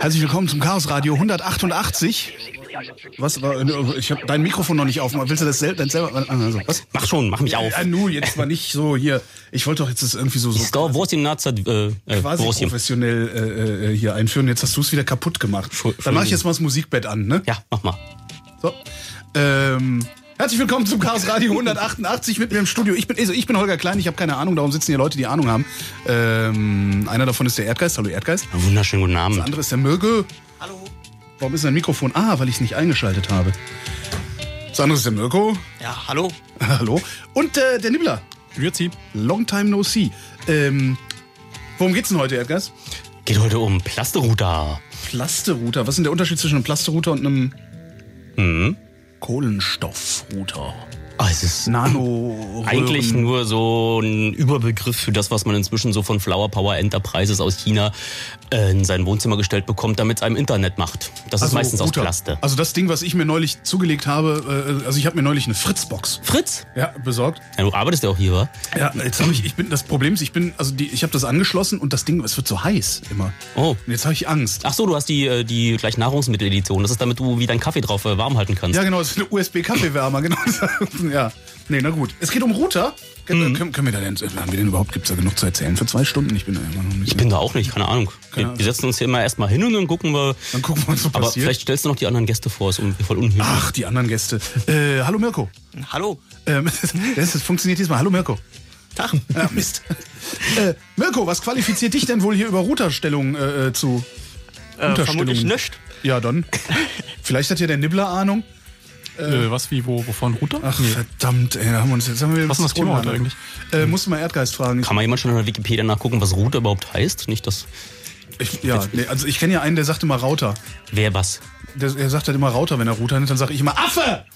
Herzlich willkommen zum Chaos Radio 188. Was war? Ich habe dein Mikrofon noch nicht auf. Willst du das sel selber? Also, was? Mach schon, mach mich auf. Ja, nu, jetzt mal nicht so hier. Ich wollte doch jetzt das irgendwie so, so Sto, wo ist die Nazar, äh, äh, quasi wo ist die- professionell äh, äh, hier einführen. Jetzt hast du es wieder kaputt gemacht. Dann mache ich jetzt mal das Musikbett an, ne? Ja, mach mal. So. Ähm, herzlich willkommen zum Chaos Radio 188 mit mir im Studio. Ich bin, also ich bin Holger Klein, ich habe keine Ahnung, darum sitzen hier Leute, die Ahnung haben. Ähm, einer davon ist der Erdgeist. Hallo Erdgeist. Wunderschönen guten Der Abend. andere ist der Mirko. Warum ist sein Mikrofon? Ah, weil ich es nicht eingeschaltet habe. Das andere ist der Mirko. Ja, hallo. Hallo. Und äh, der Nibbler. Grüezi. Long time no see. Ähm, worum geht's denn heute, Erdgas? Geht heute um Plasterouter. Plasterouter. Was ist denn der Unterschied zwischen einem Plasterouter und einem. Mhm. Kohlenstoffrouter. Ah, es ist Nano. eigentlich nur so ein Überbegriff für das, was man inzwischen so von Flower Power Enterprises aus China äh, in sein Wohnzimmer gestellt bekommt, damit es einem Internet macht. Das ist meistens aus Router. Plaste. Also das Ding, was ich mir neulich zugelegt habe, äh, also ich habe mir neulich eine Fritzbox Fritz? ja, besorgt. Ja, du arbeitest ja auch hier, wa? Ja, jetzt habe ich, ich bin, das Problem ist, ich bin, also die, ich habe das angeschlossen und das Ding, es wird so heiß immer. Oh. Und jetzt habe ich Angst. Ach so, du hast die, äh, die gleich Nahrungsmitteledition. Das ist damit du wie deinen Kaffee drauf warm halten kannst. Ja, genau, es ist eine USB-Kaffeewärmer, genau. Ja. Nee, na gut. Es geht um Router. Können, können, können wir da denn, haben wir denn überhaupt, gibt's da genug zu erzählen für zwei Stunden? Ich bin da immer noch nicht. Ich bin da auch nicht, keine Ahnung. Keine Wir, wir setzen uns hier immer erstmal hin und dann gucken wir. Dann gucken wir, was so Aber passiert. vielleicht stellst du noch die anderen Gäste vor, ist voll unhöflich. Ach, die anderen Gäste. Äh, hallo Mirko. Hallo. Ähm, das, das funktioniert diesmal. Hallo Mirko. Tag. Ja, Mist. äh, Mirko, was qualifiziert dich denn wohl hier über Routerstellung äh, äh, zu? Äh, vermutlich nicht. Ja, dann. Vielleicht hat ja der Nibbler Ahnung. Äh, was, wie, wo, wovon? Router? Ach, verdammt, ey, da haben wir uns jetzt haben wir Was ist das Thema heute eigentlich? Äh, musst du mal Erdgeist fragen. Kann man jemand schon in der Wikipedia nachgucken, was Router überhaupt heißt? Nicht das. ich, ja, nee, also ich kenne ja einen, der sagt immer Router. Wer was? Der, er sagt halt immer Router, wenn er Router nennt, dann sage ich immer Affe!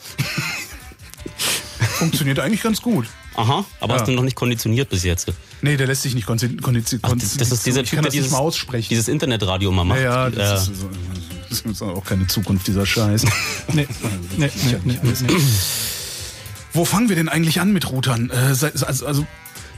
Funktioniert eigentlich ganz gut. Aha, aber Ja. hast du noch nicht konditioniert bis jetzt? Nee, der lässt sich nicht konzi Ach, das das ist dieser Typ, kann der dieses, mal aussprechen. dieses Internetradio mal macht. ja, ja, das, Äh, ist, so- das ist auch keine Zukunft, dieser Scheiß. Nee, nee, nee, nee, nee. Wo fangen wir denn eigentlich an mit Routern? Äh, also, also,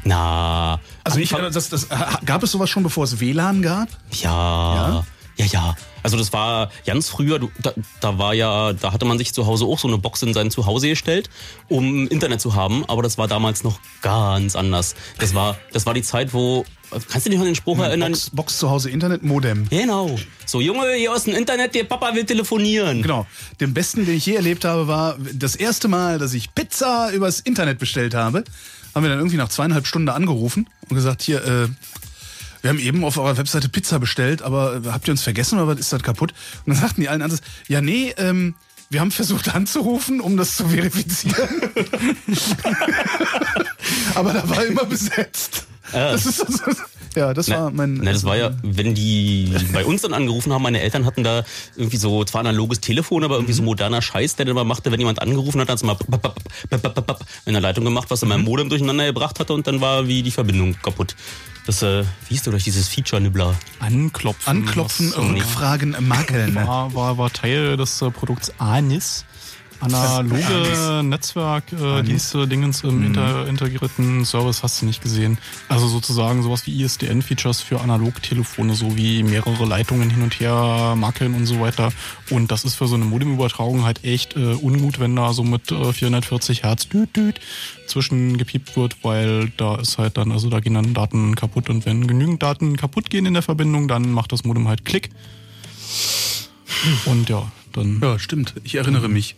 na, also ich, das, das, äh, gab es sowas schon, bevor es WLAN gab? Ja, ja, ja. Also das war ganz früher, da, da war ja, da hatte man sich zu Hause auch so eine Box in sein Zuhause gestellt, um Internet zu haben, aber das war damals noch ganz anders. Das war, das war die Zeit, wo, kannst du dich an den Spruch erinnern? Box, Box zu Hause, Internet, Modem. Genau. So, Junge, hier aus dem Internet, der Papa will telefonieren. Genau. Den besten, den ich je erlebt habe, war das erste Mal, dass ich Pizza übers Internet bestellt habe. Haben wir dann irgendwie nach zweieinhalb Stunden angerufen und gesagt, hier, äh, wir haben eben auf eurer Webseite Pizza bestellt, aber äh, habt ihr uns vergessen oder was ist das kaputt? Und dann sagten die allen anders, ja nee, ähm, wir haben versucht anzurufen, um das zu verifizieren. aber da war immer besetzt. Das ist das, ja, das war mein. Na, das war ja, wenn die bei uns dann angerufen haben, meine Eltern hatten da irgendwie so, zwar analoges Telefon, aber irgendwie so moderner Scheiß, der dann immer machte, wenn jemand angerufen hat, hat es mal in der Leitung gemacht, was in meinem Modem durcheinander gebracht hatte und dann war wie die Verbindung kaputt. Das, äh, wie hieß du durch dieses Feature-Nibbler? Anklopfen. Anklopfen, was, Rückfragen, Makeln. war, war, war Teil des äh, Produkts ANIS. Analoge Netzwerkdienste, Dingens im inter, integrierten Service hast du nicht gesehen. Also sozusagen sowas wie ISDN-Features für Analogtelefone, so wie mehrere Leitungen hin und her mackeln und so weiter. Und das ist für so eine Modemübertragung halt echt äh, ungut, wenn da so mit äh, 440 Hertz düt, düt zwischengepiept wird, weil da ist halt dann, also da gehen dann Daten kaputt und wenn genügend Daten kaputt gehen in der Verbindung, dann macht das Modem halt Klick. Und ja, dann Ja, stimmt. Ich erinnere mich.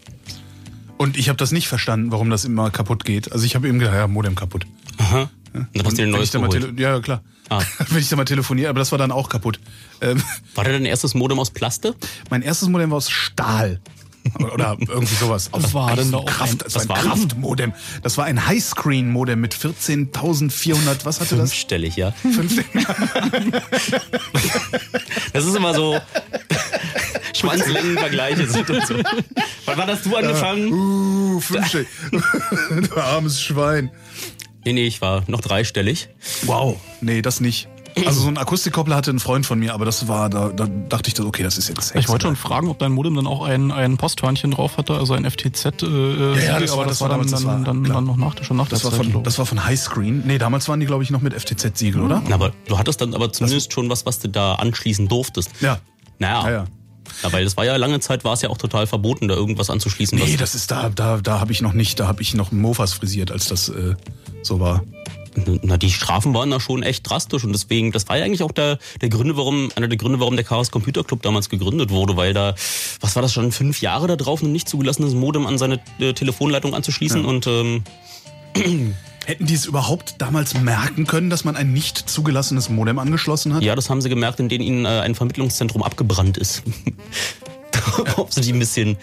Und ich habe das nicht verstanden, warum das immer kaputt geht. Also ich habe eben gedacht, ja, Modem kaputt. Aha. Und dann hast du dir ein neues geholt. Ja, klar. Ah. wenn ich da mal telefoniere, aber das war dann auch kaputt. Ähm, War dein erstes Modem aus Plaste? mein erstes Modem war aus Stahl. Oder irgendwie sowas. Was war denn da auch Kraft, ein- das war ein das? Kraftmodem. Das war ein Highscreen-Modem mit 14.400, was hatte das? Fünfstellig, ja. 15. Das ist immer so Schwanzlängenvergleiche sind und so. Wann war das du angefangen? Uh, fünfstellig. du armes Schwein. Nee, nee, ich war noch dreistellig. Wow. Nee, das nicht. Also so ein Akustikkoppler hatte ein Freund von mir, aber das war, da, da dachte ich, das, okay, das ist jetzt Ich wollte schon fragen, ob dein Modem dann auch ein, ein Posthörnchen drauf hatte, also ein FTZ. Äh, Ja, ja, das aber war- das, das war dann, damals, das dann, war- dann, klar. dann noch nach, schon nach Das der war, Zeit, von, das war von Highscreen. Nee, damals waren die, glaube ich, noch mit FTZ-Siegel, oder? Na, aber du hattest dann aber zumindest schon was, was du da anschließen durftest. Ja. Naja. Ja, ja. Ja, weil das war ja lange Zeit, war es ja auch total verboten, da irgendwas anzuschließen. Nee, was- das ist da, da, da habe ich noch nicht, da habe ich noch Mofas frisiert, als das äh, so war. Na, die Strafen waren da schon echt drastisch und deswegen, das war ja eigentlich auch der, der Gründe, warum, einer der Gründe, warum der Chaos Computer Club damals gegründet wurde, weil da, was war das schon, fünf Jahre da drauf, ein nicht zugelassenes Modem an seine äh, Telefonleitung anzuschließen und ähm, Hätten die es überhaupt damals merken können, dass man ein nicht zugelassenes Modem angeschlossen hat? ja, das haben sie gemerkt, indem ihnen äh, ein Vermittlungszentrum abgebrannt ist. ob sie die ein bisschen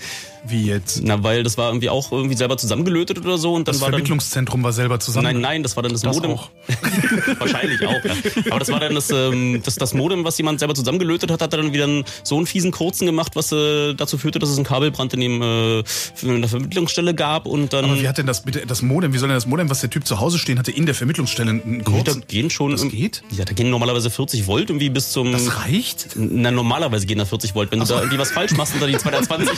Wie jetzt? Na, weil das war irgendwie auch irgendwie selber zusammengelötet oder so und dann Das war dann Vermittlungszentrum war selber zusammen. Nein, nein, das war dann das, Modem. auch. Wahrscheinlich auch, ja. Aber das war dann das, ähm, das, das Modem, was jemand selber zusammengelötet hat, hat dann wieder einen, so einen fiesen Kurzen gemacht, was äh, dazu führte, dass es einen Kabelbrand in, dem, äh, in der Vermittlungsstelle gab und dann. Aber wie hat denn das bitte das Modem, wie soll denn das Modem, was der Typ zu Hause stehen hatte, in der Vermittlungsstelle einen da kurzen? gehen schon. Das geht? Ja, da gehen normalerweise 40 Volt irgendwie bis zum. Das reicht? Na, normalerweise gehen da 40 Volt. Wenn du da irgendwie was falsch machst und da die 220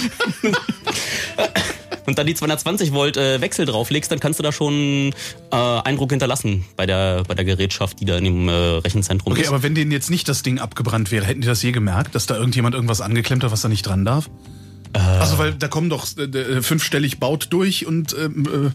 und dann die 220 Volt äh, Wechsel drauflegst, dann kannst du da schon äh, Eindruck hinterlassen bei der, bei der Gerätschaft, die da in dem äh, Rechenzentrum Okay, ist. aber wenn denen jetzt nicht das Ding abgebrannt wäre, hätten die das je gemerkt, dass da irgendjemand irgendwas angeklemmt hat, was da nicht dran darf? Äh. Also, weil da kommen doch äh, äh, fünfstellig baut durch und ähm, äh,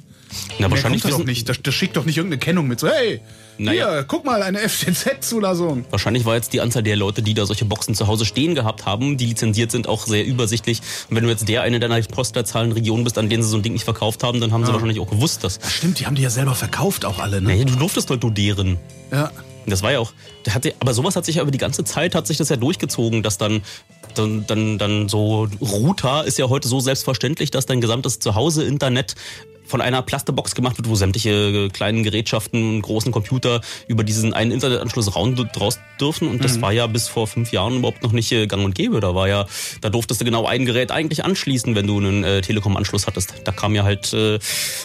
Na, wahrscheinlich kommt da doch nicht. Da, da schickt doch nicht irgendeine Kennung mit so, hey, Naja. hier, guck mal, eine FTZ-Zulassung. Wahrscheinlich war jetzt die Anzahl der Leute, die da solche Boxen zu Hause stehen gehabt haben, die lizenziert sind, auch sehr übersichtlich. Und wenn du jetzt der eine deiner Postleitzahlenregionen bist, an denen sie so ein Ding nicht verkauft haben, dann haben sie wahrscheinlich auch gewusst, dass. Stimmt, die haben die ja selber verkauft auch alle, ne? Naja, du durftest doch nur deren. Ja. Das war ja auch, hatte, aber sowas hat sich ja über die ganze Zeit hat sich das ja durchgezogen, dass dann, dann, dann, dann so Router ist ja heute so selbstverständlich, dass dein gesamtes Zuhause-Internet von einer Plastebox gemacht wird, wo sämtliche äh, kleinen Gerätschaften und großen Computer über diesen einen Internetanschluss raus dürfen. Und das war ja bis vor fünf Jahren überhaupt noch nicht äh, gang und gäbe. Da war ja, da durftest du genau ein Gerät eigentlich anschließen, wenn du einen äh, Telekom-Anschluss hattest. Da kam ja halt äh,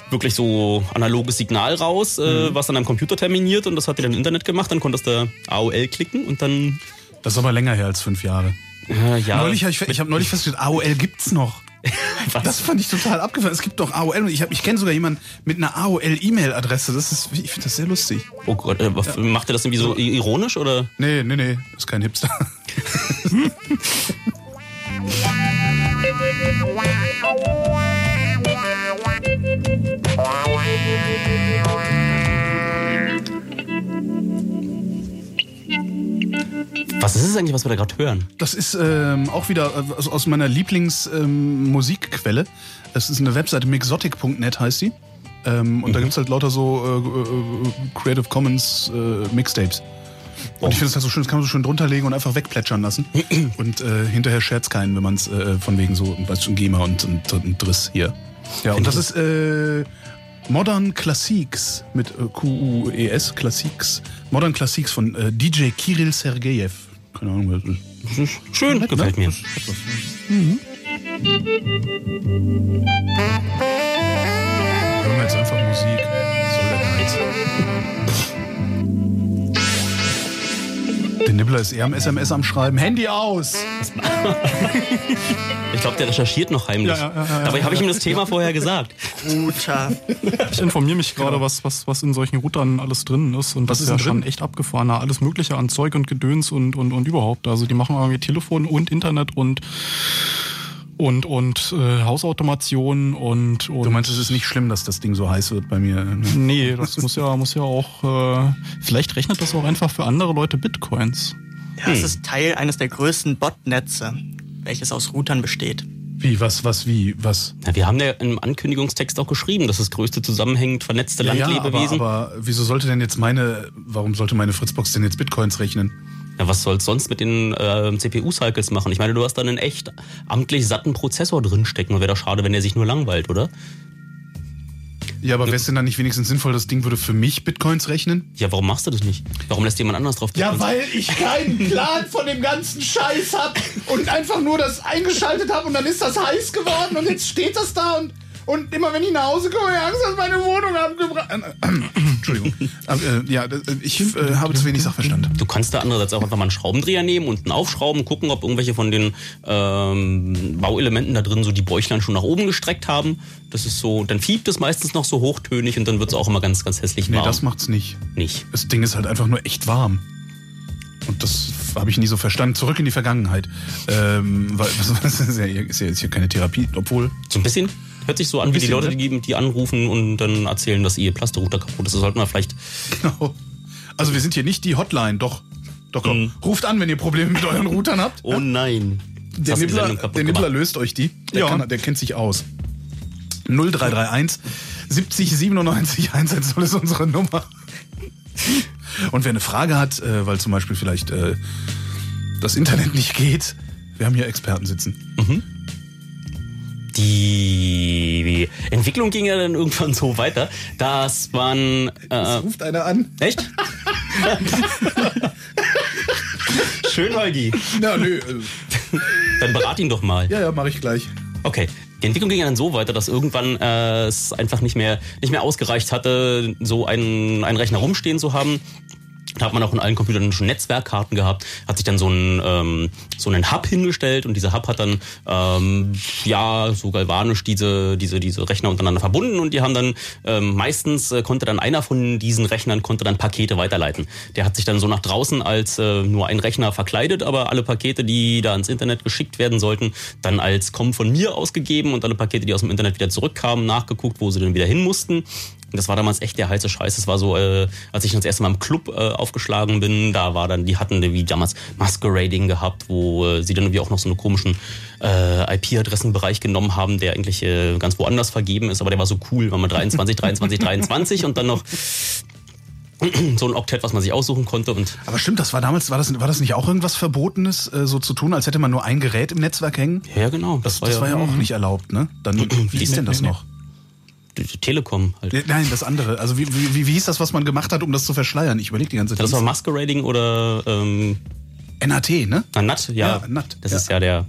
wirklich so analoges Signal raus, äh, was an deinem Computer terminiert und das hat dir dann Internet gemacht. Dann konntest du AOL klicken und dann Das ist aber länger her als fünf Jahre. äh, ja. Neulich hab ich, ich habe neulich festgestellt, AOL gibt's noch. Das fand ich total abgefahren. Es gibt doch AOL und ich, hab- ich kenne sogar jemanden mit einer AOL-E-Mail-Adresse. Das ist, ich finde das sehr lustig. Oh Gott, äh, was- macht er das irgendwie so ironisch oder? Nee, nee, nee, ist kein Hipster. Was ist es eigentlich, was wir da gerade hören? Das ist ähm, auch wieder äh, aus, aus meiner Lieblingsmusikquelle. Ähm, es ist eine Webseite, mixotic.net heißt die. Ähm, und da gibt's halt lauter so äh, äh, Creative Commons äh, Mixtapes. Und ich finde es halt so schön, das kann man so schön drunter legen und einfach wegplätschern lassen. und äh, hinterher scherzt keinen, wenn man es äh, von wegen so, weißt schon, GEMA und, und, und Driss hier. Ja, und das ist äh, Modern Classics mit äh, Q-U-E-S, Classics. Modern Classics von äh, DJ Kirill Sergejev. Keine Ahnung, was das ist. Schön, gefällt mir. Hören wir jetzt einfach Musik. Soll der Geiz? Der Nibbler ist eher am SMS am Schreiben. Handy aus! Ich glaube, der recherchiert noch heimlich. Ja, ja, ja, ja, Dabei habe ich ihm das Thema vorher gesagt. Router. Ich informiere mich gerade, was, was, was in solchen Routern alles drin ist. Und das ist ist ja denn schon drin? echt abgefahren. Alles Mögliche an Zeug und Gedöns und, und, und überhaupt. Also die machen irgendwie Telefon und Internet und und und äh, Hausautomation und, und Du meinst, es ist nicht schlimm, dass das Ding so heiß wird bei mir? nee, das muss ja muss ja auch äh, vielleicht rechnet das auch einfach für andere Leute Bitcoins. Ja, es ist Teil eines der größten Botnetze, welches aus Routern besteht. Wie, was, was, wie, was? Ja, wir haben ja im Ankündigungstext auch geschrieben, dass das größte zusammenhängend vernetzte Landlebewesen. aber, aber wieso sollte denn jetzt meine, warum sollte meine Fritzbox denn jetzt Bitcoins rechnen? Ja, was soll's sonst mit den äh, CPU-Cycles machen? Ich meine, du hast da einen echt amtlich satten Prozessor drinstecken. Wäre doch schade, wenn der sich nur langweilt, oder? Ja, aber wäre es denn dann nicht wenigstens sinnvoll, das Ding würde für mich Bitcoins rechnen? Ja, warum machst du das nicht? Warum lässt jemand anders drauf Ja, tippen? weil ich keinen Plan von dem ganzen Scheiß hab und einfach nur das eingeschaltet habe und dann ist das heiß geworden und jetzt steht das da und, und immer wenn ich nach Hause komme, habe ich Angst, dass meine Wohnung abgebrannt. Entschuldigung. Aber, äh, ja, äh, ich äh, habe zu wenig Sachverstand. Du kannst da andererseits auch einfach mal einen Schraubendreher nehmen und einen aufschrauben, gucken, ob irgendwelche von den ähm, Bauelementen da drin so die Bäuchlein schon nach oben gestreckt haben. Das ist so, dann fiebt es meistens noch so hochtönig und dann wird es auch immer ganz, ganz hässlich Nee, warm. das macht's nicht. nicht. Das Ding ist halt einfach nur echt warm. Und das habe ich nie so verstanden. Zurück in die Vergangenheit. Ähm, weil, das ist ja, ist ja jetzt hier keine Therapie, obwohl. So ein bisschen. Hört sich so an wie die bisschen, Leute, ne? die, die anrufen und dann erzählen, dass ihr Plasterrouter kaputt ist. Das sollten wir vielleicht. Genau. Also wir sind hier nicht die Hotline, doch. Doch, komm. Mhm. Ruft an, wenn ihr Probleme mit euren Routern habt. Oh nein. Der Nibbler, der Nibbler löst euch die. Der, Ja. kann, der kennt sich aus. 0331 70 97 110 ist unsere Nummer. Und wer eine Frage hat, äh, weil zum Beispiel vielleicht äh, das Internet nicht geht, Wir haben hier Experten sitzen. Die Entwicklung ging ja dann irgendwann so weiter, dass man... Äh, Ruft einer an? echt? Schön, Holgi. Ja, nö. äh, Dann berat ihn doch mal. Ja, ja, mache ich gleich. Okay. Die Entwicklung ging ja dann so weiter, dass irgendwann äh, es einfach nicht mehr, nicht mehr ausgereicht hatte, so einen, einen Rechner rumstehen zu haben. Da hat man auch in allen Computern schon Netzwerkkarten gehabt, hat sich dann so einen, ähm, so einen Hub hingestellt und dieser Hub hat dann ähm, ja so galvanisch diese, diese, diese Rechner untereinander verbunden und die haben dann ähm, meistens äh, konnte dann einer von diesen Rechnern konnte dann Pakete weiterleiten. Der hat sich dann so nach draußen als äh, nur ein Rechner verkleidet, aber alle Pakete, die da ans Internet geschickt werden sollten, dann als kommen von mir ausgegeben und alle Pakete, die aus dem Internet wieder zurückkamen, nachgeguckt, wo sie dann wieder hin mussten. Und das war damals echt der heiße Scheiß. Das war so, äh, als ich das erste Mal im Club äh, aufgeschlagen bin, da war dann, die hatten wie damals Masquerading gehabt, wo äh, sie dann irgendwie auch noch so einen komischen äh, IP-Adressenbereich genommen haben, der eigentlich äh, ganz woanders vergeben ist, aber der war so cool, weil man 23, 23, 23 und dann noch so ein Oktett, was man sich aussuchen konnte und Aber stimmt, das war damals, war das, war das nicht auch irgendwas Verbotenes, äh, so zu tun, als hätte man nur ein Gerät im Netzwerk hängen? ja genau, Das, das war ja auch nicht erlaubt, ne? Dann, wie ist denn das noch? Telekom halt. Nein, das andere. Also wie, wie, wie, wie hieß das, was man gemacht hat, um das zu verschleiern? Ich überlege die ganze Zeit. Das war Masquerading oder ähm, NAT, ne? na, NAT, ja. Ja, NAT, Das ja. ist ja der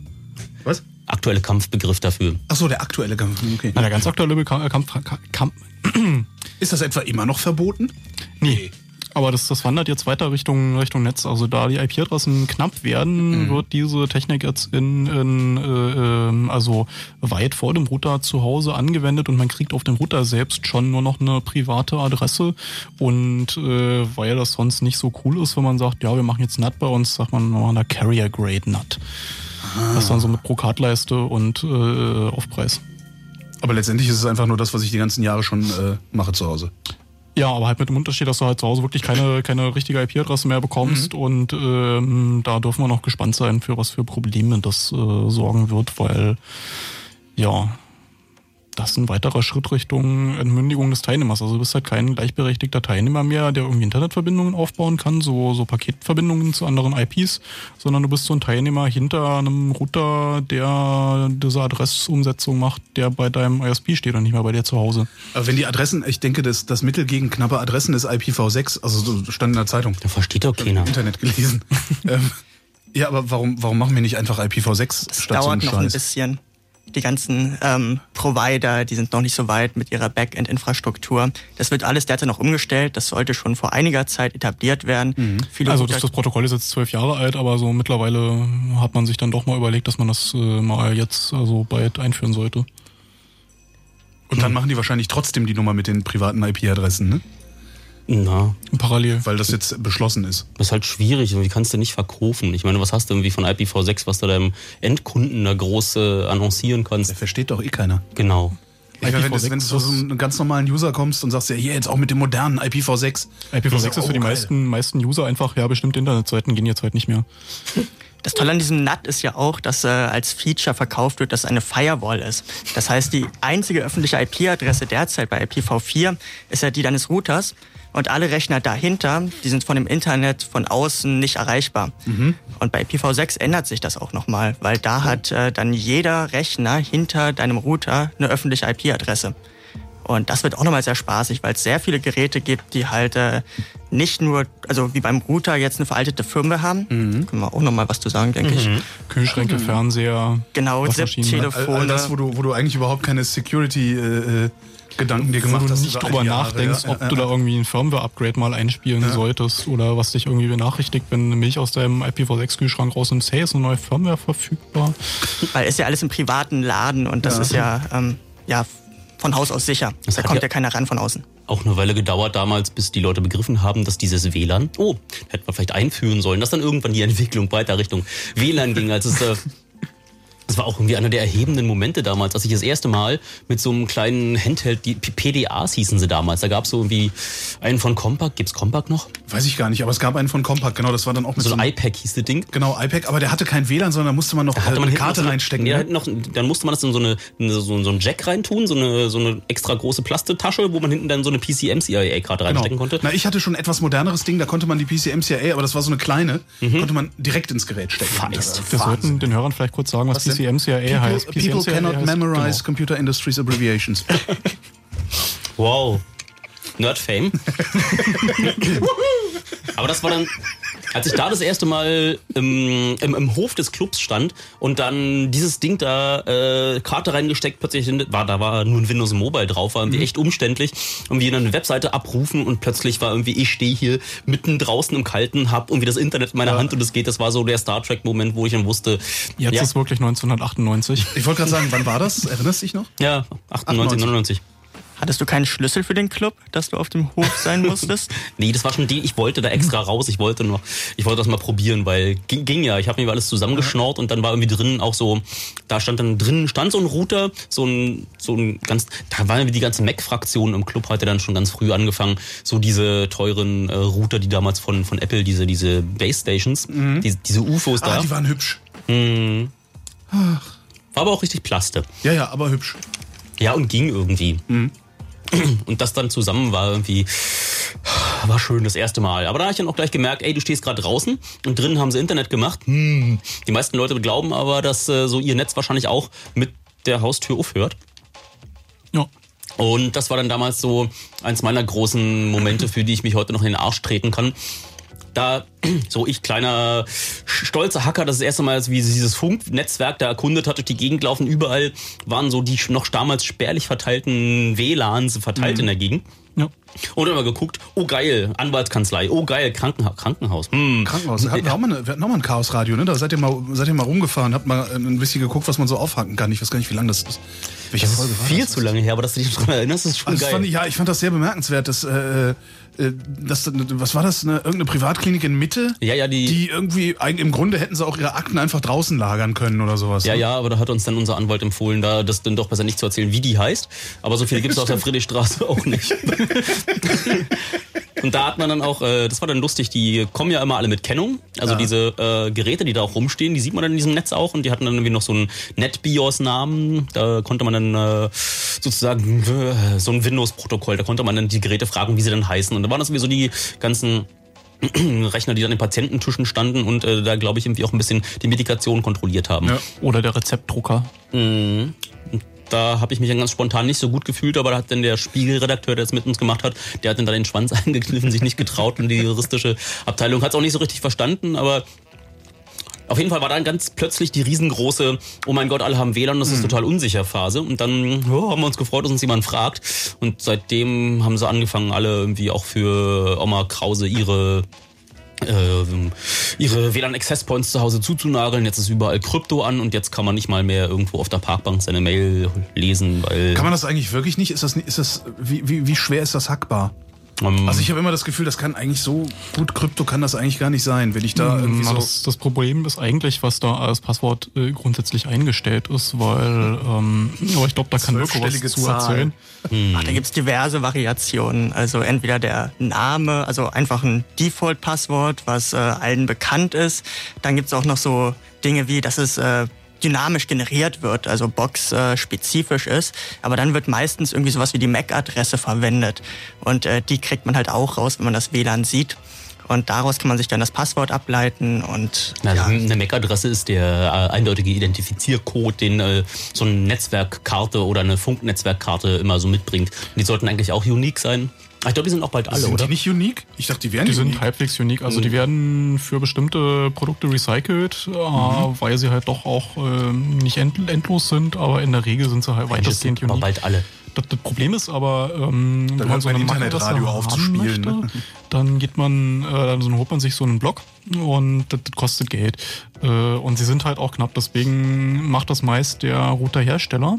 Was? aktuelle Kampfbegriff dafür. Ach so, der aktuelle Kampf. Okay. Na, der ganz aktuelle äh, Kampf, Kampf, Ist das etwa immer noch verboten? Nee. Aber das, das wandert jetzt weiter Richtung, Richtung Netz. Also da die IP-Adressen knapp werden, wird diese Technik jetzt in, in äh, ähm, also weit vor dem Router zu Hause angewendet und man kriegt auf dem Router selbst schon nur noch eine private Adresse. Und äh, weil das sonst nicht so cool ist, wenn man sagt, ja, wir machen jetzt NAT bei uns, sagt man, wir machen da Carrier Grade NAT. Das dann so mit Brokatleiste und äh, Aufpreis. Aber letztendlich ist es einfach nur das, was ich die ganzen Jahre schon äh, mache zu Hause. Ja, aber halt mit dem Unterschied, dass du halt zu Hause wirklich keine, keine richtige IP-Adresse mehr bekommst und ähm, da dürfen wir noch gespannt sein, für was für Probleme das äh, sorgen wird, weil ja, das ist ein weiterer Schritt Richtung Entmündigung des Teilnehmers. Also du bist halt kein gleichberechtigter Teilnehmer mehr, der irgendwie Internetverbindungen aufbauen kann, so, so Paketverbindungen zu anderen IPs, sondern du bist so ein Teilnehmer hinter einem Router, der diese Adressumsetzung macht, der bei deinem ISP steht und nicht mehr bei dir zu Hause. Aber wenn die Adressen, ich denke, das, das Mittel gegen knappe Adressen ist IPv6, also so stand in der Zeitung. Da versteht doch keiner. Im Internet gelesen. ähm, ja, aber warum, warum machen wir nicht einfach IPv6 Das statt so einem dauert noch ein Scheiß? bisschen. Die ganzen ähm, Provider, die sind noch nicht so weit mit ihrer Backend-Infrastruktur. Das wird alles derzeit noch umgestellt. Das sollte schon vor einiger Zeit etabliert werden. Viele Also das, das Protokoll ist jetzt zwölf Jahre alt, aber so mittlerweile hat man sich dann doch mal überlegt, dass man das äh, mal jetzt also bald einführen sollte. Und dann machen die wahrscheinlich trotzdem die Nummer mit den privaten IP-Adressen, ne? Na, Parallel. Weil das jetzt beschlossen ist. das ist halt schwierig. Wie kannst du nicht verkaufen? Ich meine, was hast du irgendwie von IPv6, was du deinem Endkunden da groß äh, annoncieren kannst? Der versteht doch eh keiner. Genau. Ich meine, wenn, du, IPv6 wenn du zu so einem ganz normalen User kommst und sagst, ja, hier jetzt auch mit dem modernen IPv6. IPv6 ist Oh, für die geil. meisten, meisten User einfach, ja, bestimmte Internetseiten gehen jetzt halt nicht mehr. Das Tolle an diesem NAT ist ja auch, dass äh, als Feature verkauft wird, dass es eine Firewall ist. Das heißt, die einzige öffentliche IP-Adresse derzeit bei IPv4 ist ja die deines Routers. Und alle Rechner dahinter, die sind von dem Internet von außen nicht erreichbar. Und bei IPv6 ändert sich das auch nochmal, weil da hat äh, dann jeder Rechner hinter deinem Router eine öffentliche IP-Adresse. Und das wird auch nochmal sehr spaßig, weil es sehr viele Geräte gibt, die halt äh, nicht nur, also wie beim Router jetzt eine veraltete Firmware haben. Können wir auch nochmal was zu sagen, denke ich. Kühlschränke, Fernseher, Genau, Waschmaschinen. ZIP-Telefone. All, all das, wo du, wo du eigentlich überhaupt keine Security-Gedanken dir wo gemacht du hast. nicht über drüber all die Jahre, nachdenkst, ja, ob ja, du ja. da irgendwie ein Firmware-Upgrade mal einspielen solltest oder was dich irgendwie benachrichtigt, wenn eine Milch aus deinem IPv6-Kühlschrank rausnimmst, hey, ist eine neue Firmware verfügbar. Weil ist ja alles im privaten Laden und das Ja. ist ja, ähm, ja von Haus aus sicher. Das da kommt ja- ja keiner ran von außen. Auch eine Weile gedauert damals, bis die Leute begriffen haben, dass dieses WLAN, oh, hätte man vielleicht einführen sollen, dass dann irgendwann die Entwicklung weiter Richtung WLAN ging, als es äh, Das war auch irgendwie einer der erhebenden Momente damals, als ich das erste Mal mit so einem kleinen Handheld, die PDAs hießen sie damals. Da gab es so irgendwie einen von Compaq. Gibt's Compaq noch? Weiß ich gar nicht, aber es gab einen von Compaq, genau, das war dann auch mit So so, ein einem, iPad hieß das Ding. genau, iPad, aber der hatte kein WLAN, sondern da musste man noch Da hatte äh, man eine Karte noch so, reinstecken. Ja, ne? noch, dann musste man das in so eine, in so, so einen Jack reintun, so eine, so eine extra große Plastetasche, wo man hinten dann so eine PCM-CIA-Karte reinstecken konnte. Genau. Na, ich hatte schon ein etwas moderneres Ding, da konnte man die PCM-CIA, aber das war so eine kleine, Mhm. konnte man direkt ins Gerät stecken. Feist. Wir sollten den Hörern vielleicht kurz sagen, was, Was? PCM-CIA People, heißt. people PCM-CIA cannot heißt- memorize genau. Computer Industries Abbreviations. Wow. Nerd-Fame. Aber das war dann, als ich da das erste Mal im, im, im Hof des Clubs stand und dann dieses Ding da äh, Karte reingesteckt, plötzlich war da war nur ein Windows Mobile drauf, war irgendwie echt umständlich. Irgendwie eine Webseite abrufen und plötzlich war irgendwie, ich stehe hier mitten draußen im Kalten, hab irgendwie das Internet in meiner Hand und es geht. Das war so der Star Trek-Moment, wo ich dann wusste, Jetzt ja, ist wirklich 1998. Ich wollte gerade sagen, wann war das? Erinnerst du dich noch? ja, 98, 99. Hattest du keinen Schlüssel für den Club, dass du auf dem Hof sein musstest? Nee, das war schon die, ich wollte da extra raus, ich wollte noch, ich wollte das mal probieren, weil ging, ging ja, ich habe mir alles zusammengeschnort und dann war irgendwie drinnen auch so, da stand dann drinnen, stand so ein Router, so ein, so ein ganz, da war irgendwie die ganze Mac-Fraktion im Club, hatte dann schon ganz früh angefangen, so diese teuren äh, Router, die damals von, von Apple, diese, diese Base Stations, diese, diese UFOs Ah, da, die waren hübsch. war aber auch richtig Plaste. Ja, ja, aber hübsch. Ja, und ging irgendwie. Und das dann zusammen war irgendwie, war schön das erste Mal. Aber da habe ich dann auch gleich gemerkt, ey, du stehst gerade draußen und drinnen haben sie Internet gemacht. Hm. Die meisten Leute glauben aber, dass äh, so ihr Netz wahrscheinlich auch mit der Haustür aufhört. Ja. Und das war dann damals so eins meiner großen Momente, für die ich mich heute noch in den Arsch treten kann. Da, so ich kleiner stolzer Hacker, das, ist das erste Mal, wie dieses Funknetzwerk da erkundet hat, durch die Gegend laufen, überall waren so die noch damals spärlich verteilten WLANs verteilt in der Gegend. ja. Und immer geguckt, oh geil, Anwaltskanzlei, oh geil, Krankenha Krankenhaus. Hm. Krankenhaus. Wir hatten auch mal, eine, wir hatten auch mal ein Chaosradio, ne? Da seid ihr mal, seid ihr mal rumgefahren, habt mal ein bisschen geguckt, was man so aufhaken kann. Ich weiß gar nicht, wie lange das ist. Welche Das Folge ist war viel das? zu lange her, aber dass du dich daran erinnerst, ist schon Also geil. fand ja, ich fand das sehr bemerkenswert. Dass, äh, das, was war das? Eine, irgendeine Privatklinik in Mitte? Ja, ja, die- Die irgendwie, im Grunde hätten sie auch ihre Akten einfach draußen lagern können oder sowas. Ja, ne? ja, aber da hat uns dann unser Anwalt empfohlen, da das dann doch besser nicht zu erzählen, wie die heißt. Aber so viele gibt es auf der Friedrichstraße auch nicht. Und da hat man dann auch, äh, das war dann lustig, die kommen ja immer alle mit Kennung. Also Ja. diese äh, Geräte, die da auch rumstehen, die sieht man dann in diesem Netz auch. Und die hatten dann irgendwie noch so einen NetBIOS-Namen. Da konnte man dann äh, sozusagen äh, so ein Windows-Protokoll, da konnte man dann die Geräte fragen, wie sie denn heißen. Und da waren das irgendwie so die ganzen Rechner, die dann in Patiententischen standen und äh, da, glaube ich, irgendwie auch ein bisschen die Medikation kontrolliert haben. Ja. Oder der Rezeptdrucker. Da habe ich mich dann ganz spontan nicht so gut gefühlt, aber da hat dann der Spiegelredakteur, der das mit uns gemacht hat, der hat dann da den Schwanz eingekniffen, sich nicht getraut und die juristische Abteilung hat es auch nicht so richtig verstanden, aber auf jeden Fall war dann ganz plötzlich die riesengroße, oh mein Gott, alle haben WLAN, das ist total unsicher Phase. Und dann ja, haben wir uns gefreut, dass uns jemand fragt. Und seitdem haben sie angefangen, alle irgendwie auch für Oma Krause ihre ihre WLAN Access Points zu Hause zuzunageln. Jetzt ist überall Krypto an und jetzt kann man nicht mal mehr irgendwo auf der Parkbank seine Mail lesen, weil Kann man das eigentlich wirklich nicht? Ist das, ist das wie, wie, wie schwer ist das hackbar? Ähm, Also ich habe immer das Gefühl, das kann eigentlich so gut Krypto kann das eigentlich gar nicht sein, wenn ich da irgendwie Na, so. das, das Problem ist eigentlich, was da als Passwort äh, grundsätzlich eingestellt ist, weil, ähm, aber ich glaube, da kann Mirko was zu Zahl. erzählen. Ach, da gibt's diverse Variationen. Also entweder der Name, also einfach ein Default-Passwort, was äh, allen bekannt ist. Dann gibt's auch noch so Dinge wie, dass es äh, dynamisch generiert wird, also box-spezifisch ist. Aber dann wird meistens irgendwie sowas wie die MAC-Adresse verwendet. Und äh, die kriegt man halt auch raus, wenn man das WLAN sieht. Und daraus kann man sich dann das Passwort ableiten und Also ja, eine MAC-Adresse ist der äh, eindeutige Identifiziercode, den äh, so eine Netzwerkkarte oder eine Funknetzwerkkarte immer so mitbringt. Und die sollten eigentlich auch unique sein. Ich glaube, die sind auch bald alle, sind oder? die nicht unique? Ich dachte, die wären Die sind unique. halbwegs unique. Also die werden für bestimmte Produkte recycelt, äh, weil sie halt doch auch äh, nicht end endlos sind, aber in der Regel sind sie halt Das weitestgehend sind aber unique. bald alle. Das, das Problem ist aber, ähm, wenn man hört so eine Internetradio Mac-Adresse auf zu haben spielen, möchte, ne? Dann geht man, äh, dann holt man sich so einen Block und das, das kostet Geld. Äh, und sie sind halt auch knapp, deswegen macht das meist der Routerhersteller.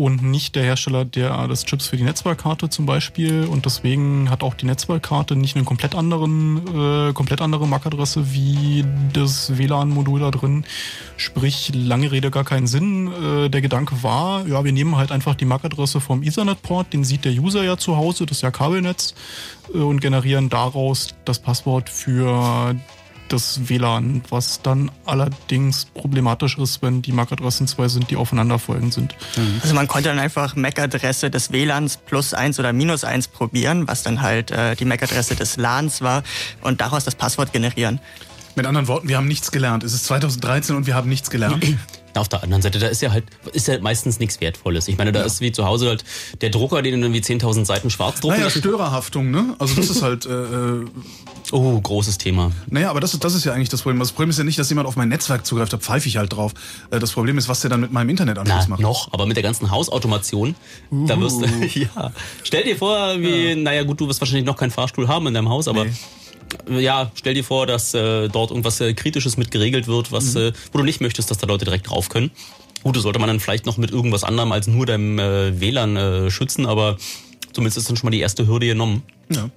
und nicht der Hersteller der des Chips für die Netzwerkkarte zum Beispiel. Und deswegen hat auch die Netzwerkkarte nicht einen komplett anderen, äh, komplett andere MAC-Adresse wie das WLAN-Modul da drin. Sprich, lange Rede gar keinen Sinn. Äh, der Gedanke war, ja, wir nehmen halt einfach die MAC-Adresse vom Ethernet-Port, den sieht der User ja zu Hause, das ist ja Kabelnetz, und generieren daraus das Passwort für das WLAN, was dann allerdings problematisch ist, wenn die MAC-Adressen zwei sind, die aufeinanderfolgend sind. Also man konnte dann einfach MAC-Adresse des WLANs plus eins oder minus eins probieren, was dann halt äh, die MAC-Adresse des LANs war und daraus das Passwort generieren. Mit anderen Worten, wir haben nichts gelernt. Es ist 2013 und wir haben nichts gelernt. Auf der anderen Seite, da ist ja halt, ist ja meistens nichts Wertvolles. Ich meine, da ist wie zu Hause halt der Drucker, den du irgendwie 10.000 Seiten schwarz drucken Naja, Störerhaftung, ne? Also das ist halt, äh, äh, Oh, großes Thema. naja, aber das, ist- das ist ja eigentlich das Problem. Das Problem ist ja nicht, dass jemand auf mein Netzwerk zugreift, da pfeife ich halt drauf. Äh, Das Problem ist, was der dann mit meinem Internetanschluss macht. noch, aber mit der ganzen Hausautomation, da wirst du, ja. Stell dir vor, wie, naja gut, du wirst wahrscheinlich noch keinen Fahrstuhl haben in deinem Haus, aber ja, stell dir vor, dass äh, dort irgendwas äh, Kritisches mit geregelt wird, was, äh, wo du nicht möchtest, dass da Leute direkt drauf können. Gut, das sollte man dann vielleicht noch mit irgendwas anderem als nur deinem äh, WLAN äh, schützen, aber zumindest ist dann schon mal die erste Hürde genommen. Ja,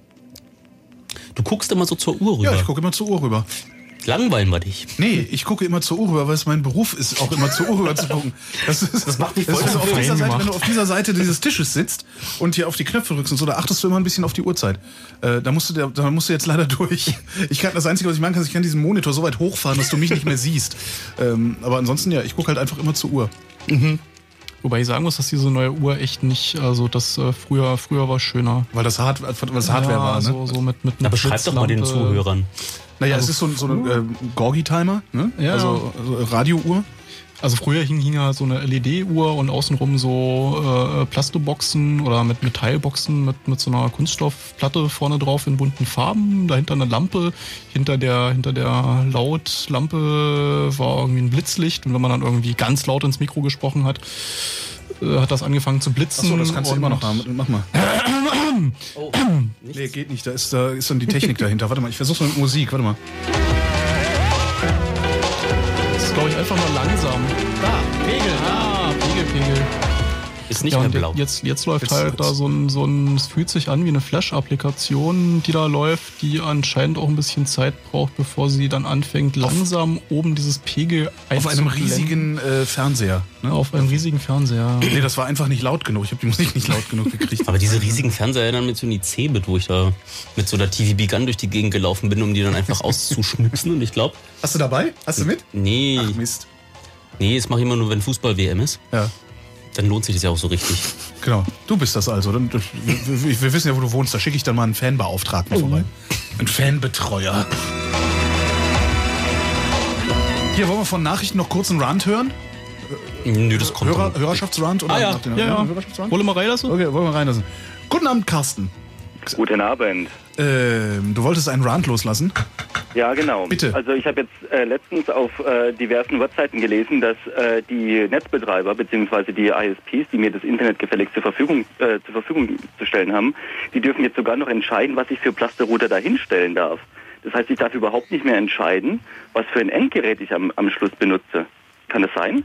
Du guckst immer so zur Uhr rüber. ja ich gucke immer zur Uhr rüber. Langweilen wir dich. Nee, ich gucke immer zur Uhr rüber, weil es mein Beruf ist, auch immer zur Uhr rüber zu gucken. Das, ist, das macht mich voll wenn, du auf dieser Seite, wenn du auf dieser Seite dieses Tisches sitzt und hier auf die Knöpfe drückst und so, da achtest du immer ein bisschen auf die Uhrzeit. Äh, da, musst du, da- da musst du jetzt leider durch. Ich kann, das Einzige, was ich machen kann, ist, ich kann diesen Monitor so weit hochfahren, dass du mich nicht mehr siehst. Ähm, aber ansonsten, ja, ich gucke halt einfach immer zur Uhr. Wobei ich sagen muss, dass diese neue Uhr echt nicht, also das äh, früher, früher war schöner. Weil das, Hard, weil das Hardware ja, war, ne? So, so mit, mit, Na, beschreib doch mal den. Zuhörern. Naja, es ist so, ein- so ein äh, Gorgi-Timer, ne? Ja. Also, also Radiouhr. Also früher hing, hing ja so eine LED-Uhr und außenrum so äh, Plastoboxen oder mit Metallboxen mit, mit so einer Kunststoffplatte vorne drauf in bunten Farben. Dahinter eine Lampe. Hinter der, hinter der Lautlampe war irgendwie ein Blitzlicht. Und wenn man dann irgendwie ganz laut ins Mikro gesprochen hat, äh, hat das angefangen zu blitzen. Achso, das kannst du immer noch haben. Mach mal. Oh, Nee, geht nicht. Da ist, da ist dann die Technik dahinter. Warte mal, ich versuch's mal mit Musik. Warte mal. Das ist, glaube ich, einfach nur langsam. Da, Ist nicht ja, mehr blau. Jetzt, jetzt läuft Jetzt- halt jetzt- da so ein, so ein, es fühlt sich an wie eine Flash-Applikation, die da läuft, die anscheinend auch ein bisschen Zeit braucht, bevor sie dann anfängt, langsam oben dieses Pegel Auf einem riesigen äh, Fernseher. Ne? Auf einem riesigen Fernseher. Nee, das war einfach nicht laut genug. Ich habe die Musik nicht laut genug gekriegt. Aber diese riesigen Fernseher erinnern mich so an die C-Bit, wo ich da mit so einer TVB Gun durch die Gegend gelaufen bin, um die dann einfach auszuschnipsen. Und ich glaube, Hast du dabei? Hast du mit? nee, Ach Mist. nee, das mache ich immer nur, wenn Fußball-WM ist. Ja, Dann lohnt sich das ja auch so richtig. genau. Du bist das also. Dann, wir, wir, wir wissen ja, wo du wohnst. Da schicke ich dann mal einen Fanbeauftragten vorbei. Einen Fanbetreuer. Hier wollen wir von Nachrichten noch kurz einen Rant hören. Nö, das kommt Hörer, dann. Hörerschaftsrant? Oder Ah, ja. Ja, ja. Hörerschaftsrant? Hol mal rein, das Okay, wollen wir reinlassen. Guten Abend, Carsten. Guten Abend. Ähm, du wolltest einen Rant loslassen? Ja, genau. Bitte. Also ich habe jetzt äh, letztens auf äh, diversen Webseiten gelesen, dass äh, die Netzbetreiber bzw. die ISPs, die mir das Internet gefälligst zur Verfügung, äh, zur Verfügung zu stellen haben, die dürfen jetzt sogar noch entscheiden, was ich für Plasterrouter da hinstellen darf. Das heißt, ich darf überhaupt nicht mehr entscheiden, was für ein Endgerät ich am, am Schluss benutze. Kann das sein?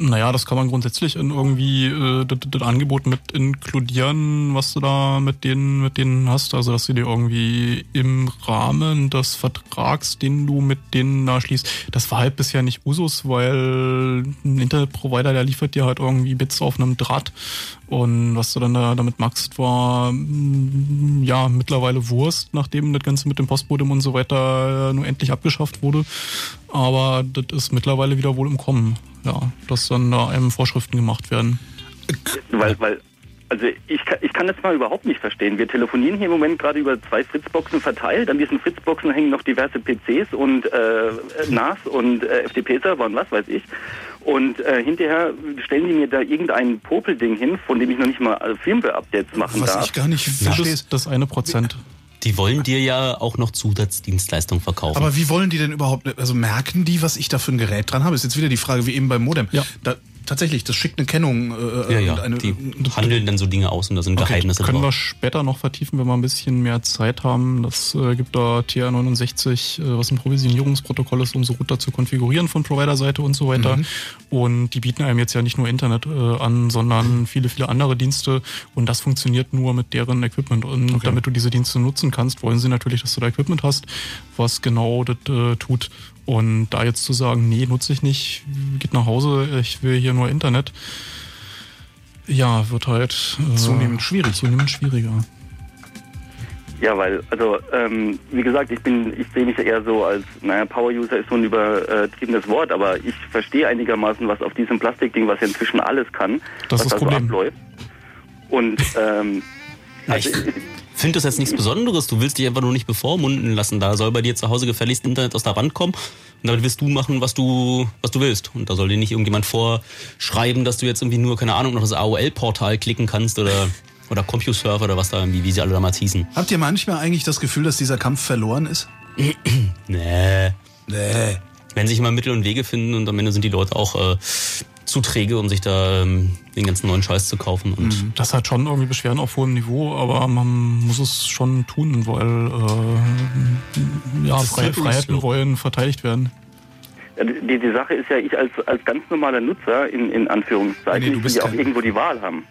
Naja, das kann man grundsätzlich in irgendwie äh, das, das Angebot mit inkludieren, was du da mit denen, mit denen hast. Also dass du dir irgendwie im Rahmen des Vertrags, den du mit denen da schließt, das war halt bisher nicht Usus, weil ein Internetprovider, der liefert dir halt irgendwie Bits auf einem Draht. Und was du dann da damit machst, war mm, ja mittlerweile Wurst, nachdem das Ganze mit dem Postmodem und so weiter äh, nur endlich abgeschafft wurde. Aber das ist mittlerweile wieder wohl im Kommen, ja, dass dann da einem Vorschriften gemacht werden. Weil, weil, also ich kann, ich kann das mal überhaupt nicht verstehen. Wir telefonieren hier im Moment gerade über zwei Fritzboxen verteilt. An diesen Fritzboxen hängen noch diverse PCs und äh, NAS und äh, FTP-Server und was weiß ich. Und äh, hinterher stellen die mir da irgendein Popelding hin, von dem ich noch nicht mal äh, Firmware-Updates machen Was darf. ich gar nicht verstehe. ist das eine Prozent. Die wollen dir ja auch noch Zusatzdienstleistungen verkaufen. Aber wie wollen die denn überhaupt, also merken die, was ich da für ein Gerät dran habe? Ist jetzt wieder die Frage, wie eben beim Modem. Ja. Da, tatsächlich, das schickt eine Kennung. Äh, Ja, ja. Eine, die handeln dann so Dinge aus und da sind Geheimnisse Können wir drauf. später noch vertiefen, wenn wir ein bisschen mehr Zeit haben. Das äh, gibt da TR69, äh, was ein Provisionierungsprotokoll ist, um so Router zu konfigurieren von Provider-Seite und so weiter. Mhm. Und die bieten einem jetzt ja nicht nur Internet äh, an, sondern viele, viele andere Dienste. Und das funktioniert nur mit deren Equipment. Und damit du diese Dienste nutzen kannst, wollen sie natürlich, dass du da Equipment hast, was genau das äh, tut. Und da jetzt zu sagen, nee, nutze ich nicht, geht nach Hause, ich will hier nur Internet, ja, wird halt äh, Zunehmend schwierig. Zunehmend schwieriger. Ja, weil, also, ähm, wie gesagt, ich bin, ich sehe mich eher so als, naja, Power-User ist so ein übertriebenes Wort, aber ich verstehe einigermaßen, was auf diesem Plastikding, was ja inzwischen alles kann, Das was ist da das so Problem. abläuft. Und, ähm, Ja, ich finde das jetzt nichts Besonderes. Du willst dich einfach nur nicht bevormunden lassen. Da soll bei dir zu Hause gefälligst Internet aus der Wand kommen und damit willst du machen, was du, was du willst. Und da soll dir nicht irgendjemand vorschreiben, dass du jetzt irgendwie nur, keine Ahnung, noch das AOL-Portal klicken kannst oder, oder CompuServe oder was da irgendwie, wie sie alle damals hießen. Habt ihr manchmal eigentlich das Gefühl, dass dieser Kampf verloren ist? Nee. Nee. Wenn sich immer Mittel und Wege finden und am Ende sind die Leute auch äh, zu träge, um sich da ähm, den ganzen neuen Scheiß zu kaufen. Und Das hat schon irgendwie Beschwerden auf hohem Niveau, aber man muss es schon tun, weil äh, ja, halt Freiheiten so. wollen verteidigt werden. die, die Sache ist ja, ich als, als ganz normaler Nutzer, in, in Anführungszeichen, Nee, du bist ja auch irgendwo die Wahl haben.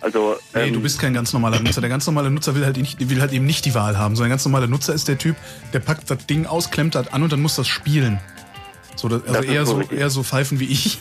Also, Nee, ähm, du bist kein ganz normaler Nutzer. Der ganz normale Nutzer will halt, nicht, will halt eben nicht die Wahl haben. So ein ganz normaler Nutzer ist der Typ, der packt das Ding aus, klemmt das an und dann muss das spielen. So, das, also Das eher so so, richtig. eher so Pfeifen wie ich.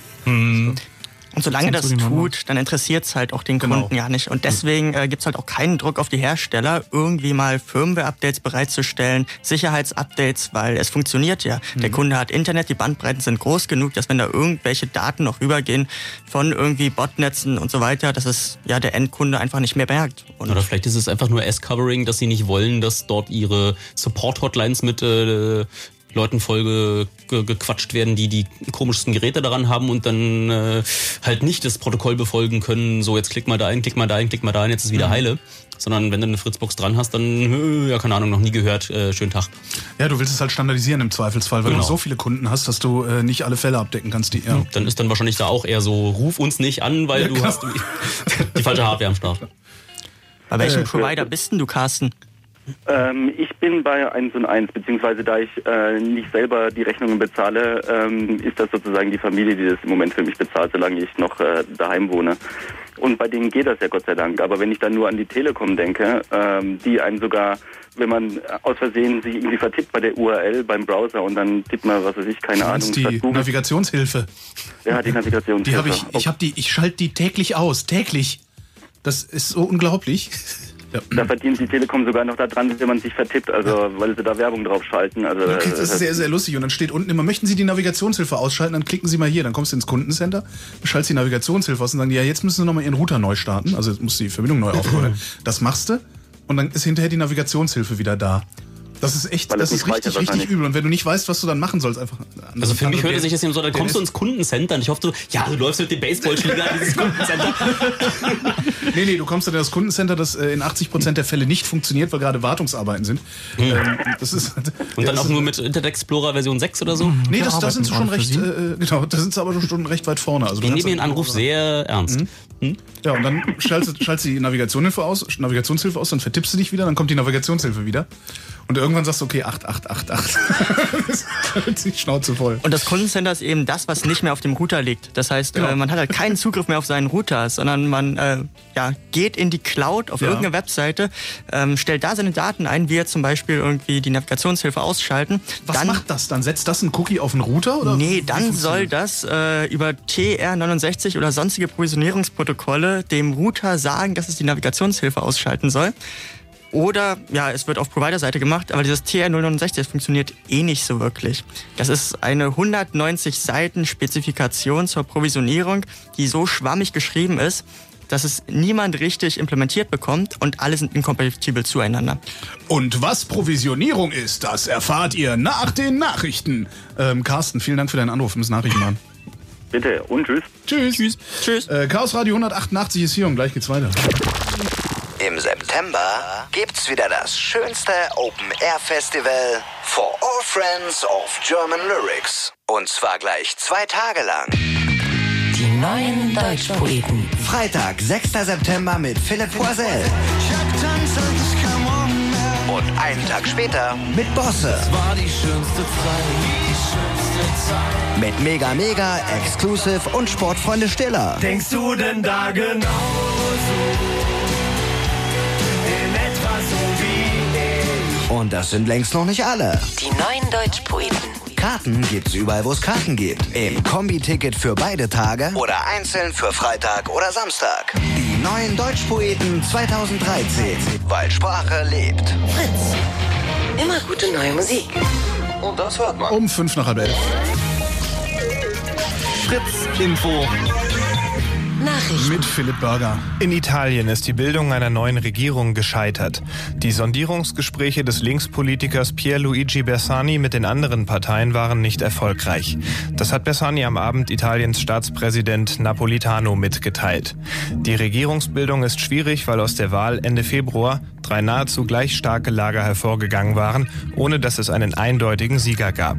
Und solange Das das tut, dann interessiert es halt auch den Genau. Kunden ja nicht. Und deswegen äh, gibt es halt auch keinen Druck auf die Hersteller, irgendwie mal Firmware-Updates bereitzustellen, Sicherheitsupdates, weil es funktioniert ja. Der Kunde hat Internet, die Bandbreiten sind groß genug, dass wenn da irgendwelche Daten noch rübergehen von irgendwie Botnetzen und so weiter, dass es ja der Endkunde einfach nicht mehr merkt. Und Oder vielleicht ist es einfach nur S-Covering, dass sie nicht wollen, dass dort ihre Support-Hotlines mit äh, Leuten voll ge ge gequatscht werden, die die komischsten Geräte daran haben und dann äh, halt nicht das Protokoll befolgen können. So, jetzt klick mal da ein, klick mal da ein, klick mal da ein, jetzt ist wieder heile. Sondern wenn du eine Fritzbox dran hast, dann, äh, ja, keine Ahnung, noch nie gehört, äh, schönen Tag. Ja, du willst es halt standardisieren im Zweifelsfall, weil Genau. du so viele Kunden hast, dass du äh, nicht alle Fälle abdecken kannst. Die, ja. Dann ist dann wahrscheinlich da auch eher so, ruf uns nicht an, weil Ja, du genau. hast die falsche Hardware am Start. bei welchem Äh, Provider bist denn du, Carsten? Ähm, ich bin bei 1 und 1, beziehungsweise da ich äh, nicht selber die Rechnungen bezahle, ähm, ist das sozusagen die Familie, die das im Moment für mich bezahlt, solange ich noch äh, daheim wohne. Und bei denen geht das ja Gott sei Dank. Aber wenn ich dann nur an die Telekom denke, ähm, die einen sogar, wenn man aus Versehen sich irgendwie vertippt bei der URL beim Browser und dann tippt man, was weiß ich, keine Ahnung, meinst die Navigationshilfe. ja, die Navigation. Die habe ich, ich habe die, ich schalte die täglich aus, täglich. Das ist so unglaublich. Ja. Da verdient die Telekom sogar noch daran, wenn man sich vertippt, also weil sie da Werbung drauf schalten. Also Okay, das ist sehr, sehr lustig. Und dann steht unten immer, möchten Sie die Navigationshilfe ausschalten? Dann klicken Sie mal hier. Dann kommst du ins Kundencenter, schaltest die Navigationshilfe aus und sagen, ja, jetzt müssen Sie nochmal Ihren Router neu starten. Also jetzt muss die Verbindung neu aufbauen. Das machst du und dann ist hinterher die Navigationshilfe wieder da. Das ist echt, das ist nicht richtig, richtig übel. Und wenn du nicht weißt, was du dann machen sollst, einfach. Also für mich hört es sich das jetzt eben so, dann kommst du ins Kundencenter und ich hoffe, du, ja, du läufst mit dem Baseballschläger in dieses Kundencenter. Nee, nee, du kommst dann in das Kundencenter, das äh, in 80% der Fälle nicht funktioniert, weil gerade Wartungsarbeiten sind. Ähm, das ist, Und dann das auch ist- nur mit Internet Explorer Version 6 oder so. Nee, Wir das, da sind sie schon recht, gerade äh, genau, da sind sie aber schon recht weit vorne. Also du Ich kannst nehme den dann- Anruf sehr ernst. Ja, und dann schaltest, schaltest du die Navigationshilfe aus, Navigationshilfe aus, dann vertippst du dich wieder, dann kommt die Navigationshilfe wieder. Und irgendwann sagst du, okay, 8, 8, 8, 8. das ist die Schnauze voll. Und das Kundencenter ist eben das, was nicht mehr auf dem Router liegt. Das heißt, Genau. äh, man hat halt keinen Zugriff mehr auf seinen Router, sondern man äh, ja, geht in die Cloud auf Ja. irgendeine Webseite, ähm, stellt da seine Daten ein, wie jetzt zum Beispiel irgendwie die Navigationshilfe ausschalten. Was dann, macht das dann? Setzt das einen Cookie auf den Router? Oder Nee, dann soll das äh, über TR69 oder sonstige Provisionierungsprotokolle dem Router sagen, dass es die Navigationshilfe ausschalten soll. Oder, ja, es wird auf Provider-Seite gemacht, aber dieses TR069 das funktioniert eh nicht so wirklich. Das ist eine 190 Seiten Spezifikation zur Provisionierung, die so schwammig geschrieben ist, dass es niemand richtig implementiert bekommt und alle sind inkompatibel zueinander. Und was Provisionierung ist, das erfahrt ihr nach den Nachrichten. Ähm, Carsten, vielen Dank für deinen Anruf. Wir müssen Nachrichten machen. Bitte und tschüss. Tschüss. Tschüss. Tschüss. Äh, Chaos Radio 188 ist hier und gleich geht's weiter. Im September gibt's wieder das schönste Open Air Festival for all friends of German Lyrics. Und zwar gleich zwei Tage lang. Die neuen Deutschpoeten. Freitag, 6. September mit Philipp Poisel. Und einen Tag später mit Bosse. War die schönste Zeit, die schönste Zeit. Mit Mega Mega, Exclusive und Sportfreunde Stiller. Denkst du denn da genauso? In etwa so wie ich. Und das sind längst noch nicht alle. Die neuen Deutschpoeten. Karten gibt's überall, wo es Karten gibt. Im Kombi-Ticket für beide Tage oder einzeln für Freitag oder Samstag. Die neuen Deutschpoeten 2013. Weil Sprache lebt. Fritz. Immer gute neue Musik. Und das hört man. Um fünf nach halb elf. Fritz Info. Nachrichten. Mit Philipp Burger. In Italien ist die Bildung einer neuen Regierung gescheitert. Die Sondierungsgespräche des Linkspolitikers Pierluigi Bersani mit den anderen Parteien waren nicht erfolgreich. Das hat Bersani am Abend Italiens Staatspräsident Napolitano mitgeteilt. Die Regierungsbildung ist schwierig, weil aus der Wahl Ende Februar drei nahezu gleich starke Lager hervorgegangen waren, ohne dass es einen eindeutigen Sieger gab.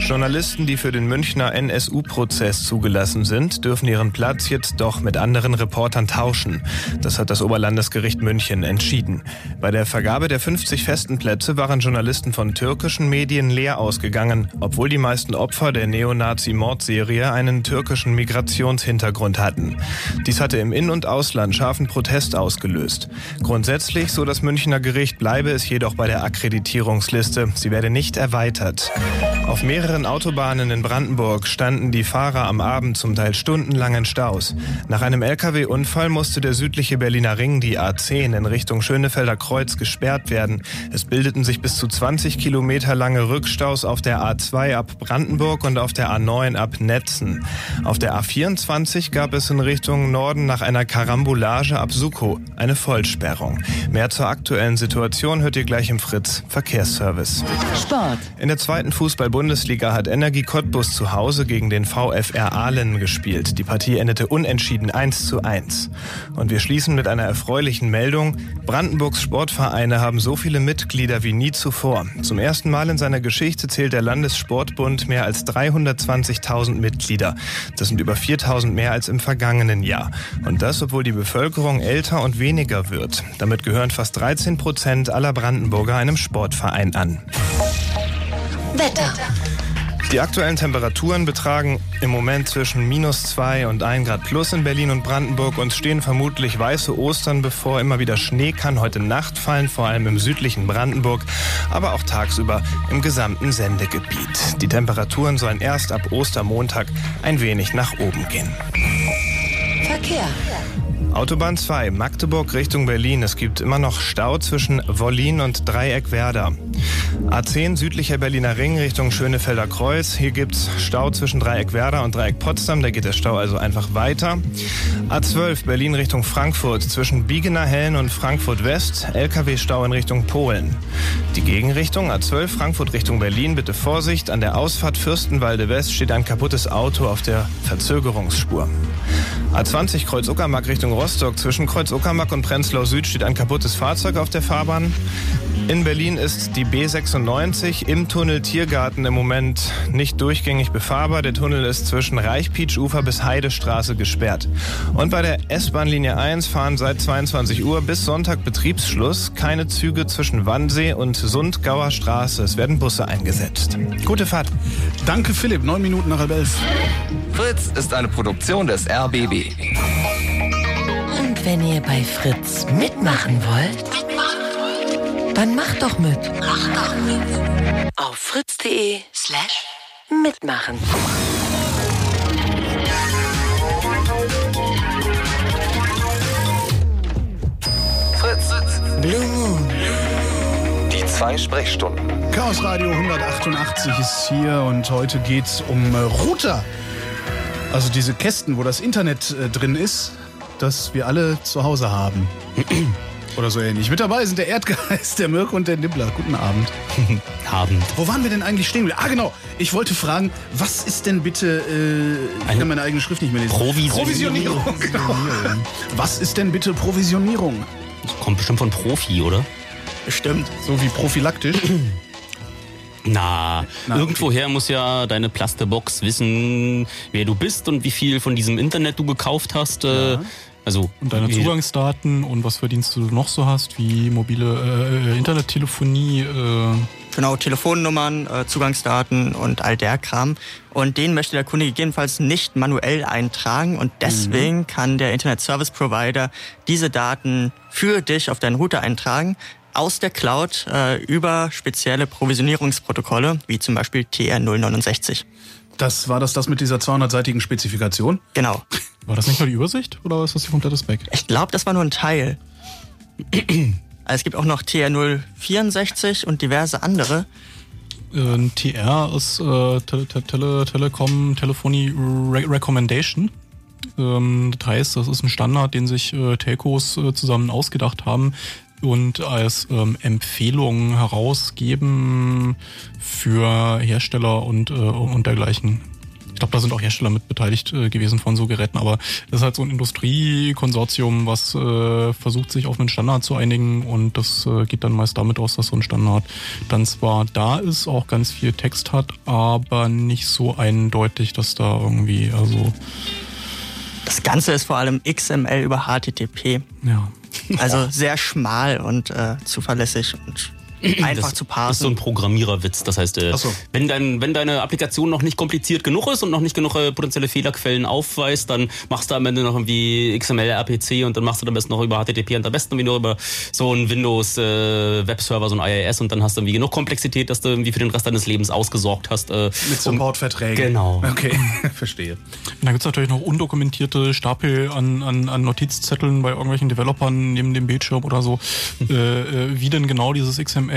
Journalisten, die für den Münchner NSU-Prozess zugelassen sind, dürfen ihren Platz jetzt doch mit anderen Reportern tauschen. Das hat das Oberlandesgericht München entschieden. Bei der Vergabe der 50 festen Plätze waren Journalisten von türkischen Medien leer ausgegangen, obwohl die meisten Opfer der Neonazi-Mordserie einen türkischen Migrationshintergrund hatten. Dies hatte im In- und Ausland scharfen Protest ausgelöst. Grundsätzlich, so das Münchner Gericht, bleibe es jedoch bei der Akkreditierungsliste. Sie werde nicht erweitert. Auf mehreren Autobahnen in Brandenburg standen die Fahrer am Abend zum Teil stundenlang in Staus. Nach einem Lkw-Unfall musste der südliche Berliner Ring, die A10, in Richtung Schönefelder Kreuz gesperrt werden. Es bildeten sich bis zu 20 Kilometer lange Rückstaus auf der A2 ab Brandenburg und auf der A9 ab Netzen. Auf der A24 gab es in Richtung Norden nach einer Karambolage ab Suko eine Vollsperrung. Mehr zur aktuellen Situation hört ihr gleich im Fritz Verkehrsservice. Sport. In der zweiten Fußball-Bundesliga hat Energie Cottbus zu Hause gegen den VfR Aalen gespielt. Die Partie endete unentschieden 1 zu 1. Und wir schließen mit einer erfreulichen Meldung. Brandenburgs Sportvereine haben so viele Mitglieder wie nie zuvor. Zum ersten Mal in seiner Geschichte zählt der Landessportbund mehr als 320.000 Mitglieder. Das sind über 4.000 mehr als im vergangenen Jahr. Und das, obwohl die Bevölkerung älter und weniger wird. Damit gehören fast 13 Prozent aller Brandenburger einem Sportverein an. Wetter. Die aktuellen Temperaturen betragen im Moment zwischen minus 2 und 1 Grad plus in Berlin und Brandenburg und stehen vermutlich weiße Ostern bevor. Immer wieder Schnee kann heute Nacht fallen, vor allem im südlichen Brandenburg, aber auch tagsüber im gesamten Sendegebiet. Die Temperaturen sollen erst ab Ostermontag ein wenig nach oben gehen. Verkehr. Autobahn 2, Magdeburg Richtung Berlin. Es gibt immer noch Stau zwischen Wollin und Dreieckwerder. A10 südlicher Berliner Ring Richtung Schönefelder Kreuz. Hier gibt's Stau zwischen Dreieckwerder und Dreieck Potsdam. Da geht der Stau also einfach weiter. A12 Berlin Richtung Frankfurt zwischen Biegener Hellen und Frankfurt West. LKW-Stau in Richtung Polen. Die Gegenrichtung A12 Frankfurt Richtung Berlin. Bitte Vorsicht. An der Ausfahrt Fürstenwalde West steht ein kaputtes Auto auf der Verzögerungsspur. A20 Kreuz Uckermark Richtung Rostock. Zwischen Kreuz Uckermark und Prenzlau Süd steht ein kaputtes Fahrzeug auf der Fahrbahn. In Berlin ist die B96 im Tunnel Tiergarten im Moment nicht durchgängig befahrbar. Der Tunnel ist zwischen Reichpietsch-Ufer bis Heidestraße gesperrt. Und bei der S-Bahn-Linie 1 fahren seit 22 Uhr bis Sonntag Betriebsschluss keine Züge zwischen Wannsee und Sundgauer Straße. Es werden Busse eingesetzt. Gute Fahrt. Danke, Philipp. Neun Minuten nach halb elf. Fritz ist eine Produktion des RBB. Und wenn ihr bei Fritz mitmachen wollt, dann macht doch mit. Macht doch mit. Auf fritz.de slash mitmachen. Fritz. Blue Moon. Die zwei Sprechstunden. Chaos Radio 188 ist hier und heute geht's um äh, Router. Also diese Kästen, wo das Internet äh, drin ist, das wir alle zu Hause haben. Oder so ähnlich. Mit dabei sind der Erdgeist, der Mirko und der Nibbler. Guten Abend. Abend. Wo waren wir denn eigentlich stehen? Ah, genau. Ich wollte fragen, was ist denn bitte. Äh, ich kann meine eigene Schrift nicht mehr lesen. Provisionierung. Provisionierung. Genau. Was ist denn bitte Provisionierung? Das kommt bestimmt von Profi, oder? Bestimmt. So wie prophylaktisch. Na, Na, irgendwoher muss ja deine Plastebox wissen, wer du bist und wie viel von diesem Internet du gekauft hast. Äh, also Und deine wie- Zugangsdaten und was für Dienste du noch so hast, wie mobile äh, Internettelefonie. Äh, Genau, Telefonnummern, äh, Zugangsdaten und all der Kram. Und den möchte der Kunde gegebenenfalls nicht manuell eintragen und deswegen kann der Internet Service Provider diese Daten für dich auf deinen Router eintragen aus der Cloud äh, über spezielle Provisionierungsprotokolle, wie zum Beispiel TR069. Das war das das mit dieser 200-seitigen Spezifikation? Genau. war das nicht nur die Übersicht oder ist das die komplette Spec? Ich glaube, das war nur ein Teil. Also es gibt auch noch TR064 und diverse andere. Äh, TR ist äh, Tele Tele Tele Telekom Telephony Re Recommendation. Ähm, das heißt, das ist ein Standard, den sich äh, Telcos äh, zusammen ausgedacht haben und als ähm, Empfehlung herausgeben für Hersteller und, äh, und dergleichen. Ich glaube, da sind auch Hersteller mit beteiligt äh, gewesen von so Geräten, aber das ist halt so ein Industriekonsortium, was äh, versucht, sich auf einen Standard zu einigen und das äh, geht dann meist damit aus, dass so ein Standard dann zwar da ist, auch ganz viel Text hat, aber nicht so eindeutig, dass da irgendwie, also Das Ganze ist vor allem XML über HTTP. ja. Also sehr schmal und äh, zuverlässig und einfach das zu ist so parsen. ein Programmiererwitz. Das heißt, äh, so. wenn, dein, wenn deine Applikation noch nicht kompliziert genug ist und noch nicht genug äh, potenzielle Fehlerquellen aufweist, dann machst du am Ende noch irgendwie XML, RPC und dann machst du am besten noch über HTTP und am besten irgendwie nur über so einen Windows äh, Webserver, so ein IIS und dann hast du irgendwie genug Komplexität, dass du irgendwie für den Rest deines Lebens ausgesorgt hast. Äh, Mit Supportverträgen. Genau. Okay, verstehe. Und dann gibt's natürlich noch undokumentierte Stapel an, an, an Notizzetteln bei irgendwelchen Developern neben dem Bildschirm oder so, äh, äh, wie denn genau dieses XML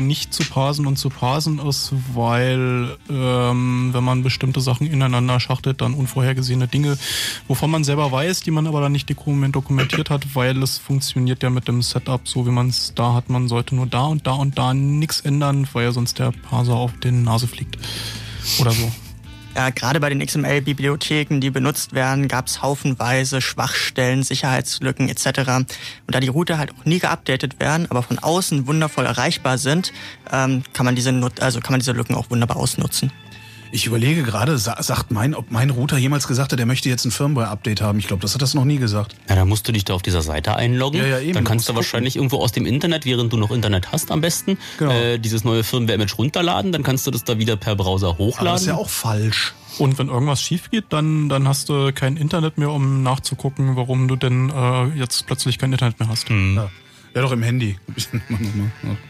nicht zu parsen und zu parsen ist, weil ähm, wenn man bestimmte Sachen ineinander schachtelt, dann unvorhergesehene Dinge, wovon man selber weiß, die man aber dann nicht dokument dokumentiert hat, weil es funktioniert ja mit dem Setup so, wie man es da hat. Man sollte nur da und da und da nichts ändern, weil ja sonst der Parser auf den Nase fliegt. Oder so. Ja, gerade bei den XML-Bibliotheken, die benutzt werden, gab es haufenweise Schwachstellen, Sicherheitslücken etc. Und da die Router halt auch nie geupdatet werden, aber von außen wundervoll erreichbar sind, ähm, kann man diese also kann man diese Lücken auch wunderbar ausnutzen. Ich überlege gerade, sa sagt mein, ob mein Router jemals gesagt hat, er möchte jetzt ein Firmware-Update haben. Ich glaube, das hat das noch nie gesagt. Ja, dann musst du dich da auf dieser Seite einloggen. Ja, ja, eben. Dann Du kannst musst du wahrscheinlich irgendwo aus dem Internet, während du noch Internet hast am besten, Genau. äh, dieses neue Firmware-Image runterladen. Dann kannst du das da wieder per Browser hochladen. Aber das ist ja auch falsch. Und wenn irgendwas schief geht, dann, dann hast du kein Internet mehr, um nachzugucken, warum du denn äh, jetzt plötzlich kein Internet mehr hast. Ja. Ja, doch im Handy.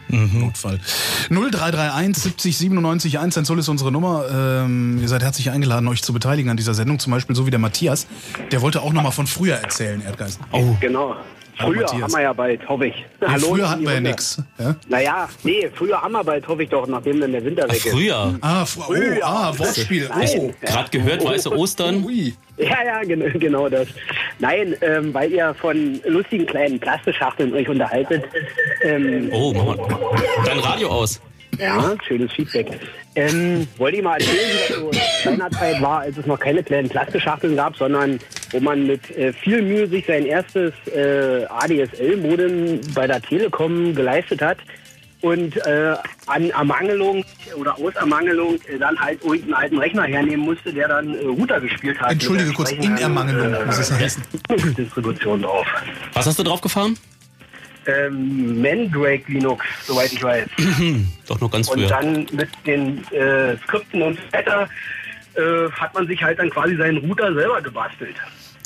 Ja, Notfall. 0331 70 97 110 ist unsere Nummer. Ähm, ihr seid herzlich eingeladen, euch zu beteiligen an dieser Sendung. Zum Beispiel so wie der Matthias. Der wollte auch nochmal von früher erzählen, Erdgeist. Oh, Genau. Früher Matthias. haben wir ja bald, hoffe ich. Ja, Hallo, früher hatten wir ja nix. Ja? Naja, nee, früher haben wir bald, hoffe ich doch, nachdem dann der Winter weg ist. früher. Ah, fr- oh, Früher. ah, Wortspiel. Nein. Oh. Gerade gehört, weiße Ostern. Ui. Ja, ja, genau, genau das. Nein, ähm, weil ihr von lustigen kleinen Plastikschachteln euch unterhaltet. Ähm, Oh, mach mal. Dein Radio aus. Ja, schönes Feedback. Ähm, wollte ich mal erzählen, wie das so in seiner Zeit war, als es noch keine kleinen Plastikschachteln gab, sondern wo man mit äh, viel Mühe sich sein erstes äh, ADSL-Modem bei der Telekom geleistet hat und äh, an Ermangelung oder aus Ermangelung äh, dann halt irgendeinen alten Rechner hernehmen musste, der dann äh, Router gespielt hat. Entschuldige kurz, in Ermangelung muss es heißen. äh, Distribution drauf. Was hast du drauf gefahren? Ähm, Mandrake Linux, soweit ich weiß. Doch noch ganz Und früher. dann mit den äh, Skripten und so weiter äh, hat man sich halt dann quasi seinen Router selber gebastelt,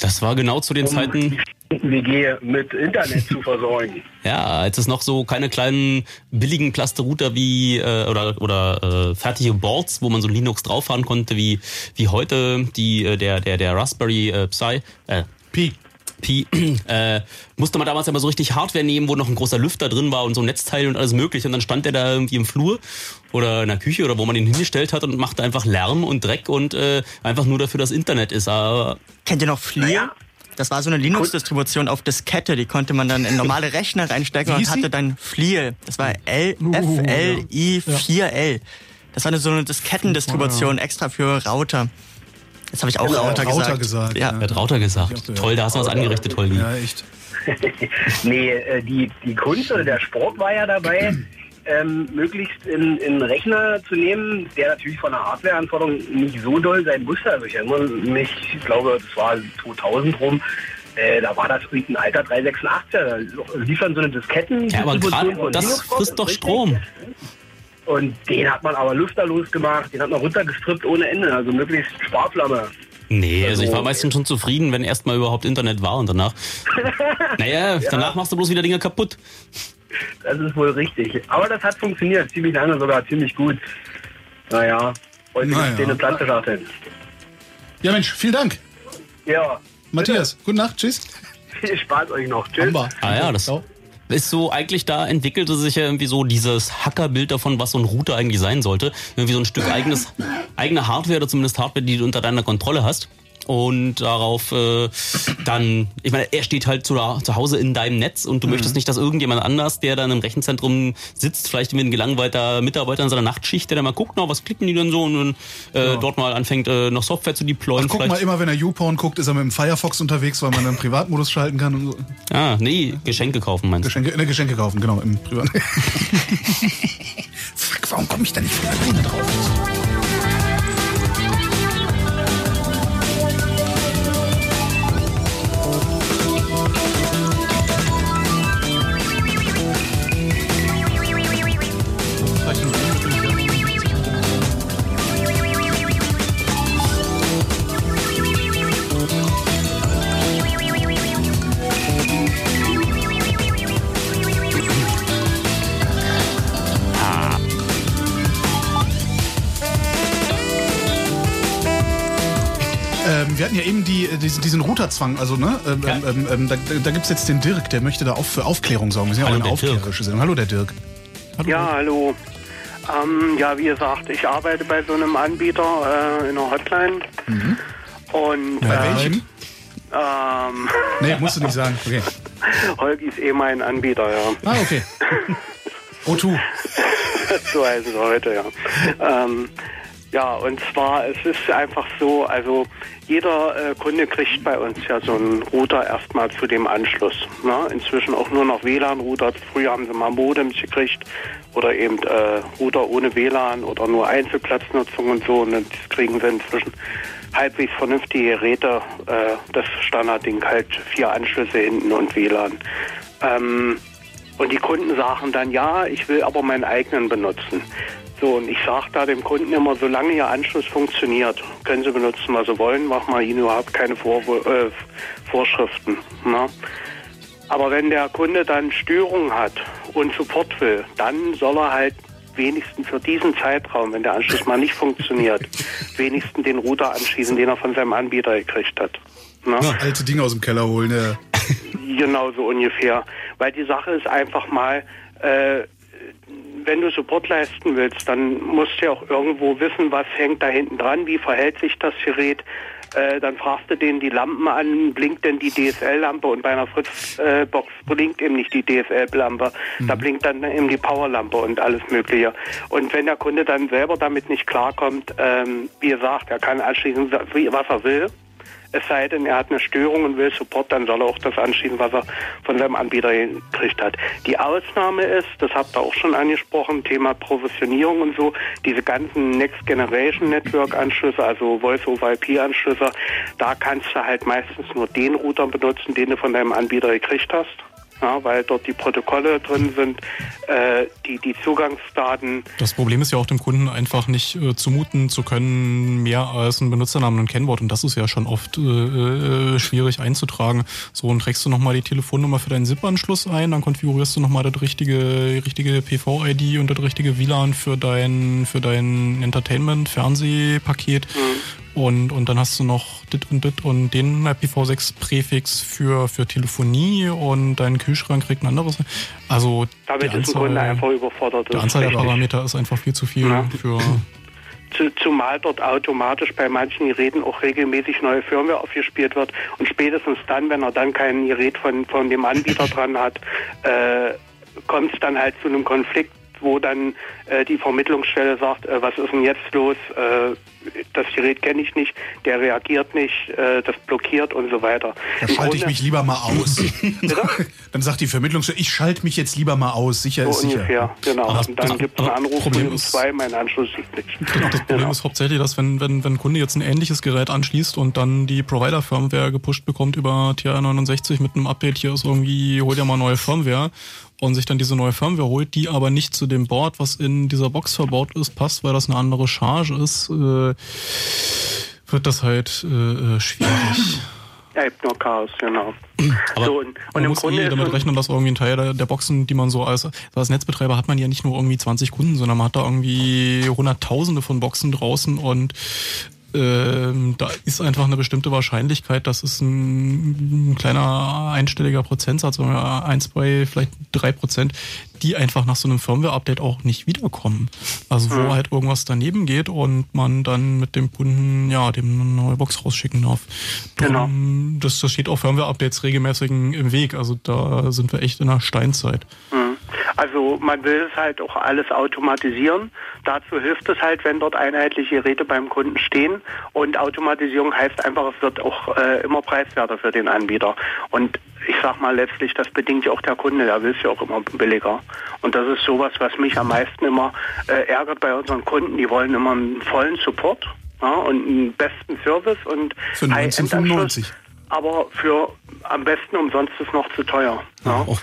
Das war genau zu den um Zeiten, WG mit Internet zu versorgen. ja, als es noch so keine kleinen billigen Plasterouter wie äh, oder oder äh, fertige Boards, wo man so Linux drauffahren konnte, wie wie heute die äh, der der der Raspberry äh, Pi äh, Pi. Pi, äh, musste man damals aber so richtig Hardware nehmen, wo noch ein großer Lüfter drin war und so Netzteile und alles mögliche. Und dann stand der da irgendwie im Flur oder in der Küche oder wo man ihn hingestellt hat und machte einfach Lärm und Dreck und äh, einfach nur dafür das Internet ist. Aber Kennt ihr noch Fleer? Naja. Das war so eine Linux-Distribution auf Diskette, die konnte man dann in normale Rechner reinstecken Wie und hatte dann Fleer. Das war L Uh, F L I 4 L. Das war eine, so eine Diskettendistribution extra für Router. Jetzt habe ich auch Router, Router gesagt. gesagt, Ja. ja. hat Rauter gesagt. Ja. Toll, da hast du was angerichtet, Holgi. Ja, echt. nee, äh, die, die Kunst oder der Sport war ja dabei, ähm, möglichst in, in einen Rechner zu nehmen, der natürlich von der Hardwareanforderung nicht so doll sein musste. Also ich erinnere mich, ich glaube, das war 2000 rum, äh, da war das irgendein alter 386er. Da lief dann so eine Disketten. Ja, aber gerade das frisst doch richtig? Strom. Und den hat man aber lüfterlos gemacht, den hat man runtergestrippt ohne Ende, also möglichst Sparflamme. Nee, also ich war Also- meistens schon zufrieden, wenn erstmal überhaupt Internet war und danach. Naja, danach machst du bloß wieder Dinge kaputt. Das ist wohl richtig. Aber das hat funktioniert, ziemlich lange sogar, ziemlich gut. Naja, heute Naja. den eine Plattenschachteln. Ja, Mensch, vielen Dank. Ja, Matthias, gute Nacht, tschüss. viel Spaß euch noch. Tschüss. Amba. Ah ja, das ist so eigentlich da entwickelte sich ja irgendwie so dieses Hackerbild davon, was so ein Router eigentlich sein sollte. Irgendwie so ein Stück eigenes, eigene Hardware oder zumindest Hardware, die du unter deiner Kontrolle hast. Und darauf äh, dann, ich meine, er steht halt zu, zu Hause in deinem Netz und du möchtest nicht, dass irgendjemand anders, der dann im Rechenzentrum sitzt, vielleicht mit ein gelangweilter Mitarbeiter in seiner Nachtschicht, der dann mal guckt, na, was klicken die denn so und dann äh, dort mal anfängt, äh, noch Software zu deployen. Ach, guck mal, immer wenn er YouPorn guckt, ist er mit dem Firefox unterwegs, weil man dann Privatmodus schalten kann und so. Ah, nee, Geschenke kaufen meinst du? Geschenke, ne, Geschenke kaufen, genau, im Privat. Fuck, warum komme ich da nicht von alleine drauf? Hatten ja eben die, äh, diesen, diesen Routerzwang, also ne, ähm, Ja. ähm, ähm, da, da gibt es jetzt den Dirk, der möchte da auch für Aufklärung sorgen. Wir sind ja auch Hallo, eine der Dirk. aufklärerische Sendung. Hallo, der Dirk. Ja, hallo. Ähm, ja, wie gesagt, ich arbeite bei so einem Anbieter äh, in einer Hotline. Und Bei äh, welchem? ähm, Nee, musst du nicht sagen. Okay. Holgi ist eh mein Anbieter, ja. Ah, okay. O2. so heißen sie heute, ja. ähm, ja, und zwar, es ist einfach so, also jeder äh, Kunde kriegt bei uns ja so einen Router erstmal zu dem Anschluss. Ne? Inzwischen auch nur noch WLAN-Router. Früher haben sie mal Modems gekriegt oder eben äh, Router ohne WLAN oder nur Einzelplatznutzung und so. Und das kriegen sie inzwischen halbwegs vernünftige Geräte. Äh, das Standardding halt vier Anschlüsse hinten und WLAN. Ähm, und die Kunden sagen dann, ja, ich will aber meinen eigenen benutzen. So, und ich sage da dem Kunden immer, solange Ihr Anschluss funktioniert, können Sie benutzen, was Sie wollen, machen wir Ihnen überhaupt keine Vorwür äh, Vorschriften. Ne? Aber wenn der Kunde dann Störungen hat und Support will, dann soll er halt wenigstens für diesen Zeitraum, wenn der Anschluss mal nicht funktioniert, wenigstens den Router anschließen, den er von seinem Anbieter gekriegt hat. Ne? Ja, alte Dinge aus dem Keller holen. Ja. Genau so ungefähr. Weil die Sache ist einfach mal, äh, wenn du Support leisten willst, dann musst du ja auch irgendwo wissen, was hängt da hinten dran, wie verhält sich das Gerät. Äh, dann fragst du den die Lampen an, blinkt denn die DSL-Lampe und bei einer Fritz-Box blinkt eben nicht die DSL-Lampe, da blinkt dann eben die Powerlampe und alles Mögliche. Und wenn der Kunde dann selber damit nicht klarkommt, ähm, wie gesagt, er kann anschließen, was er will, es sei denn, er hat eine Störung und will Support, dann soll er auch das anschließen, was er von seinem Anbieter gekriegt hat. Die Ausnahme ist, das habt ihr auch schon angesprochen, Thema Provisionierung und so, diese ganzen Next Generation Network Anschlüsse, also Voice-over-IP-Anschlüsse, da kannst du halt meistens nur den Router benutzen, den du von deinem Anbieter gekriegt hast. Ja, weil dort die Protokolle drin sind, äh, die, die Zugangsdaten. Das Problem ist ja auch dem Kunden einfach nicht äh, zumuten zu können, mehr als einen Benutzernamen und ein Kennwort. Und das ist ja schon oft äh, äh, schwierig einzutragen. So, und trägst du nochmal die Telefonnummer für deinen SIP-Anschluss ein, dann konfigurierst du nochmal das richtige, richtige PV-ID und das richtige WLAN für dein, für dein Entertainment-Fernsehpaket. Und, und dann hast du noch dit und dit und den IPv6-Präfix für, für Telefonie und dein Kühlschrank kriegt ein anderes. Also Damit die ist ein Kunde einfach überfordert. Anzahl der. Parameter ist einfach viel zu viel Ja. für. Zu, zumal dort automatisch bei manchen Geräten auch regelmäßig neue Firmware aufgespielt wird. Und spätestens dann, wenn er dann kein Gerät von, von dem Anbieter dran hat, äh, kommt es dann halt zu einem Konflikt wo dann äh, die Vermittlungsstelle sagt, äh, was ist denn jetzt los? Äh, das Gerät kenne ich nicht, der reagiert nicht, äh, das blockiert und so weiter. Da Im schalte ich mich lieber mal aus. Dann sagt die Vermittlungsstelle, ich schalte mich jetzt lieber mal aus. Sicher So ist sicher. ungefähr, genau. Aber und dann gibt es einen Anruf Problem um ist- zwei, mein Anschluss liegt nicht. Genau, das Problem ist hauptsächlich, dass wenn, wenn, wenn ein Kunde jetzt ein ähnliches Gerät anschließt und dann die Provider-Firmware gepusht bekommt über TR69 mit einem Update, hier ist irgendwie, hol dir mal neue Firmware und sich dann diese neue Firmware holt, die aber nicht zu dem Board, was in dieser Box verbaut ist, passt, weil das eine andere Charge ist, äh, wird das halt äh, äh, schwierig. Ja, gibt nur Chaos, genau. Aber so, und, und man im muss Grunde eh damit rechnen, dass irgendwie ein Teil der, der Boxen, die man so als, als Netzbetreiber hat man ja nicht nur irgendwie 20 Kunden, sondern man hat da irgendwie hunderttausende von Boxen draußen und ähm, da ist einfach eine bestimmte Wahrscheinlichkeit, das ist ein, ein kleiner einstelliger Prozentsatz, oder ein, zwei, vielleicht drei Prozent, die einfach nach so einem Firmware-Update auch nicht wiederkommen. Also wo Mhm. halt irgendwas daneben geht und man dann mit dem Kunden, ja, dem eine neue Box rausschicken darf. Genau. Das, das steht auch Firmware-Updates regelmäßig im Weg. Also da sind wir echt in der Steinzeit. Mhm. Also man will es halt auch alles automatisieren. Dazu hilft es halt, wenn dort einheitliche Geräte beim Kunden stehen. Und Automatisierung heißt einfach, es wird auch äh, immer preiswerter für den Anbieter. Und ich sag mal letztlich, das bedingt ja auch der Kunde, der will es ja auch immer billiger. Und das ist sowas, was mich am meisten immer äh, ärgert bei unseren Kunden. Die wollen immer einen vollen Support ja, und einen besten Service und Für 1995. aber für am besten umsonst ist noch zu teuer. Ja. Ja,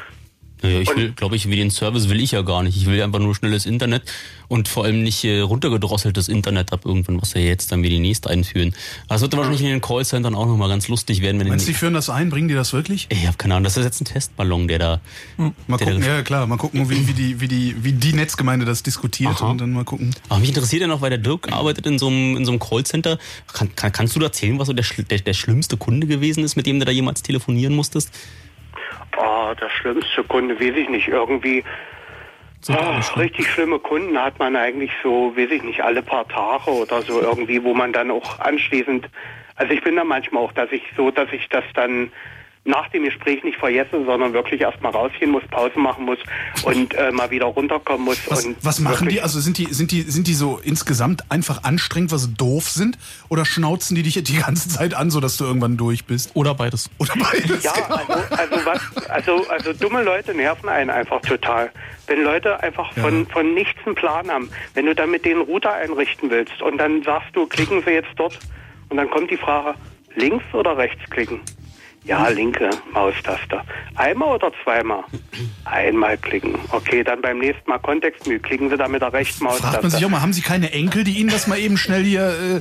ich will, glaube ich, wie den Service will ich ja gar nicht. Ich will einfach nur schnelles Internet und vor allem nicht äh, runtergedrosseltes Internet ab irgendwann, was wir jetzt dann wie die nächste einführen. Es wird wahrscheinlich in den Callcentern auch nochmal ganz lustig werden, wenn Meinst du, die führen das ein? Bringen die das wirklich? Ich habe keine Ahnung, das ist jetzt ein Testballon, der da. Mal der gucken, da ja klar, mal gucken, wie, wie, die, wie, die, wie die Netzgemeinde das diskutiert Aha. und dann mal gucken. Aber mich interessiert ja noch, weil der Dirk arbeitet in so einem, in so einem Callcenter. Kann, kann, kannst du da erzählen, was so der, der, der schlimmste Kunde gewesen ist, mit dem du da jemals telefonieren musstest? Der schlimmste Kunde, weiß ich nicht. Irgendwie ah, richtig schlimme Kunden hat man eigentlich so, weiß ich nicht, alle paar Tage oder so irgendwie, wo man dann auch anschließend, also ich bin da manchmal auch, dass ich so, dass ich das dann nach dem Gespräch nicht vergesse, sondern wirklich erstmal rausgehen muss, Pause machen muss und äh, mal wieder runterkommen muss. Was, und was machen die? Also sind die, sind die, sind die so insgesamt einfach anstrengend, weil sie doof sind? Oder schnauzen die dich die ganze Zeit an, sodass du irgendwann durch bist? Oder beides. Oder beides. Ja, also, also was, also, also dumme Leute nerven einen einfach total. Wenn Leute einfach von, von nichts einen Plan haben, wenn du dann mit denen Router einrichten willst und dann sagst du, klicken Sie jetzt dort und dann kommt die Frage, links oder rechts klicken? Ja, linke Maustaste. Einmal oder zweimal? Einmal klicken. Okay, dann beim nächsten Mal Kontextmenü. Klicken Sie da mit der rechten Fragt man sich Maustaste. auch mal, haben sie keine Enkel, die ihnen das mal eben schnell hier... Äh,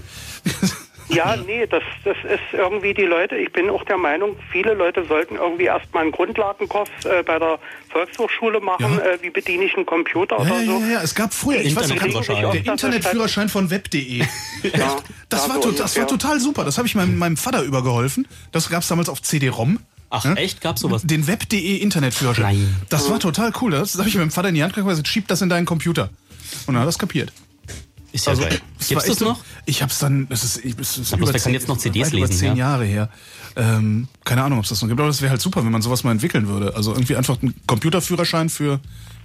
Ja, nee, das, das ist irgendwie die Leute, ich bin auch der Meinung, viele Leute sollten irgendwie erstmal einen Grundlagenkurs äh, bei der Volkshochschule machen, äh, wie bediene ich einen Computer ja, oder ja, so. ja, ja, es gab früher, ich weiß nicht, Internetführerschein. der Internetführerschein von web.de. Ja, Das, da war, so das war total super. Das habe ich meinem, meinem Vater übergeholfen. Das gab es damals auf CD-ROM. Ach, echt? Gab's sowas? Den Web.de Internetführerschein. Das war total cool. Das habe ich meinem Vater in die Hand gegeben und gesagt, schieb das in deinen Computer. Und dann hat er das kapiert. Ist ja geil. das Gibt's das noch? Ich hab's dann, das ist, ich- es ist Aber über zehn- jetzt noch CDs weit über lesen, zehn ja. Jahre her. Ähm, keine Ahnung, ob es das noch gibt, aber das wäre halt super, wenn man sowas mal entwickeln würde. Also irgendwie einfach einen Computerführerschein für,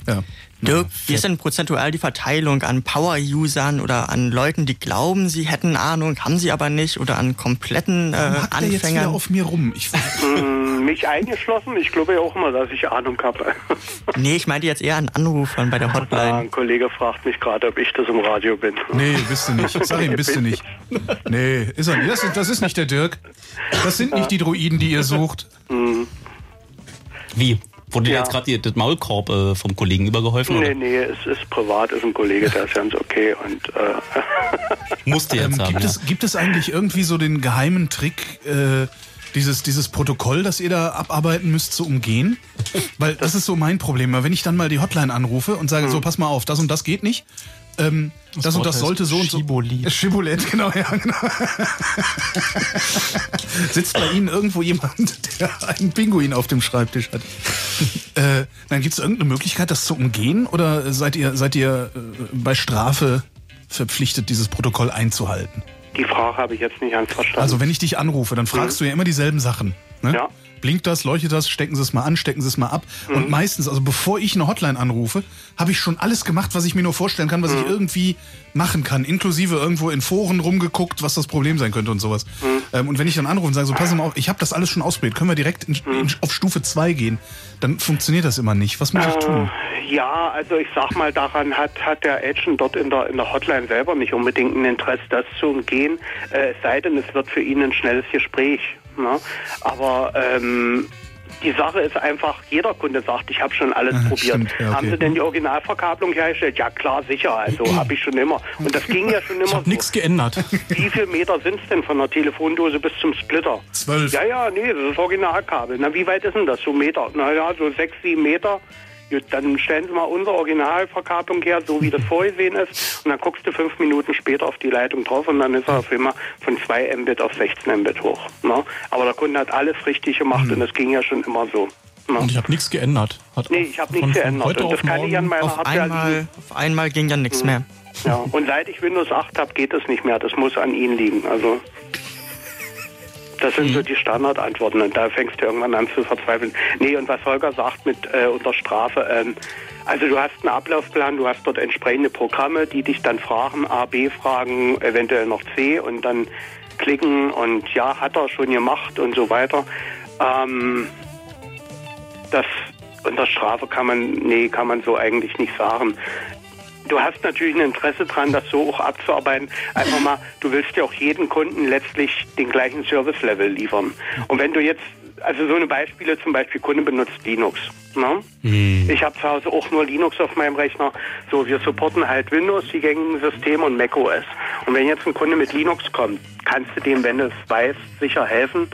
ja. Dirk, wie ist denn prozentual die Verteilung an Power-Usern oder an Leuten, die glauben, sie hätten Ahnung, haben sie aber nicht, oder an kompletten äh, Hackt der jetzt wieder Anfängern? auf mir rum? Ich, Hm, mich eingeschlossen? Ich glaube ja auch immer, dass ich Ahnung habe. Nee, ich meinte jetzt eher an Anrufern bei der Ah, Hotline. ein Kollege fragt mich gerade, ob ich das im Radio bin. nee, bist du nicht. Sag ihm, bist du nicht. Nee, ist er nicht. Das, ist- das ist nicht der Dirk. Das sind nicht die Druiden, die ihr sucht. Hm. Wie? Wurde dir Ja. jetzt gerade das Maulkorb äh, vom Kollegen übergeholfen? Nee, Oder? nee, es ist privat, ist ein Kollege, der ist ganz okay und äh, Musste jetzt Ähm, haben, gibt, ja. es, gibt es eigentlich irgendwie so den geheimen Trick, äh, dieses, dieses Protokoll, das ihr da abarbeiten müsst, zu umgehen? Weil das ist so mein Problem. Weil Wenn ich dann mal die Hotline anrufe und sage, so, pass mal auf, das und das geht nicht. Ähm, das, und Wort das sollte so und so. Schibolet. Schibolet, genau, ja, genau. Sitzt bei Ihnen irgendwo jemand, der einen Pinguin auf dem Schreibtisch hat? äh, dann gibt es irgendeine Möglichkeit, das zu umgehen? Oder seid ihr, seid ihr äh, bei Strafe verpflichtet, dieses Protokoll einzuhalten? die Frage habe ich jetzt nicht ganz verstanden. Also wenn ich dich anrufe, dann fragst du ja immer dieselben Sachen. Ne? Ja. Blinkt das, leuchtet das, stecken Sie es mal an, stecken Sie es mal ab. Und meistens, also bevor ich eine Hotline anrufe, habe ich schon alles gemacht, was ich mir nur vorstellen kann, was ich irgendwie machen kann. Inklusive irgendwo in Foren rumgeguckt, was das Problem sein könnte und sowas. Ähm, und wenn ich dann anrufe und sage, so pass mal auf, ich habe das alles schon ausprobiert, können wir direkt in, in, auf Stufe 2 gehen, dann funktioniert das immer nicht. Was muss ich tun? Äh, ja, also ich sag mal, daran hat, hat der Agent dort in der, in der Hotline selber nicht unbedingt ein Interesse, das zu umgehen, äh, es sei denn, es wird für ihn ein schnelles Gespräch. Ne? Aber ähm, die Sache ist einfach, jeder Kunde sagt, ich habe schon alles Ah, probiert. stimmt, ja, okay. Haben Sie denn die Originalverkabelung hergestellt? Ja klar, sicher, also habe ich schon immer. Und das ging ja schon immer Ich habe so. nichts geändert. Wie viel Meter sind es denn von der Telefondose bis zum Splitter? Zwölf. Ja, ja, nee, das ist Originalkabel. Na, wie weit ist denn das? So Meter? Naja, so sechs, sieben Meter. Gut, dann stellen Sie mal unsere Originalverkabelung her, so wie das vorgesehen ist. Und dann guckst du fünf Minuten später auf die Leitung drauf und dann ist er auf einmal von 2 Mbit auf 16 Mbit hoch. Ne? Aber der Kunde hat alles richtig gemacht und das ging ja schon immer so. Ne? Und ich habe nichts geändert. Hat Nee, ich habe nichts geändert. Und das kann ich an meiner Auf Hardware einmal, liegen. auf einmal ging dann nichts mehr. Ja, und seit ich Windows 8 habe, geht es nicht mehr. Das muss an Ihnen liegen. Also das sind so die Standardantworten und da fängst du irgendwann an zu verzweifeln. Nee, und was Holger sagt mit äh, unter Strafe, ähm, also du hast einen Ablaufplan, du hast dort entsprechende Programme, die dich dann fragen, A, B fragen, eventuell noch C und dann klicken und ja, hat er schon gemacht und so weiter. Ähm, das unter Strafe kann man, nee, kann man so eigentlich nicht sagen. Du hast natürlich ein Interesse dran, das so auch abzuarbeiten. Einfach mal, du willst ja auch jedem Kunden letztlich den gleichen Service-Level liefern. Und wenn du jetzt, also so eine Beispiele, zum Beispiel Kunde benutzt Linux. Ne? Ich habe zu Hause auch nur Linux auf meinem Rechner. So, wir supporten halt Windows, die gängigen Systeme und macOS. Und wenn jetzt ein Kunde mit Linux kommt, kannst du dem, wenn du es weißt, sicher helfen.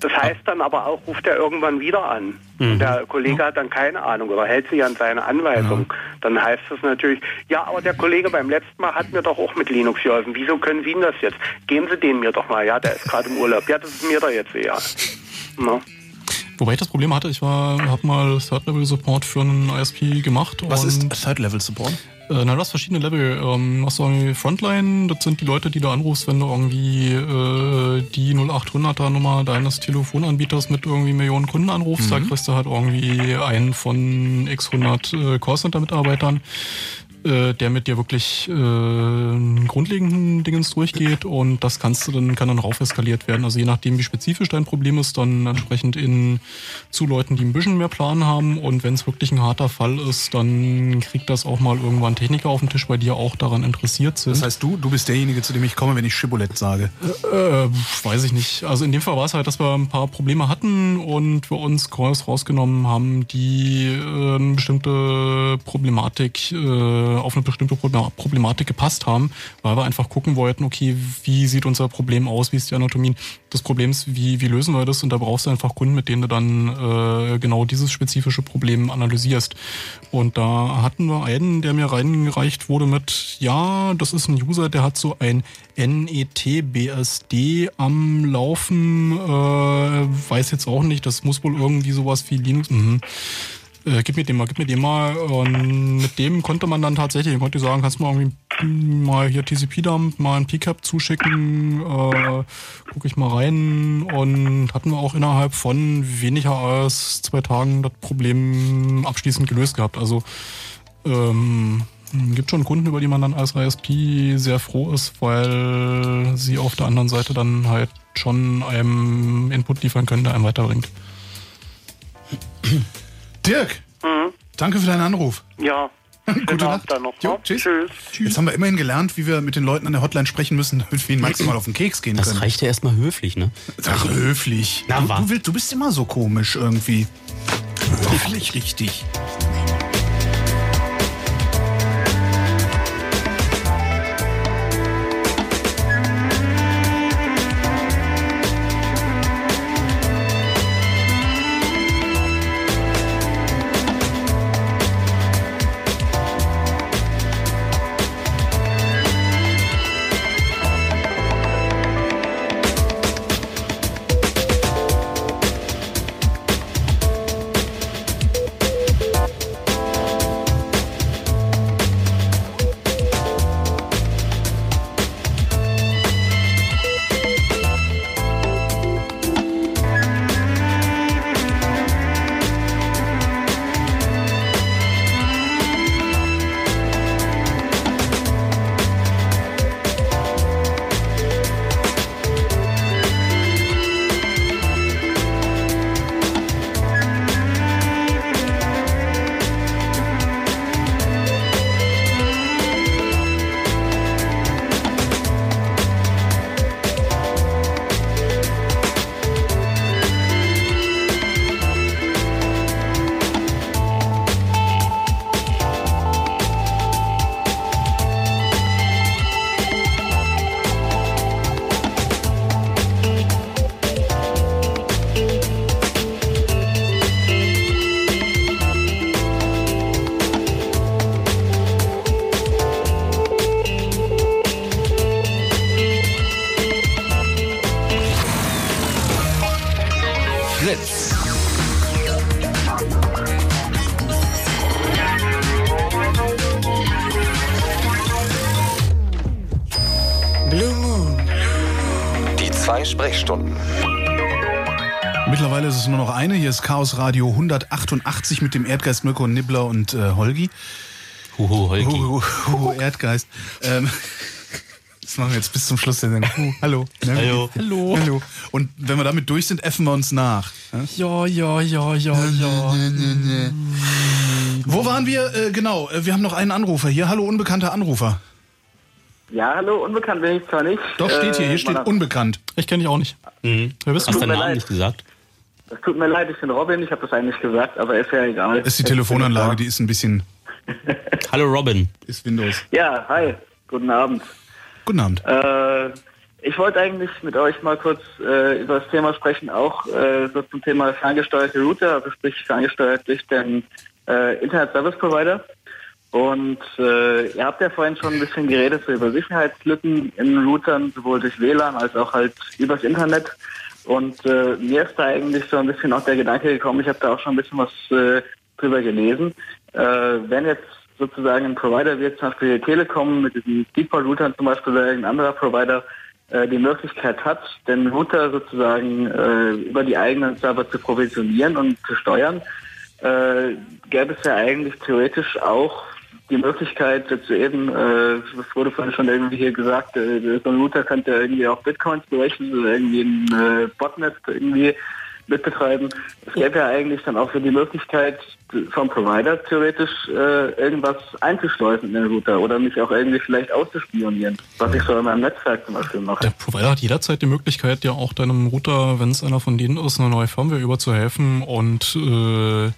Das heißt dann aber auch, ruft er irgendwann wieder an. Und der Kollege hat dann keine Ahnung oder hält sich an seine Anweisung. Dann heißt es natürlich, ja, aber der Kollege beim letzten Mal hat mir doch auch mit Linux geholfen. Wieso können Sie ihm das jetzt? Geben Sie den mir doch mal. Ja, der ist gerade im Urlaub. Ja, das ist mir doch jetzt egal. Ne? Wobei ich das Problem hatte, ich war, habe mal Third-Level-Support für einen ISP gemacht. Was und, ist Third-Level-Support? Äh, na, du hast verschiedene Level. Ähm, hast du irgendwie Frontline, das sind die Leute, die du anrufst, wenn du irgendwie äh, die 0800er Nummer deines Telefonanbieters mit irgendwie Millionen Kunden anrufst. Da kriegst du halt irgendwie einen von x 100 äh, Callcenter-Mitarbeitern, äh, der mit dir wirklich äh, grundlegenden Dingens durchgeht und das kannst du dann, kann dann rauf eskaliert werden. Also je nachdem, wie spezifisch dein Problem ist, dann entsprechend in zu Leuten, die ein bisschen mehr Plan haben und wenn es wirklich ein harter Fall ist, dann kriegt das auch mal irgendwann Techniker auf den Tisch, bei dir auch daran interessiert sind. Das heißt, du, du bist derjenige, zu dem ich komme, wenn ich Shibboleth sage. Äh, weiß ich nicht. Also in dem Fall war es halt, dass wir ein paar Probleme hatten und wir uns Calls rausgenommen haben, die äh, eine bestimmte Problematik, äh, auf eine bestimmte Proble- Problematik gepasst haben, weil wir einfach gucken wollten, okay, wie sieht unser Problem aus, wie ist die Anatomie des Problems, wie, wie lösen wir das und da brauchst du einfach Kunden, mit denen du dann äh, genau dieses spezifische Problem analysierst. Und da hatten wir einen, der mir reingereicht wurde mit, ja, das ist ein User, der hat so ein NET-BSD am Laufen, äh, weiß jetzt auch nicht, das muss wohl irgendwie sowas wie Linux. Mhm. Äh, gib mir den mal, gib mir den mal. Und mit dem konnte man dann tatsächlich, konnte ich sagen, kannst du mal irgendwie mal hier TCP-Dump, mal ein PCAP zuschicken, äh, gucke ich mal rein und hatten wir auch innerhalb von weniger als zwei Tagen das Problem abschließend gelöst gehabt. Also ähm, gibt schon Kunden, über die man dann als ISP sehr froh ist, weil sie auf der anderen Seite dann halt schon einem Input liefern können, der einem weiterbringt. Dirk, danke für deinen Anruf. Ja. Gute Abend Nacht. dann noch. Jo, ne? tschüss. Tschüss. Jetzt haben wir immerhin gelernt, wie wir mit den Leuten an der Hotline sprechen müssen, damit wir ihnen maximal auf den Keks gehen Das können. reicht ja erstmal höflich, ne? Ach, höflich. Na, du, du, willst, du bist immer so komisch irgendwie. Höflich richtig. Chaos Radio 188 mit dem Erdgeist Mirko Nibbler und äh, Holgi. Huhu, Holgi. Huhu, Huhu Erdgeist. Ähm, das machen wir jetzt bis zum Schluss der Sendung. Huhu, hallo. Ne? Hallo. Hallo. Hallo. Und wenn wir damit durch sind, effen wir uns nach. Ja, ja, ja, ja, ja. Wo waren wir? Äh, genau, äh, wir haben noch einen Anrufer hier. Hallo, unbekannter Anrufer. Ja, hallo, unbekannt bin ich zwar nicht. Doch, steht hier. Hier Äh, steht unbekannt. Ich kenne dich auch nicht. Mhm. Wer bist Hast du? deinen Namen leid. nicht gesagt? Es tut mir leid, ich bin Robin, ich habe das eigentlich gesagt, aber ist ja egal. Ist die Telefonanlage, die ist ein bisschen. Hallo Robin. Ist Windows. Ja, hi, guten Abend. Guten Abend. Äh, ich wollte eigentlich mit euch mal kurz äh, über das Thema sprechen, auch äh, so zum Thema ferngesteuerte Router, also sprich ferngesteuert durch den äh, Internet Service Provider. Und äh, ihr habt ja vorhin schon ein bisschen geredet so über Sicherheitslücken in Routern, sowohl durch WLAN als auch halt übers Internet. Und äh, mir ist da eigentlich so ein bisschen auch der Gedanke gekommen, ich habe da auch schon ein bisschen was äh, drüber gelesen. Äh, wenn jetzt sozusagen ein Provider wie jetzt zum Beispiel die Telekom mit diesen Default-Routern zum Beispiel oder irgendein anderer Provider äh, die Möglichkeit hat, den Router sozusagen äh, über die eigenen Server zu provisionieren und zu steuern, äh, gäbe es ja eigentlich theoretisch auch die Möglichkeit, jetzt eben, äh, das wurde vorhin schon irgendwie hier gesagt, äh, so ein Router könnte irgendwie auch Bitcoins berechnen oder irgendwie ein äh, Botnet irgendwie mitbetreiben. Es gäbe ja eigentlich dann auch so die Möglichkeit vom Provider theoretisch äh, irgendwas einzuschleusen in den Router oder mich auch irgendwie vielleicht auszuspionieren, was ich so in meinem Netzwerk zum Beispiel mache. Der Provider hat jederzeit die Möglichkeit, ja auch deinem Router, wenn es einer von denen ist, eine neue Firmware überzuhelfen. Und äh,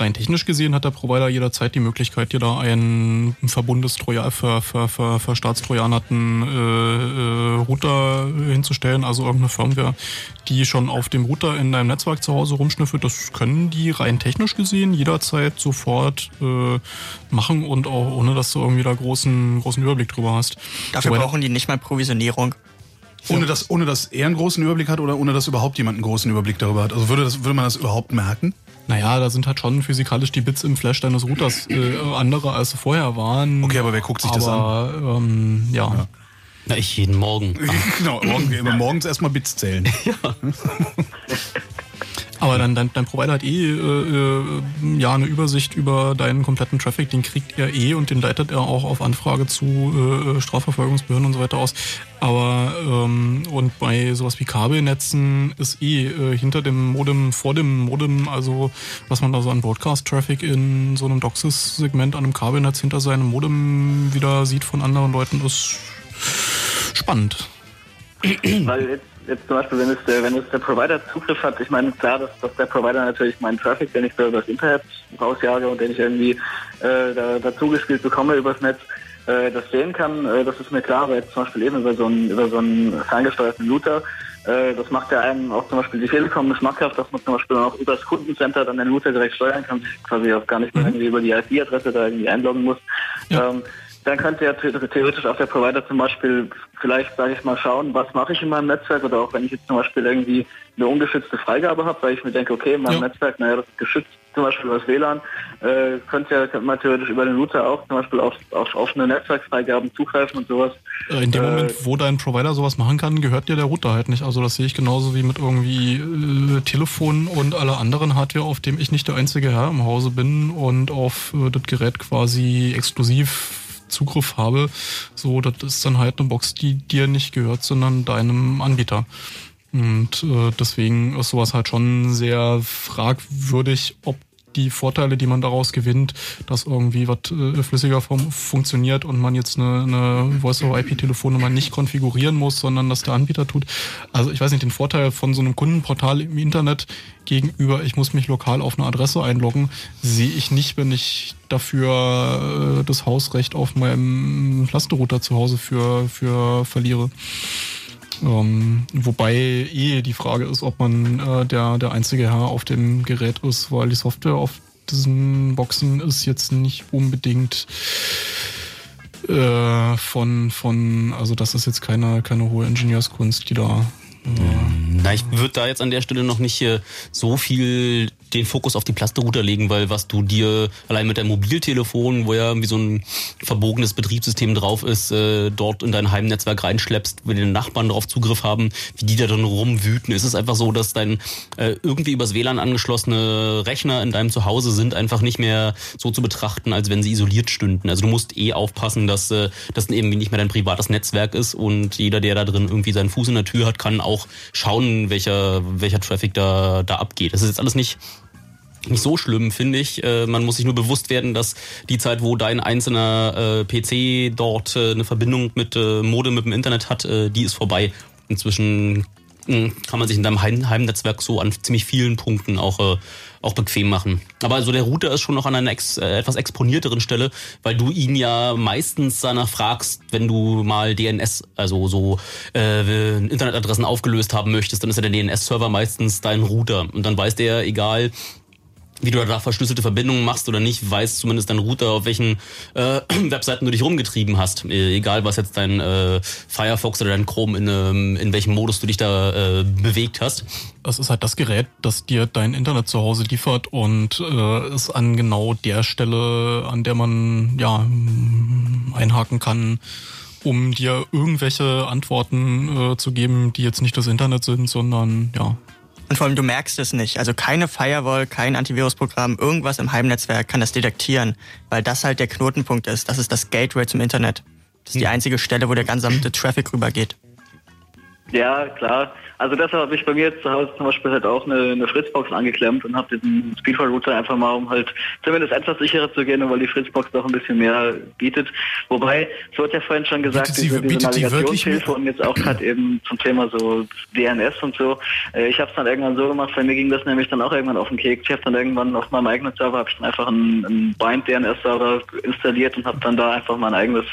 rein technisch gesehen hat der Provider jederzeit die Möglichkeit, dir da einen Verbundestrojan für, für, für, für staatstrojanerten äh, äh, Router hinzustellen, also irgendeine Firmware, die schon auf dem Router in deinem Netzwerk zu Hause rumschnüffelt. Das können die rein technisch gesehen jederzeit sofort äh, machen und auch ohne, dass du irgendwie da großen, großen Überblick drüber hast. Dafür Wobei- brauchen die nicht mal Provisionierung. Ohne dass, ohne dass er einen großen Überblick hat oder ohne dass überhaupt jemand einen großen Überblick darüber hat. Also würde, das, würde man das überhaupt merken? Naja, da sind halt schon physikalisch die Bits im Flash deines Routers äh, andere, als sie vorher waren. Okay, aber wer guckt sich das aber, Ähm, ja. Na, ich jeden Morgen. genau, morgen, immer morgens erstmal Bits zählen. Aber dann dein, dein Provider hat eh äh, äh, ja eine Übersicht über deinen kompletten Traffic, den kriegt er eh und den leitet er auch auf Anfrage zu äh, Strafverfolgungsbehörden und so weiter aus. Aber ähm, und bei sowas wie Kabelnetzen ist eh äh, hinter dem Modem, vor dem Modem, also was man da so an Broadcast-Traffic in so einem DOCSIS-Segment an einem Kabelnetz hinter seinem Modem wieder sieht von anderen Leuten, ist spannend. Weil jetzt, jetzt zum Beispiel, wenn es, der, wenn es der Provider Zugriff hat, ich meine, klar, dass, dass der Provider natürlich meinen Traffic, den ich da über das Internet rausjage und den ich irgendwie äh, da, dazu gespielt bekomme übers Netz, äh, das sehen kann, äh, das ist mir klar, aber jetzt zum Beispiel eben über so einen, über so einen ferngesteuerten Router, äh, das macht ja einem auch zum Beispiel die Telekom schmackhaft, dass man zum Beispiel auch über das Kundencenter dann den Router direkt steuern kann, sich quasi auch gar nicht mehr irgendwie über die IP-Adresse da irgendwie einloggen muss. Ähm, dann könnte ja the- theoretisch auch der Provider zum Beispiel vielleicht, sage ich mal, schauen, was mache ich in meinem Netzwerk oder auch wenn ich jetzt zum Beispiel irgendwie eine ungeschützte Freigabe habe, weil ich mir denke, okay, in meinem Netzwerk, naja, das ist geschützt, zum Beispiel über das WLAN, äh, könnte, ja, könnte man theoretisch über den Router auch zum Beispiel auf, auf offene Netzwerkfreigaben zugreifen und sowas. Äh, In dem Äh, Moment, wo dein Provider sowas machen kann, gehört dir der Router halt nicht. Also das sehe ich genauso wie mit irgendwie äh, Telefon und aller anderen Hardware, auf dem ich nicht der einzige Herr im Hause bin und auf äh, das Gerät quasi exklusiv Zugriff habe. So, das ist dann halt eine Box, die dir nicht gehört, sondern deinem Anbieter. Und äh, deswegen ist sowas halt schon sehr fragwürdig, ob die Vorteile, die man daraus gewinnt, dass irgendwie was äh, flüssiger fun funktioniert und man jetzt eine, eine Voice-over-IP-Telefonnummer nicht konfigurieren muss, sondern dass der Anbieter tut. Also ich weiß nicht, den Vorteil von so einem Kundenportal im Internet gegenüber, ich muss mich lokal auf eine Adresse einloggen, sehe ich nicht, wenn ich dafür äh, das Hausrecht auf meinem Clusterrouter zu Hause für, für verliere. Ähm, wobei eh die Frage ist, ob man äh, der, der einzige Herr auf dem Gerät ist, weil die Software auf diesen Boxen ist jetzt nicht unbedingt äh, von, von, also das ist jetzt keine, keine hohe Ingenieurskunst, die da. Äh, Na, ich würde da jetzt an der Stelle noch nicht so viel den Fokus auf die Plasterrouter legen, weil was du dir allein mit deinem Mobiltelefon, wo ja irgendwie so ein verbogenes Betriebssystem drauf ist, äh, dort in dein Heimnetzwerk reinschleppst, wenn die Nachbarn darauf Zugriff haben, wie die da dann rumwüten. ist Es einfach so, dass dein äh, irgendwie übers WLAN angeschlossene Rechner in deinem Zuhause sind einfach nicht mehr so zu betrachten, als wenn sie isoliert stünden. Also du musst eh aufpassen, dass äh, das eben nicht mehr dein privates Netzwerk ist und jeder, der da drin irgendwie seinen Fuß in der Tür hat, kann auch schauen, welcher, welcher Traffic da, da abgeht. Das ist jetzt alles nicht nicht so schlimm, finde ich. Äh, man muss sich nur bewusst werden, dass die Zeit, wo dein einzelner äh, PC dort äh, eine Verbindung mit äh, Modem, mit dem Internet hat, äh, die ist vorbei. Inzwischen mh, kann man sich in deinem Heim Heimnetzwerk so an ziemlich vielen Punkten auch, äh, auch bequem machen. Aber also der Router ist schon noch an einer ex, äh, etwas exponierteren Stelle, weil du ihn ja meistens danach fragst, wenn du mal DNS, also so Internetadressen aufgelöst haben möchtest, dann ist ja der DNS-Server meistens dein Router. Und dann weiß der, egal wie du da verschlüsselte Verbindungen machst oder nicht, weiß zumindest dein Router, auf welchen äh, Webseiten du dich rumgetrieben hast. Äh, egal, was jetzt dein äh, Firefox oder dein Chrome in, ähm, in welchem Modus du dich da äh, bewegt hast. Das ist halt das Gerät, das dir dein Internet zu Hause liefert und äh, ist an genau der Stelle, an der man ja einhaken kann, um dir irgendwelche Antworten äh, zu geben, die jetzt nicht das Internet sind, sondern ja, und vor allem, du merkst es nicht. Also keine Firewall, kein Antivirusprogramm, irgendwas im Heimnetzwerk kann das detektieren, weil das halt der Knotenpunkt ist. Das ist das Gateway zum Internet. Das ist die einzige Stelle, wo der gesamte Traffic rübergeht. Ja, klar. Also deshalb habe ich bei mir jetzt zu Hause zum Beispiel halt auch eine, eine Fritzbox angeklemmt und habe diesen Speedfire-Router einfach mal, um halt zumindest etwas sicherer zu gehen, weil die Fritzbox doch ein bisschen mehr bietet. Wobei, es wurde ja vorhin schon gesagt, sie, diese, diese die Navigationshilfe und jetzt auch gerade eben zum Thema so DNS und so. Äh, ich habe es dann irgendwann so gemacht, bei mir ging das nämlich dann auch irgendwann auf den Keks. Ich habe dann irgendwann auf meinem eigenen Server habe ich dann einfach einen, einen Bind-DNS-Server installiert und habe dann da einfach mein eigenes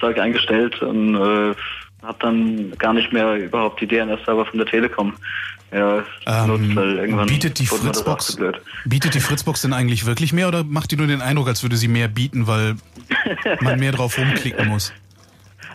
Zeug eingestellt und äh, habe dann gar nicht mehr überhaupt die DNS-Server von der Telekom ja, Ähm, benutzt, weil irgendwann bietet die Fritzbox bietet die Fritzbox denn eigentlich wirklich mehr oder macht die nur den Eindruck, als würde sie mehr bieten, weil man mehr drauf rumklicken muss?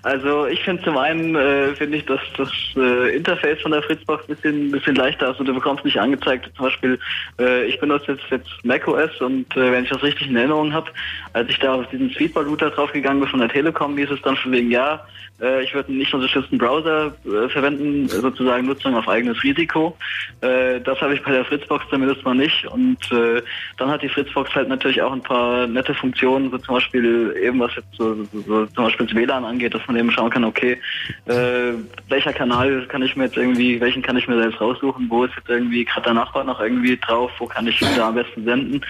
Also ich finde zum einen äh, finde ich, dass das äh, Interface von der Fritzbox ein bisschen, bisschen leichter ist und du bekommst nicht angezeigt. Zum Beispiel, äh, ich benutze jetzt, jetzt macOS und äh, wenn ich das richtig in Erinnerung habe, als ich da auf diesen Speedball-Router draufgegangen bin von der Telekom, hieß es dann schon wegen, ja, äh, ich würde nicht unterstützten Browser äh, verwenden, sozusagen Nutzung auf eigenes Risiko. Das habe ich bei der Fritzbox zumindest mal nicht. Und dann hat die Fritzbox halt natürlich auch ein paar nette Funktionen, so zum Beispiel eben was jetzt so, so, so zum Beispiel das WLAN angeht, dass man eben schauen kann, okay, äh, welcher Kanal kann ich mir jetzt irgendwie, welchen kann ich mir selbst raussuchen, wo ist jetzt irgendwie gerade der Nachbar noch irgendwie drauf, wo kann ich da am besten senden.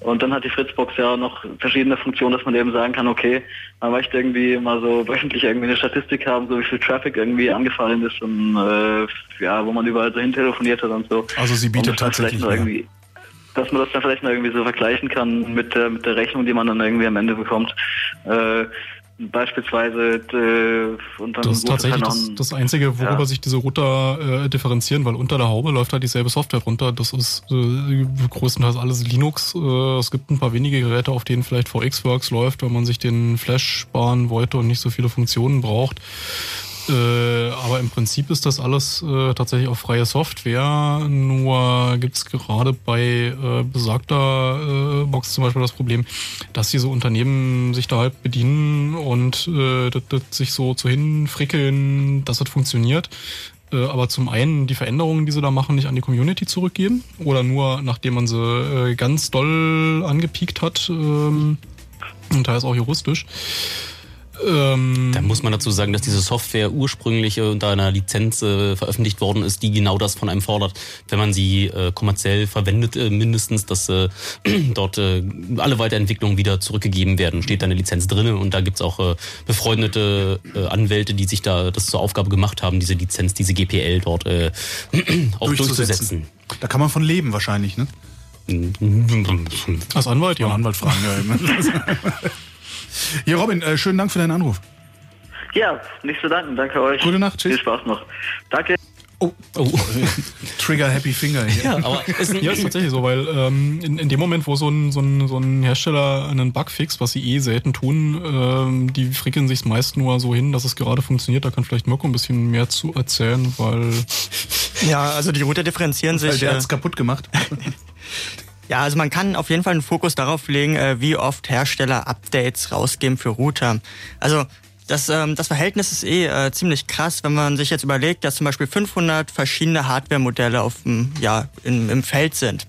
Und dann hat die Fritzbox ja noch verschiedene Funktionen, dass man eben sagen kann, okay, man möchte irgendwie mal so wöchentlich irgendwie eine Statistik haben, so wie viel Traffic irgendwie angefallen ist und äh, ja, wo man überall so hin telefoniert hat und so. Also sie bietet tatsächlich irgendwie dass man das dann vielleicht noch irgendwie so vergleichen kann mit der, mit der Rechnung, die man dann irgendwie am Ende bekommt. Äh, beispielsweise äh, dann Das ist tatsächlich das, das Einzige, worüber Ja. sich diese Router äh, differenzieren, weil unter der Haube läuft halt dieselbe Software runter. Das ist äh, größtenteils alles Linux. Äh, es gibt ein paar wenige Geräte, auf denen vielleicht VxWorks läuft, wenn man sich den Flash sparen wollte und nicht so viele Funktionen braucht. Äh, aber im Prinzip ist das alles äh, tatsächlich auch freie Software. Nur gibt es gerade bei äh, besagter äh, Box zum Beispiel das Problem, dass diese Unternehmen sich da halt bedienen und äh, das, das sich so zu hinfrickeln, dass das funktioniert. Aber zum einen die Veränderungen, die sie da machen, nicht an die Community zurückgeben oder nur nachdem man sie ganz doll angepiekt hat ähm, und teils auch juristisch. Ähm, Da muss man dazu sagen, dass diese Software ursprünglich äh, unter einer Lizenz äh, veröffentlicht worden ist, die genau das von einem fordert, wenn man sie äh, kommerziell verwendet, äh, mindestens, dass äh, dort äh, alle Weiterentwicklungen wieder zurückgegeben werden. Steht da eine Lizenz drinne und da gibt's auch äh, befreundete äh, Anwälte, die sich da das zur Aufgabe gemacht haben, diese Lizenz, diese GPL dort äh, auch durchzusetzen. Da kann man von leben wahrscheinlich, ne? Als Anwalt, ja. Anwalt fragen, ja. Hier, Robin, äh, schönen Dank für deinen Anruf. Ja, nicht zu danken. Danke euch. Gute Nacht, tschüss. Viel Spaß noch. Danke. Oh, oh. Trigger Happy Finger hier. Ja, aber ist, ja, ist tatsächlich so, weil ähm, in, in dem Moment, wo so ein, so, ein, so ein Hersteller einen Bug fixt, was sie eh selten tun, ähm, die frickeln sich meist nur so hin, dass es gerade funktioniert. Da kann vielleicht Mirko ein bisschen mehr zu erzählen, weil... Ja, also die Router differenzieren sich... Weil der äh, hat's kaputt gemacht. Ja, also man kann auf jeden Fall einen Fokus darauf legen, äh, wie oft Hersteller Updates rausgeben für Router. Also das, ähm, das Verhältnis ist eh äh, ziemlich krass, wenn man sich jetzt überlegt, dass zum Beispiel 500 verschiedene Hardware-Modelle ja, in, im Feld sind.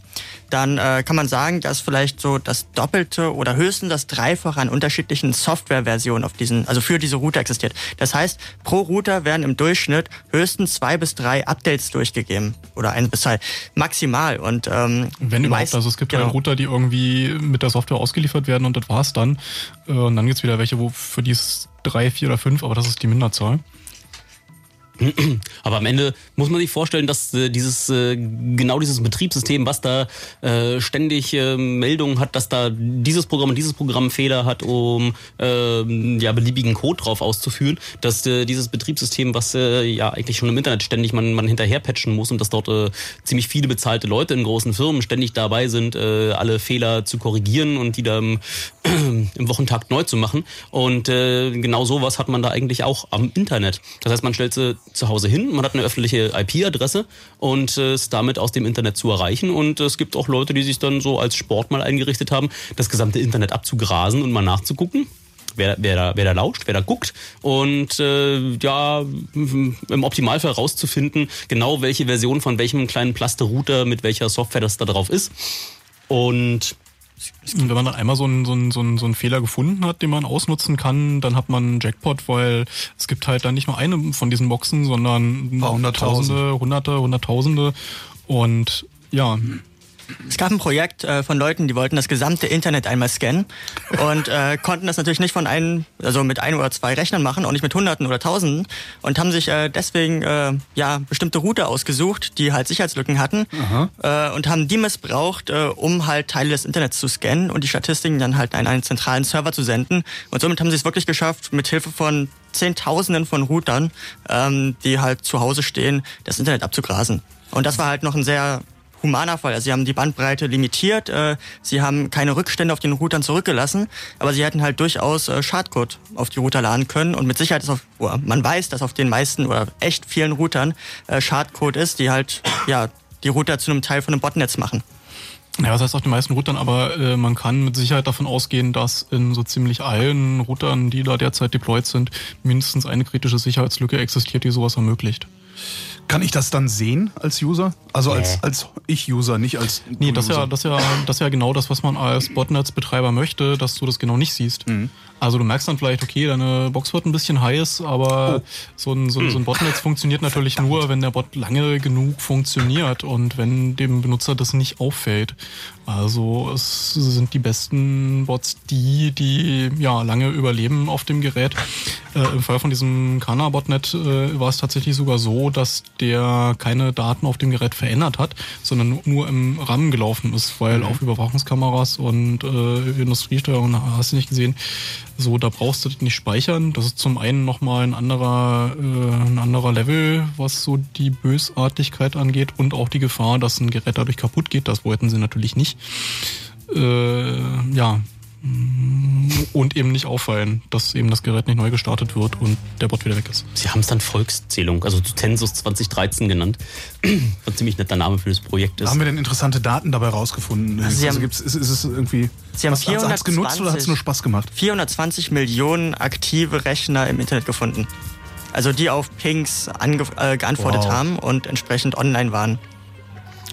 Dann äh, kann man sagen, dass vielleicht so das Doppelte oder höchstens das Dreifache an unterschiedlichen Softwareversionen auf diesen, also für diese Router existiert. Das heißt, pro Router werden im Durchschnitt höchstens zwei bis drei Updates durchgegeben oder ein bis zwei maximal. Und ähm, Wenn überhaupt, meist- also es gibt genau. halt Router, die irgendwie mit der Software ausgeliefert werden und das war's dann. Äh, Und dann gibt's wieder welche, wo für die ist drei, vier oder fünf, aber das ist die Minderzahl. Aber am Ende muss man sich vorstellen, dass äh, dieses äh, genau dieses Betriebssystem, was da äh, ständig äh, Meldungen hat, dass da dieses Programm und dieses Programm Fehler hat, um äh, ja beliebigen Code drauf auszuführen, dass äh, dieses Betriebssystem, was äh, ja eigentlich schon im Internet ständig man, man hinterher patchen muss und dass dort äh, ziemlich viele bezahlte Leute in großen Firmen ständig dabei sind, äh, alle Fehler zu korrigieren und die da im, im Wochentakt neu zu machen. Und äh, genau sowas hat man da eigentlich auch am Internet. Das heißt, man stellt sie zu Hause hin, man hat eine öffentliche IP-Adresse und äh, ist damit aus dem Internet zu erreichen. Und es gibt auch Leute, die sich dann so als Sport mal eingerichtet haben, das gesamte Internet abzugrasen und mal nachzugucken. Wer, wer, da, wer da lauscht, wer da guckt und äh, ja, im Optimalfall rauszufinden, genau welche Version von welchem kleinen Plaste-Router mit welcher Software das da drauf ist. Und Und wenn man dann einmal so einen, so, einen, so, einen, so einen Fehler gefunden hat, den man ausnutzen kann, dann hat man einen Jackpot, weil es gibt halt dann nicht nur eine von diesen Boxen, sondern Tausende, Hunderte, Hunderttausende. Und ja, Es gab ein Projekt äh, von Leuten, die wollten das gesamte Internet einmal scannen und äh, konnten das natürlich nicht von einem, also mit ein oder zwei Rechnern machen, auch nicht mit Hunderten oder Tausenden und haben sich äh, deswegen äh, ja bestimmte Router ausgesucht, die halt Sicherheitslücken hatten äh, und haben die missbraucht, äh, um halt Teile des Internets zu scannen und die Statistiken dann halt an einen zentralen Server zu senden. Und somit haben sie es wirklich geschafft, mit Hilfe von Zehntausenden von Routern, ähm, die halt zu Hause stehen, das Internet abzugrasen. Und das war halt noch ein sehr humaner Fall. Also sie haben die Bandbreite limitiert, äh, sie haben keine Rückstände auf den Routern zurückgelassen, aber sie hätten halt durchaus äh, Schadcode auf die Router laden können und mit Sicherheit ist auf, oder man weiß, dass auf den meisten oder echt vielen Routern äh, Schadcode ist, die halt ja die Router zu einem Teil von einem Botnetz machen. Ja, was heißt auf den meisten Routern, aber äh, man kann mit Sicherheit davon ausgehen, dass in so ziemlich allen Routern, die da derzeit deployed sind, mindestens eine kritische Sicherheitslücke existiert, die sowas ermöglicht. Kann ich das dann sehen als User? Also als, Nee. als Ich-User, nicht als Nee, das ist ja, User. das ist ja, das ist ja genau das, was man als Botnetzbetreiber möchte, dass du das genau nicht siehst. Also du merkst dann vielleicht, okay, deine Box wird ein bisschen heiß, aber so, ein, so, ein- so ein Botnetz funktioniert natürlich nur, wenn der Bot lange genug funktioniert und wenn dem Benutzer das nicht auffällt. Also es sind die besten Bots die, die ja lange überleben auf dem Gerät. Äh, Im Fall von diesem Kana-Botnet äh, war es tatsächlich sogar so, dass der keine Daten auf dem Gerät verändert hat, sondern nur im RAM gelaufen ist, weil Mhm. auf Überwachungskameras und äh, Industriesteuerung hast du nicht gesehen, so da brauchst du das nicht speichern. Das ist zum einen nochmal ein anderer, äh, ein anderer Level, was so die Bösartigkeit angeht und auch die Gefahr, dass ein Gerät dadurch kaputt geht. Das wollten sie natürlich nicht. Äh, ja. Und eben nicht auffallen, dass eben das Gerät nicht neu gestartet wird und der Bot wieder weg ist. Sie haben es dann Volkszählung, also Census 2013 genannt. Was ziemlich netter Name für das Projekt ist. Haben wir denn interessante Daten dabei rausgefunden? Also Sie also haben- gibt's, ist, ist es irgendwie. Sie haben hat's- hat's genutzt oder hat es nur Spaß gemacht? 420 Millionen aktive Rechner im Internet gefunden. Also die auf Pings äh, geantwortet Wow. haben und entsprechend online waren.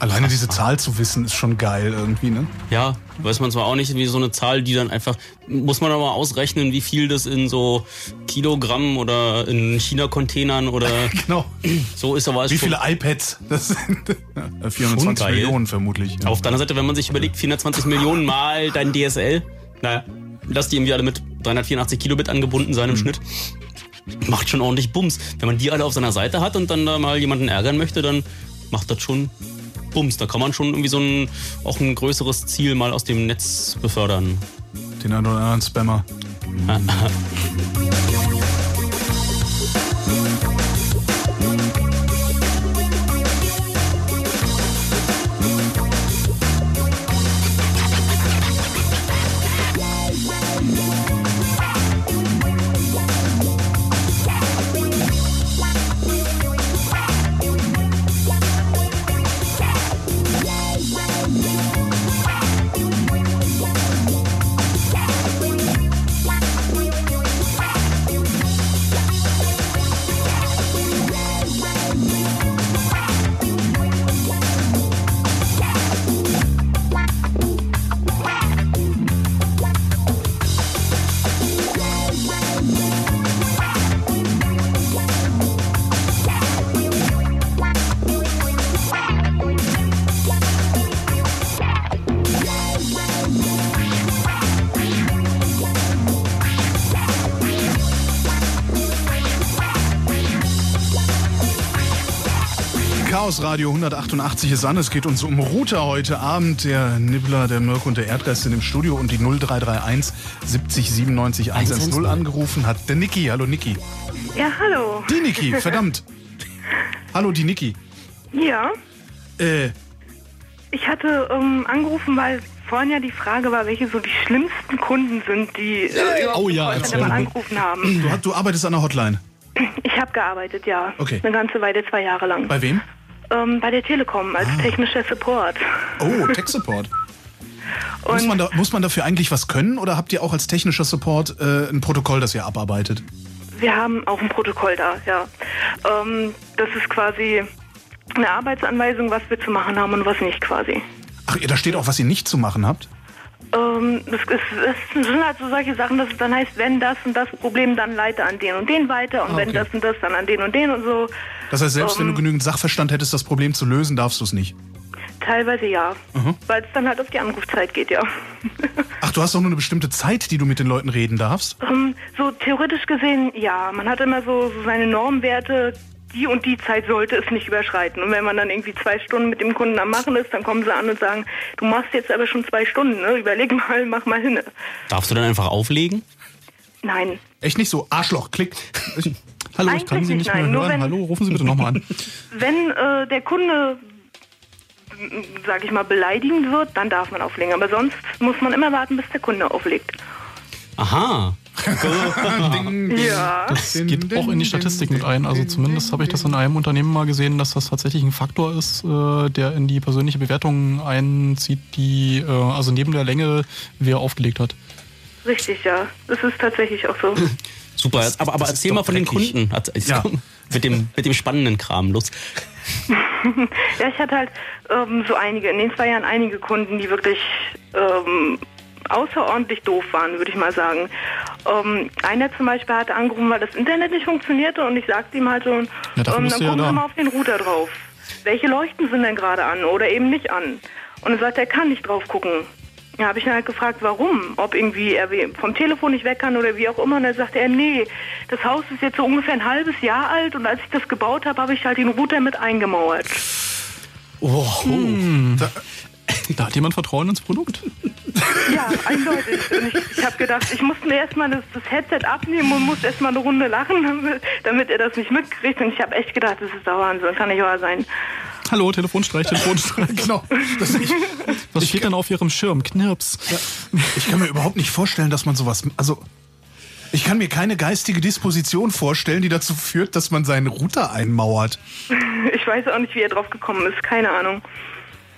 Alleine diese Zahl zu wissen, ist schon geil irgendwie, ne? Ja, weiß man zwar auch nicht, wie so eine Zahl, die dann einfach, muss man aber ausrechnen, wie viel das in so Kilogramm oder in China-Containern oder genau. so ist, aber Wie viele iPads? Das sind ja, Schon 420 geil. Millionen vermutlich. Ja. Auf der anderen Seite, wenn man sich überlegt, 420 Millionen mal dein DSL, naja, lass die irgendwie alle mit 384 Kilobit angebunden sein im Schnitt. Macht schon ordentlich Bums. Wenn man die alle auf seiner Seite hat und dann da mal jemanden ärgern möchte, dann macht das schon Bums. Da kann man schon irgendwie so ein, auch ein größeres Ziel mal aus dem Netz befördern. Den einen oder anderen Spammer. Radio 188 ist an. Es geht uns um Router heute Abend. Der Nibbler, der Mirko und der Erdgeist sind im Studio und die 0331 70 97 110 angerufen hat. Der Niki. Hallo Niki. Ja, hallo. Die Niki, verdammt. Hallo, die Niki. Ja, Äh, ich hatte ähm, angerufen, weil vorhin ja die Frage war, welche so die schlimmsten Kunden sind, die äh, Oh ja, mal angerufen haben. du, du arbeitest an der Hotline. Ich habe gearbeitet, ja. Okay. Eine ganze Weile, zwei Jahre lang. Bei wem? Ähm, bei der Telekom als technischer Support. Oh, Tech Support. muss, man da, muss man dafür eigentlich was können oder habt ihr auch als technischer Support äh, ein Protokoll, das ihr abarbeitet? wir haben auch ein Protokoll da, ja. Ähm, das ist quasi eine Arbeitsanweisung, was wir zu machen haben und was nicht quasi. Ach, da steht auch, was ihr nicht zu machen habt? Ähm, das, ist, das sind halt so solche Sachen, dass es dann heißt, wenn das und das Problem, dann leite an den und den weiter und Ah, wenn okay. das und das, dann an den und den und so. Das heißt, selbst wenn du Ähm, genügend Sachverstand hättest, das Problem zu lösen, darfst du es nicht. Teilweise ja, Mhm. weil es dann halt auf die Anrufzeit geht, ja. Ach, du hast doch nur eine bestimmte Zeit, die du mit den Leuten reden darfst? Ähm, so theoretisch gesehen, ja. Man hat immer so, so seine Normwerte. Die und die Zeit sollte es nicht überschreiten. Und wenn man dann irgendwie zwei Stunden mit dem Kunden am Machen ist, dann kommen sie an und sagen, du machst jetzt aber schon zwei Stunden, ne? Überleg mal, mach mal hin. Darfst du dann einfach auflegen? Nein. Echt nicht so, Arschloch, klick. Hallo, Eigentlich ich kann Sie nicht nicht, mehr nein, hören. wenn- Hallo, rufen Sie bitte nochmal an. Wenn äh, der Kunde, m, sag ich mal, beleidigend wird, dann darf man auflegen. Aber sonst muss man immer warten, bis der Kunde auflegt. Aha. Ja. Das geht auch in die Statistik mit ein. Also zumindest habe ich das in einem Unternehmen mal gesehen, dass das tatsächlich ein Faktor ist, äh, der in die persönliche Bewertung einzieht, die äh, also neben der Länge, wer aufgelegt hat. Richtig, ja. Das ist tatsächlich auch so. Super, aber, aber erzähl mal von den Kunden. Ja. Mit, dem, mit dem spannenden Kram, los. ja, ich hatte halt ähm, so einige, in den zwei Jahren einige Kunden, die wirklich ähm, außerordentlich doof waren, würde ich mal sagen. Ähm, einer zum Beispiel hatte angerufen, weil das Internet nicht funktionierte und ich sagte ihm halt so, ähm, Ja, dafür dann ja gucken da. Sie mal auf den Router drauf. Welche Leuchten sind denn gerade an oder eben nicht an? Und er sagt, er kann nicht drauf gucken. Ja, habe ich ihn halt gefragt, warum? Ob irgendwie er vom Telefon nicht weg kann oder wie auch immer. Und dann sagte er, nee, das Haus ist jetzt so ungefähr ein halbes Jahr alt und als ich das gebaut habe, habe ich halt den Router mit eingemauert. Oh, da, da hat jemand Vertrauen ins Produkt. Ja, eindeutig. Und ich, ich habe gedacht, ich musste mir erstmal das, das Headset abnehmen und musste erstmal eine Runde lachen, damit, damit er das nicht mitkriegt. Und ich habe echt gedacht, das ist der Wahnsinn, kann nicht wahr sein. Hallo, Telefonstreich, Telefonstreich. genau. Das, ich, Was steht denn auf Ihrem Schirm? Knirps. ich kann mir überhaupt nicht vorstellen, dass man sowas. Also. Ich kann mir keine geistige Disposition vorstellen, die dazu führt, dass man seinen Router einmauert. Ich weiß auch nicht, wie er drauf gekommen ist, keine Ahnung.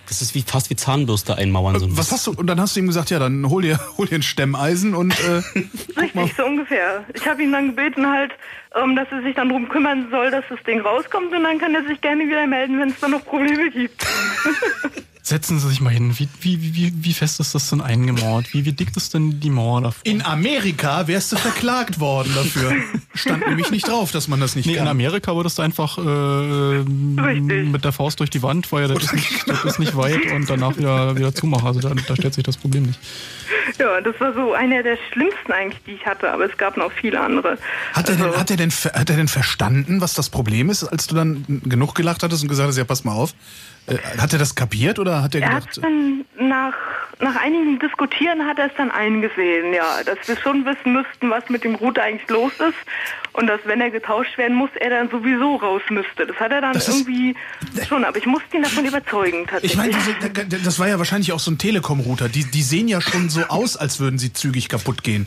Das ist wie, fast wie Zahnbürste einmauern. So ein Was hast du? Und dann hast du ihm gesagt, ja, dann hol dir, hol dir ein Stemmeisen und äh, Richtig, so ungefähr. Ich habe ihn dann gebeten halt, ähm, dass er sich dann drum kümmern soll, dass das Ding rauskommt und dann kann er sich gerne wieder melden, wenn es da noch Probleme gibt. Setzen Sie sich mal hin. Wie, wie, wie, wie fest ist das denn eingemauert? Wie, wie dick ist denn die Mauer davor? in Amerika wärst du verklagt worden dafür. Stand nämlich nicht drauf, dass man das nicht Nee, in kann. Amerika würdest du einfach äh, mit der Faust durch die Wand, weil ja, das, ist nicht, das ist nicht weit und danach wieder, wieder zumachen. Also da, da stellt sich das Problem nicht. Ja, das war so einer der schlimmsten eigentlich, die ich hatte, aber es gab noch viele andere. Hat er, denn, hat, er denn, hat er denn verstanden, was das Problem ist, als du dann genug gelacht hattest und gesagt hast, ja, pass mal auf? Äh, hat er das kapiert oder hat er Er gedacht, hat dann nach, nach einigem Diskutieren hat er es dann eingesehen, ja, dass wir schon wissen müssten, was mit dem Router eigentlich los ist und dass, wenn er getauscht werden muss, er dann sowieso raus müsste. Das hat er dann Das ist- irgendwie schon, aber ich musste ihn davon überzeugen, Ich tatsächlich. meine, diese- das war ja wahrscheinlich auch so ein Telekom-Router. Die, die sehen ja schon so aus, als würden sie zügig kaputt gehen.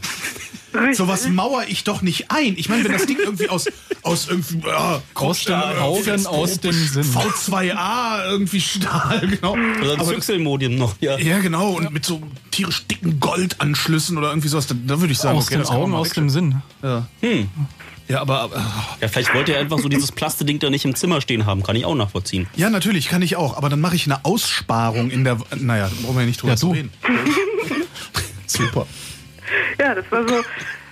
Sowas mauer ich doch nicht ein. Ich meine, wenn das Ding irgendwie aus, aus irgendwie, ja, Aus den Augen, aus dem Sinn. V2A, irgendwie Stahl, genau. Oder Aber- Züchselmodem noch, ja. Ja, genau, und mit so tierisch dicken Goldanschlüssen oder irgendwie sowas, da, da würde ich sagen, aus okay, den das Augen, aus dem Sinn. Ja. Hm. Ja, aber, aber Ja, vielleicht wollte er einfach so dieses Plasteding da nicht im Zimmer stehen haben. Kann ich auch nachvollziehen. ja, natürlich, kann ich auch, aber dann mache ich eine Aussparung in der, naja, da brauchen wir ja nicht drüber Ja, zu reden. Super. Ja, das war so,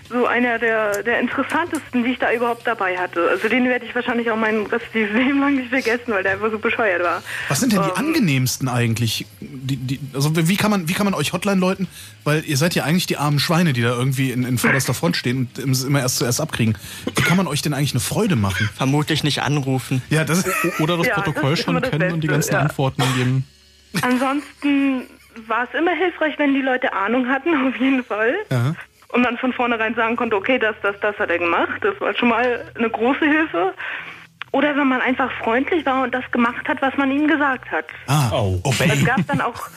so einer der, der interessantesten, die ich da überhaupt dabei hatte. Also den werde ich wahrscheinlich auch mein restliches Leben lang nicht vergessen, weil der einfach so bescheuert war. Was sind denn die Ähm, angenehmsten eigentlich? Die, die, also wie kann man, wie kann man euch Hotline-Leuten, weil ihr seid ja eigentlich die armen Schweine, die da irgendwie in, in vorderster Front stehen und es immer erst zuerst abkriegen. Wie kann man euch denn eigentlich eine Freude machen? Vermutlich nicht anrufen. Ja, das Oder das Ja, das Protokoll ist schon das kennen und die Beste, ganzen ja. Antworten geben. Ansonsten war es immer hilfreich, wenn die Leute Ahnung hatten, auf jeden Fall. Ja. Und man von vornherein sagen konnte, okay, das, das, das hat er gemacht. Das war schon mal eine große Hilfe. Oder wenn man einfach freundlich war und das gemacht hat, was man ihm gesagt hat. Ah, Es gab dann auch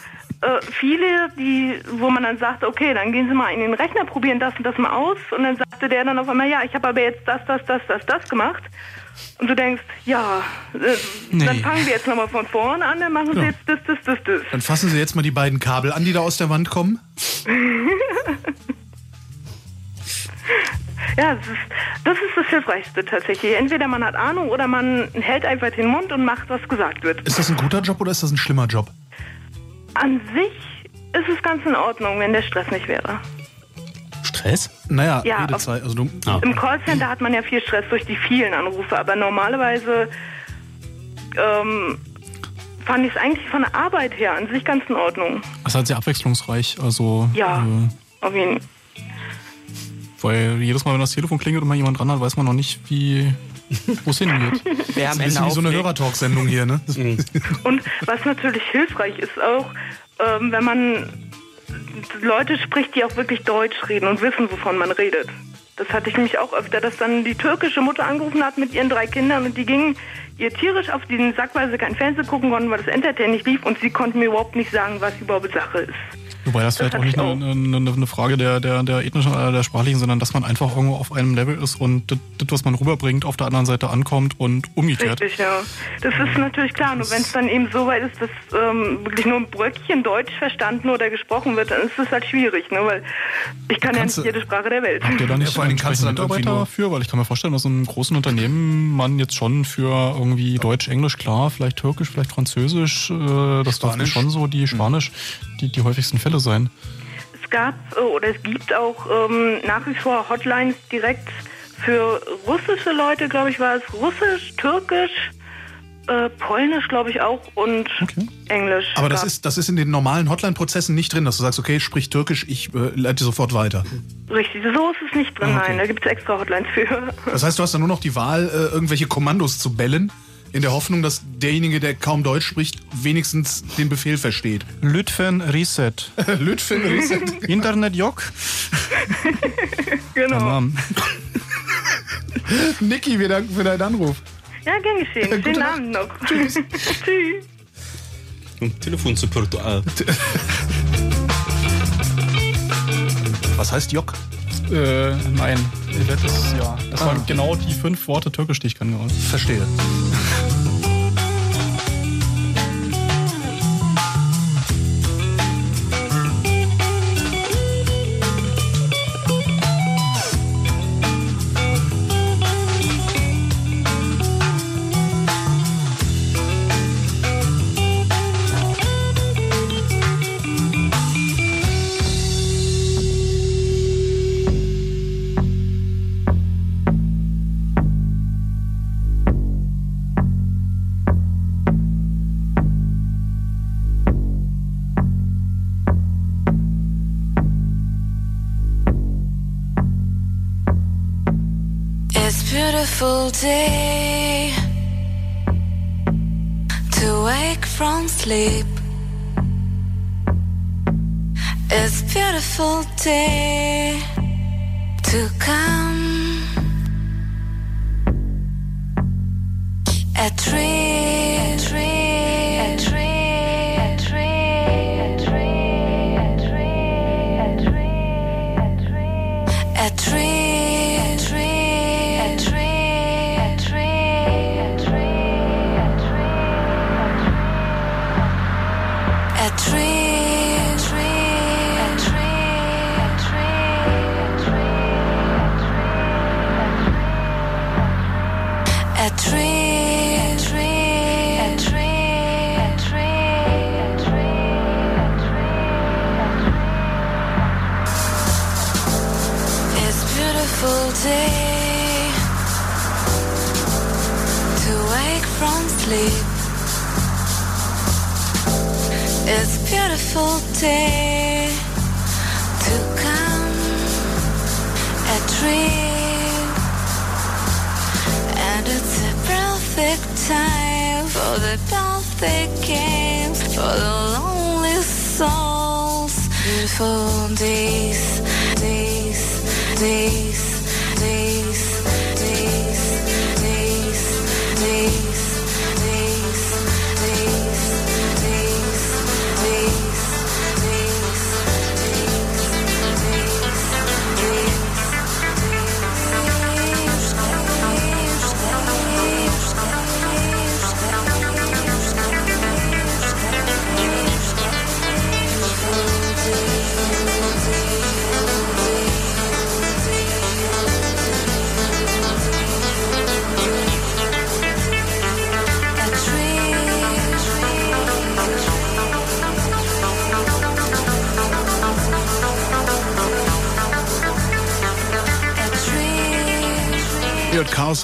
äh, viele, die, wo man dann sagte, okay, dann gehen Sie mal in den Rechner, probieren das und das mal aus. Und dann sagte der dann auf einmal, ja, ich habe aber jetzt das, das, das, das, das gemacht. Und du denkst, ja, äh, Nee. dann fangen wir jetzt nochmal von vorne an, dann machen Sie Ja. jetzt das, das, das, das. Dann fassen Sie jetzt mal die beiden Kabel an, die da aus der Wand kommen. Ja, das ist, das ist das Hilfreichste tatsächlich. Entweder man hat Ahnung oder man hält einfach den Mund und macht, was gesagt wird. Ist das ein guter Job oder ist das ein schlimmer Job? An sich ist es ganz in Ordnung, wenn der Stress nicht wäre. Stress? Naja, Ja, Redezeit. Also du, Im Callcenter hat man ja viel Stress durch die vielen Anrufe, aber normalerweise ähm, fand ich es eigentlich von der Arbeit her an sich ganz in Ordnung. Das ist halt sehr abwechslungsreich. Also, Ja. äh, Auf jeden weil jedes Mal, wenn das Telefon klingelt und mal jemand dran hat, weiß man noch nicht, wie wo es hingeht. Wer am Ende wie so eine Hörertalk-Sendung hier, ne? Und was natürlich hilfreich ist auch, ähm, wenn man Leute spricht, die auch wirklich Deutsch reden und wissen, wovon man redet. Das hatte ich nämlich auch öfter, dass dann die türkische Mutter angerufen hat mit ihren drei Kindern und die gingen ihr tierisch auf den Sack, weil sie kein Fernsehen gucken konnten, weil das Entertain nicht lief und sie konnten mir überhaupt nicht sagen, was überhaupt Sache ist. Wobei das vielleicht auch nicht eine, eine, eine Frage der, der, der ethnischen oder der sprachlichen, sondern dass man einfach irgendwo auf einem Level ist und das, das, was man rüberbringt, auf der anderen Seite ankommt und umgekehrt. Richtig, ja. Das ist natürlich klar. Nur wenn es dann eben so weit ist, dass ähm, wirklich nur ein Bröckchen Deutsch verstanden oder gesprochen wird, dann ist es halt schwierig, ne? Weil ich kann Kannst ja nicht jede Sprache der Welt. Habt ihr da nicht vor allen Dingen kannst du dann Mitarbeiter nur- dafür? Weil ich kann mir vorstellen, dass in einem großen Unternehmen man jetzt schon für irgendwie Deutsch, Englisch, klar, vielleicht Türkisch, vielleicht Französisch, äh, das Spanisch. schon so die Spanisch, die, die häufigsten Fälle sein. Es gab äh, oder es gibt auch ähm, nach wie vor Hotlines direkt für russische Leute, glaube ich, war es Russisch, Türkisch, äh, Polnisch, glaube ich auch und Englisch. Aber das ist, das ist in den normalen Hotline-Prozessen nicht drin, dass du sagst, okay, sprich Türkisch, ich äh, leite sofort weiter. richtig. So ist es nicht drin. Ah, okay. Nein, da gibt es extra Hotlines für. Das heißt, du hast dann nur noch die Wahl, äh, irgendwelche Kommandos zu bellen, in der Hoffnung, dass derjenige, der kaum Deutsch spricht, wenigstens den Befehl versteht. Lütfen Reset. Lütfen Reset. Internet Jock. genau. Tamam. Niki, wir danken für deinen Anruf. Ja, gern geschehen. Gute Schönen. Abend noch. Tschüss. Tschüss. Telefonsupport. Äh. Was heißt Jock? Äh, nein. Das ist, ja, das Ah. waren genau die fünf Worte Türkisch, die ich kann gerade. Verstehe. Beautiful day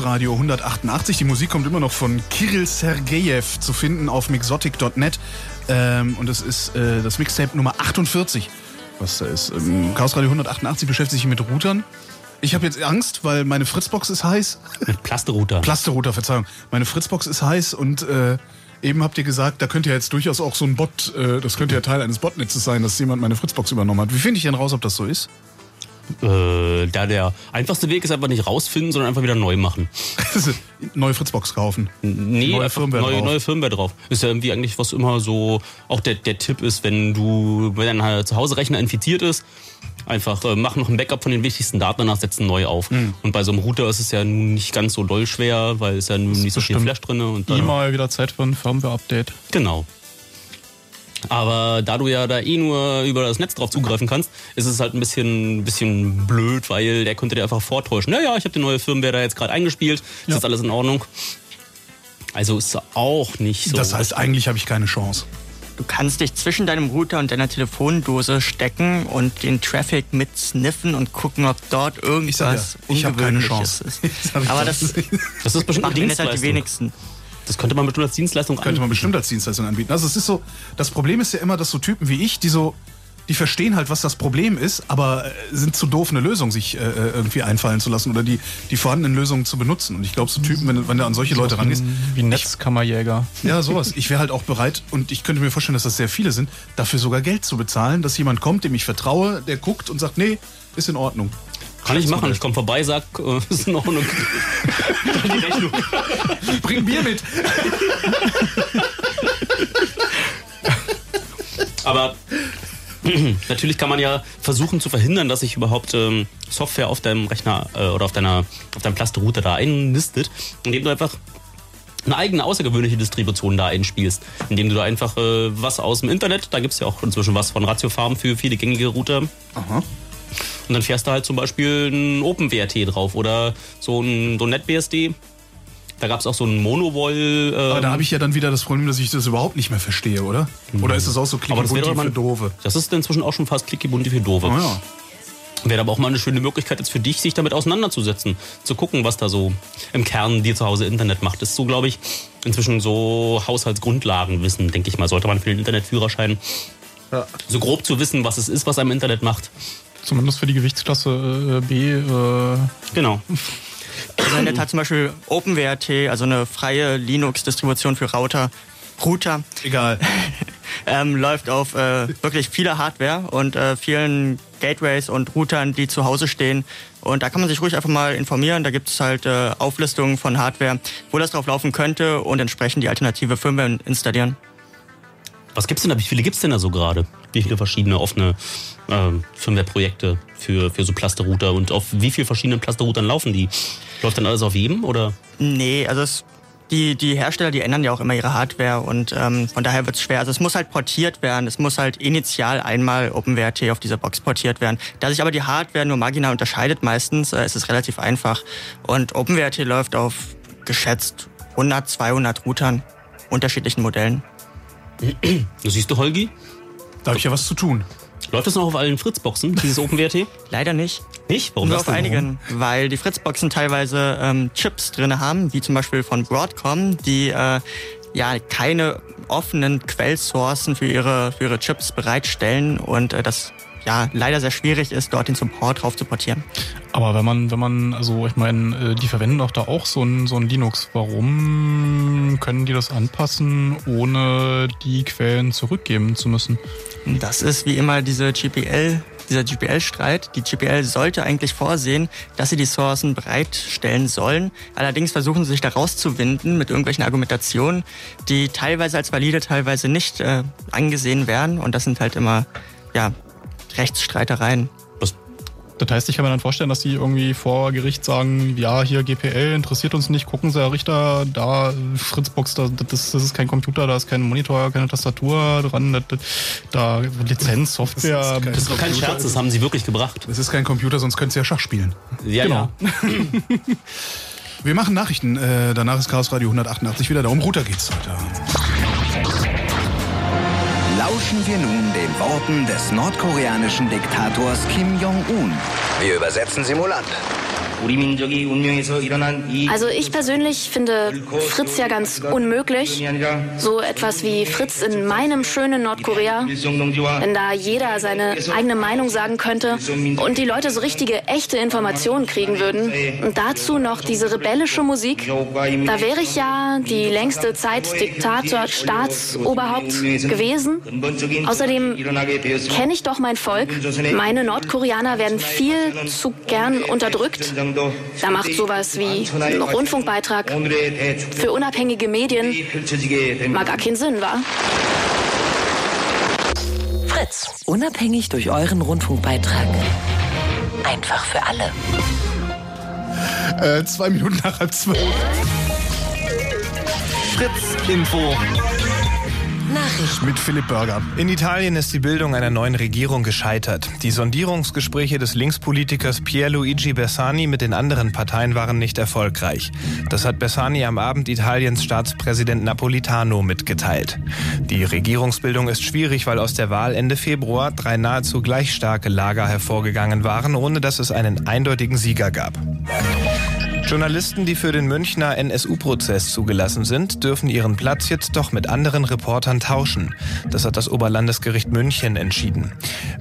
Ihr hört Chaos Radio 188. Die Musik kommt immer noch von Kirill Sergejew zu finden auf mixotic.net. Ähm, und es ist äh, das Mixtape Nummer 48, was da ist. Ähm, Chaos Radio 188 beschäftigt sich mit Routern. Ich habe jetzt Angst, weil meine Fritzbox ist heiß. Mit Plasterrouter. Plasterrouter, Verzeihung. Meine Fritzbox ist heiß und äh, eben habt ihr gesagt, da könnte ja jetzt durchaus auch so ein Bot, äh, das könnte ja Teil eines Botnetzes sein, dass jemand meine Fritzbox übernommen hat. Wie finde ich denn raus, ob das so ist? Äh, da der einfachste Weg ist einfach nicht rausfinden, sondern einfach wieder neu machen. neue Fritzbox kaufen. Nee, Neue Firmware neue, drauf. neue Firmware drauf. Ist ja irgendwie eigentlich was immer so, auch der, der Tipp ist, wenn du, wenn dein halt Zuhause-Rechner infiziert ist, einfach äh, mach noch ein Backup von den wichtigsten Daten, danach setzen neu auf. Hm. Und bei so einem Router ist es ja nun nicht ganz so doll schwer, weil es ja nun nicht so viel Flash drin und dann- E-Mail wieder Zeit für ein Firmware-Update. Genau. Aber da du ja da eh nur über das Netz drauf zugreifen kannst, ist es halt ein bisschen, bisschen blöd, weil der könnte dir einfach vortäuschen. Naja, ich habe die neue Firmware da jetzt gerade eingespielt, ist Ja. jetzt alles in Ordnung. Also ist auch nicht so. Das heißt, eigentlich habe ich keine Chance. Du kannst dich zwischen deinem Router und deiner Telefondose stecken und den Traffic mit sniffen und gucken, ob dort irgendwas ja, ich hab keine Ungewöhnliches Chance. ist. Das ich Aber das. Das ist bestimmt machen jetzt halt die wenigsten. Das könnte man bestimmt als Dienstleistung Könnte man bestimmt als Dienstleistung anbieten. Also es ist so, das Problem ist ja immer, dass so Typen wie ich, die so, die verstehen halt, was das Problem ist, aber äh, sind zu doof, eine Lösung sich äh, äh, irgendwie einfallen zu lassen oder die, die vorhandenen Lösungen zu benutzen. Und ich glaube, so Typen, wenn, wenn du an solche Leute rangehst, Wie Netzkammerjäger. ja, sowas. Ich wäre halt auch bereit und ich könnte mir vorstellen, dass das sehr viele sind, dafür sogar Geld zu bezahlen, dass jemand kommt, dem ich vertraue, der guckt und sagt, nee, ist in Ordnung. Kann ich machen. Ich komme vorbei, sag, äh, ist in Ordnung. Die Rechnung. Bring Bier mit. Aber natürlich kann man ja versuchen zu verhindern, dass sich überhaupt ähm, Software auf deinem Rechner äh, oder auf deiner auf deinem Plasterrouter da einnistet, indem du einfach eine eigene außergewöhnliche Distribution da einspielst, indem du da einfach äh, was aus dem Internet, da gibt es ja auch inzwischen was von Ratio Farm für viele gängige Router. Aha. Und dann fährst du halt zum Beispiel ein OpenWRT drauf oder so ein, so ein NetBSD. Da gab es auch so ein Monowall. Ähm, Aber da habe ich ja dann wieder das Problem, dass ich das überhaupt nicht mehr verstehe, oder? Oder ist es auch so das klickibunti für Doofe? Das ist inzwischen auch schon fast klickibunti für Doofe. Oh ja. Wäre aber auch mal eine schöne Möglichkeit jetzt für dich, sich damit auseinanderzusetzen. Zu gucken, was da so im Kern dir zu Hause Internet macht. Das ist so, glaube ich, inzwischen so Haushaltsgrundlagenwissen, denke ich mal. Sollte man für den Internetführerschein Ja. so grob zu wissen, was es ist, was am Internet macht. Zumindest für die Gewichtsklasse äh, B. Äh, Genau. Also in der Tat zum Beispiel OpenWRT, also eine freie Linux-Distribution für Router. Router. Egal. ähm, läuft auf äh, wirklich viele Hardware und äh, vielen Gateways und Routern, die zu Hause stehen. Und da kann man sich ruhig einfach mal informieren. Da gibt es halt äh, Auflistungen von Hardware, wo das drauf laufen könnte und entsprechend die alternative Firmware installieren. Was gibt's denn da? Wie viele gibt's denn da so gerade? Wie viele verschiedene offene ähm, Firmware-Projekte für, für so Plasterrouter und auf wie vielen verschiedenen Plasterroutern laufen die? Läuft dann alles auf jedem oder? Nee, also es, die, die Hersteller, die ändern ja auch immer ihre Hardware und ähm, von daher wird es schwer. Also es muss halt portiert werden. Es muss halt initial einmal OpenWRT auf dieser Box portiert werden. Da sich aber die Hardware nur marginal unterscheidet meistens, äh, ist es relativ einfach. Und OpenWRT läuft auf geschätzt 100, 200 Routern, unterschiedlichen Modellen. Das siehst du, Holgi? Da habe ich ja was zu tun. Läuft das noch auf allen Fritzboxen, dieses OpenWrt? Leider nicht. Nicht? Warum Nur auf einigen, weil die Fritzboxen teilweise ähm, Chips drin haben, wie zum Beispiel von Broadcom, die äh, ja keine offenen Quellsourcen für ihre, für ihre Chips bereitstellen und äh, das ja leider sehr schwierig ist, dort den Support drauf zu portieren. Aber wenn man, wenn man, also ich meine, äh, die verwenden doch da auch so ein, so ein Linux. Warum können die das anpassen, ohne die Quellen zurückgeben zu müssen? Das ist wie immer diese GPL, dieser GPL-Streit. Die GPL sollte eigentlich vorsehen, dass sie die Sourcen bereitstellen sollen. Allerdings versuchen sie sich da rauszuwinden mit irgendwelchen Argumentationen, die teilweise als valide, teilweise nicht äh, angesehen werden. Und das sind halt immer, ja, Rechtsstreitereien. Das heißt, ich kann mir dann vorstellen, dass die irgendwie vor Gericht sagen, ja, hier GPL interessiert uns nicht, gucken Sie, Herr Richter, da Fritzbox, da, das, das ist kein Computer, da ist kein Monitor, keine Tastatur dran, das, da Lizenz, Software. Das ist kein Das ist doch kein. Scherz, das haben sie wirklich gebracht. Das ist kein Computer, sonst könnt ihr ja Schach spielen. Ja, Genau. ja. Wir machen Nachrichten. Äh, danach ist Chaos Radio 188 wieder da. Um Router geht's heute. Lauschen wir nun den Worten des nordkoreanischen Diktators Kim Jong-un. Wir übersetzen simulant. Also ich persönlich finde Fritz ja ganz unmöglich. So etwas wie Fritz in meinem schönen Nordkorea. Wenn da jeder seine eigene Meinung sagen könnte und die Leute so richtige, echte Informationen kriegen würden. Und dazu noch diese rebellische Musik. Da wäre ich ja die längste Zeit Diktator, Staatsoberhaupt gewesen. Außerdem kenne ich doch mein Volk. Meine Nordkoreaner werden viel zu gern unterdrückt. Da macht sowas wie ein Rundfunkbeitrag für unabhängige Medien mal gar keinen Sinn, wa? Fritz, unabhängig durch euren Rundfunkbeitrag. Einfach für alle. Äh, zwei Minuten nach halb zwölf. Fritz Info. Nachrichten. Mit Philipp Burger. In Italien ist die Bildung einer neuen Regierung gescheitert. Die Sondierungsgespräche des Linkspolitikers Pierluigi Bersani mit den anderen Parteien waren nicht erfolgreich. Das hat Bersani am Abend Italiens Staatspräsident Napolitano mitgeteilt. Die Regierungsbildung ist schwierig, weil aus der Wahl Ende Februar drei nahezu gleich starke Lager hervorgegangen waren, ohne dass es einen eindeutigen Sieger gab. Journalisten, die für den Münchner NSU-Prozess zugelassen sind, dürfen ihren Platz jetzt doch mit anderen Reportern tauschen. Das hat das Oberlandesgericht München entschieden.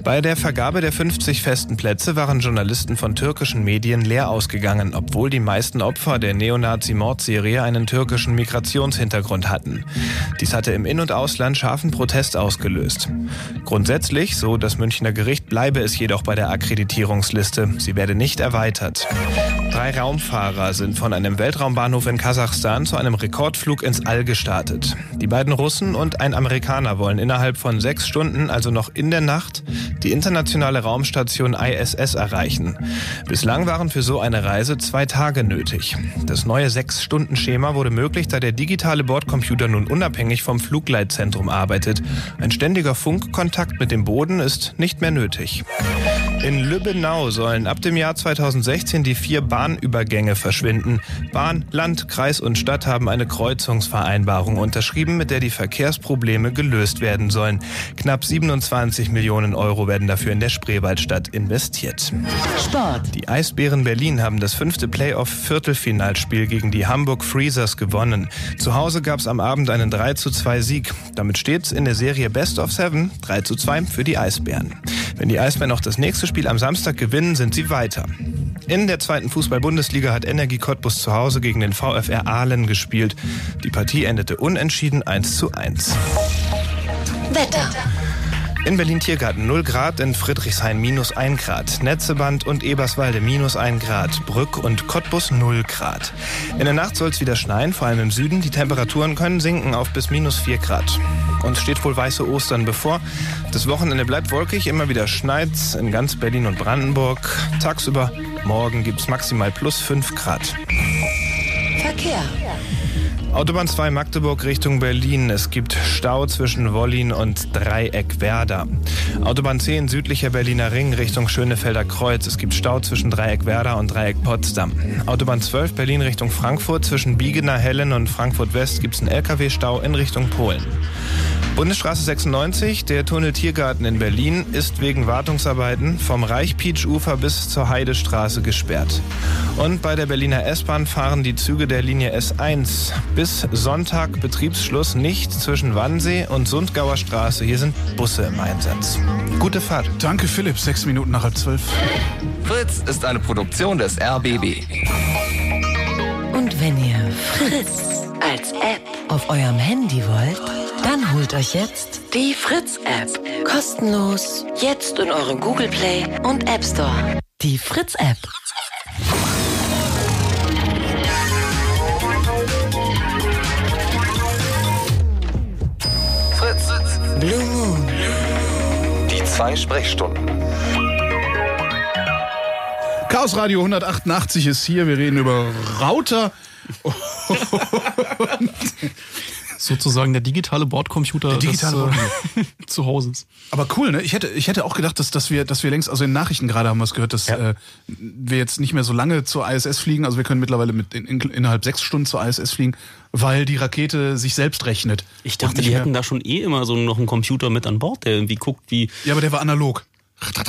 Bei der Vergabe der 50 festen Plätze waren Journalisten von türkischen Medien leer ausgegangen, obwohl die meisten Opfer der Neonazi-Mordserie einen türkischen Migrationshintergrund hatten. Dies hatte im In- und Ausland scharfen Protest ausgelöst. Grundsätzlich, so das Münchner Gericht, bleibe es jedoch bei der Akkreditierungsliste. Sie werde nicht erweitert. Drei Raumfahrer sind von einem Weltraumbahnhof in Kasachstan zu einem Rekordflug ins All gestartet. Die beiden Russen und ein Amerikaner wollen innerhalb von sechs Stunden, also noch in der Nacht, die internationale Raumstation ISS erreichen. Bislang waren für so eine Reise zwei Tage nötig. Das neue Sechs-Stunden-Schema wurde möglich, da der digitale Bordcomputer nun unabhängig vom Flugleitzentrum arbeitet. Ein ständiger Funkkontakt mit dem Boden ist nicht mehr nötig. In Lübbenau sollen ab dem Jahr 2016 die vier Bahnübergänge verschwinden. Bahn, Land, Kreis und Stadt haben eine Kreuzungsvereinbarung unterschrieben, mit der die Verkehrsprobleme gelöst werden sollen. Knapp 27 Millionen Euro werden dafür in der Spreewaldstadt investiert. Sport. Die Eisbären Berlin haben das fünfte Playoff-Viertelfinalspiel gegen die Hamburg Freezers gewonnen. Zu Hause gab es am Abend einen 3 zu 2 Sieg. Damit steht's in der Serie Best of Seven 3 zu 2 für die Eisbären. Wenn die Eisbären noch das nächste Spiel am Samstag gewinnen, sind sie weiter. In der zweiten Fußball-Bundesliga hat Energie Cottbus zu Hause gegen den VfR Aalen gespielt. Die Partie endete unentschieden 1 zu 1. Wetter. In Berlin-Tiergarten 0 Grad, in Friedrichshain minus 1 Grad, Netzeband und Eberswalde minus 1 Grad, Brück und Cottbus 0 Grad. In der Nacht soll es wieder schneien, vor allem im Süden. Die Temperaturen können sinken auf bis minus 4 Grad. Uns steht wohl weiße Ostern bevor. Das Wochenende bleibt wolkig, immer wieder schneit's in ganz Berlin und Brandenburg. Tagsüber morgen gibt's maximal plus 5 Grad. Verkehr. Autobahn 2 Magdeburg Richtung Berlin. Es gibt Stau zwischen Wollin und Dreieckwerder. Autobahn 10 südlicher Berliner Ring Richtung Schönefelder Kreuz. Es gibt Stau zwischen Dreieckwerder und Dreieck Potsdam. Autobahn 12 Berlin Richtung Frankfurt. Zwischen Biegener Hellen und Frankfurt West gibt es einen LKW-Stau in Richtung Polen. Bundesstraße 96, der Tunnel Tiergarten in Berlin, ist wegen Wartungsarbeiten vom Reichpietsch-Ufer bis zur Heidestraße gesperrt. Und bei der Berliner S-Bahn fahren die Züge der Linie S1 bis Sonntag Betriebsschluss nicht zwischen Wannsee und Sundgauer Straße. Hier sind Busse im Einsatz. Gute Fahrt. Danke, Philipp. Sechs Minuten nach halb zwölf. Fritz ist eine Produktion des RBB. Und wenn ihr Fritz als App auf eurem Handy wollt, dann holt euch jetzt die Fritz-App. Kostenlos. Jetzt in eurem Google Play und App Store. Die Fritz-App. Fritz. Blue Moon. Die zwei Sprechstunden. Chaos Radio 188 ist hier. Wir reden über Router. Sozusagen der digitale Bordcomputer Der digitale des, Bordcomputer. äh, zu Hauses. Aber cool, ne? Ich hätte, ich hätte auch gedacht, dass, dass, wir, dass wir längst, also in Nachrichten gerade haben wir es gehört, dass äh, wir jetzt nicht mehr so lange zur ISS fliegen. Also wir können mittlerweile mit in, in, innerhalb sechs Stunden zur ISS fliegen, weil die Rakete sich selbst rechnet. Ich dachte, die hätten da schon eh immer so noch einen Computer mit an Bord, der irgendwie guckt, wie. Ja, aber der war analog.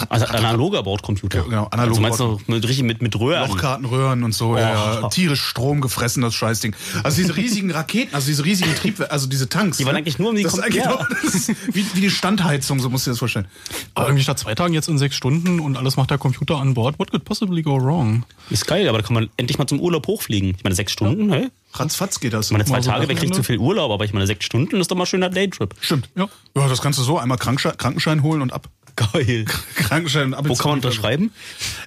Also analoger Bordcomputer. Ja, genau, analoger Also meinst du mit, richtig mit, mit Röhren? Lochkarten, Röhren und so, ja, ja, Oh. tierisch Strom gefressen, das Scheißding. Also diese riesigen Raketen, also diese riesigen Triebwerke, also diese Tanks. Die waren ne? eigentlich nur um die das ist Kom- eigentlich ja. nur, das ist wie, wie die Standheizung, so musst du dir das vorstellen. Aber irgendwie statt zwei Tagen jetzt in sechs Stunden und alles macht der Computer an Bord. What could possibly go wrong? Ist geil, aber da kann man endlich mal zum Urlaub hochfliegen. Ich meine, sechs Stunden, hey? Ratzfatz geht das. Ich meine, zwei so Tage, wer kriegt Wochenende. zu viel Urlaub, aber ich meine, sechs Stunden ist doch mal schöner Daytrip. Stimmt. Ja. ja, das kannst du so einmal Krankenschein holen und ab. Geil. Krankenschein. Wo kann man unterschreiben?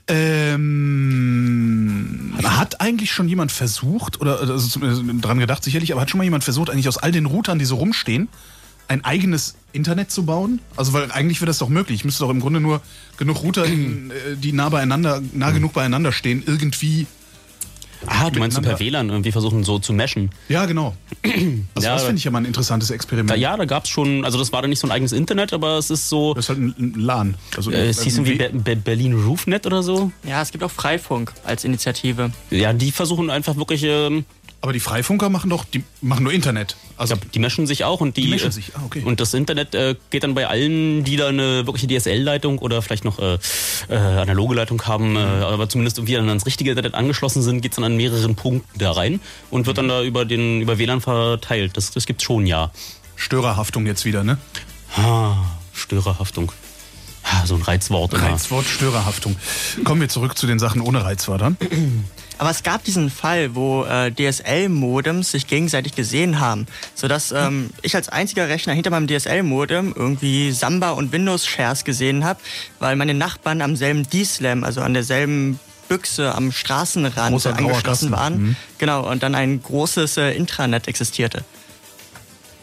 Ähm, hat eigentlich schon jemand versucht, oder also zumindest dran gedacht sicherlich, aber hat schon mal jemand versucht, eigentlich aus all den Routern, die so rumstehen, ein eigenes Internet zu bauen? Also, weil eigentlich wäre das doch möglich. Ich müsste doch im Grunde nur genug Router, in, äh, die nah beieinander, nah genug beieinander stehen, irgendwie. Ah, du meinst so per WLAN irgendwie versuchen so zu meshen. Ja, genau. Also Ja, das finde ich ja mal ein interessantes Experiment. Da, ja, da gab's schon, also das war dann nicht so ein eigenes Internet, aber es ist so. Das ist halt ein, ein LAN. Also äh, es hieß irgendwie Be Be Berlin Roofnet oder so. Ja, es gibt auch Freifunk als Initiative. Ja, die versuchen einfach wirklich. Ähm, aber die Freifunker machen doch, die machen nur Internet. Also ja, die meschen sich auch und die. Die meschen sich, ah, okay. Und das Internet äh, geht dann bei allen, die da eine wirkliche DSL-Leitung oder vielleicht noch äh, äh, analoge Leitung haben, Mhm. äh, aber zumindest irgendwie dann ans richtige Internet angeschlossen sind, geht's dann an mehreren Punkten da rein und wird dann da über den über WLAN verteilt. Das, das gibt's schon, ja. Störerhaftung jetzt wieder, ne? Ah, Störerhaftung. Ah, so ein Reizwort. immer. Reizwort Störerhaftung. Kommen wir zurück zu den Sachen ohne Reizwörtern. Aber es gab diesen Fall, wo äh, DSL-Modems sich gegenseitig gesehen haben, sodass ähm, ich als einziger Rechner hinter meinem DSL-Modem irgendwie Samba und Windows-Shares gesehen habe, weil meine Nachbarn am selben D-Slam, also an derselben Büchse am Straßenrand Großer angeschlossen waren. Mhm. Genau, und dann ein großes äh, Intranet existierte.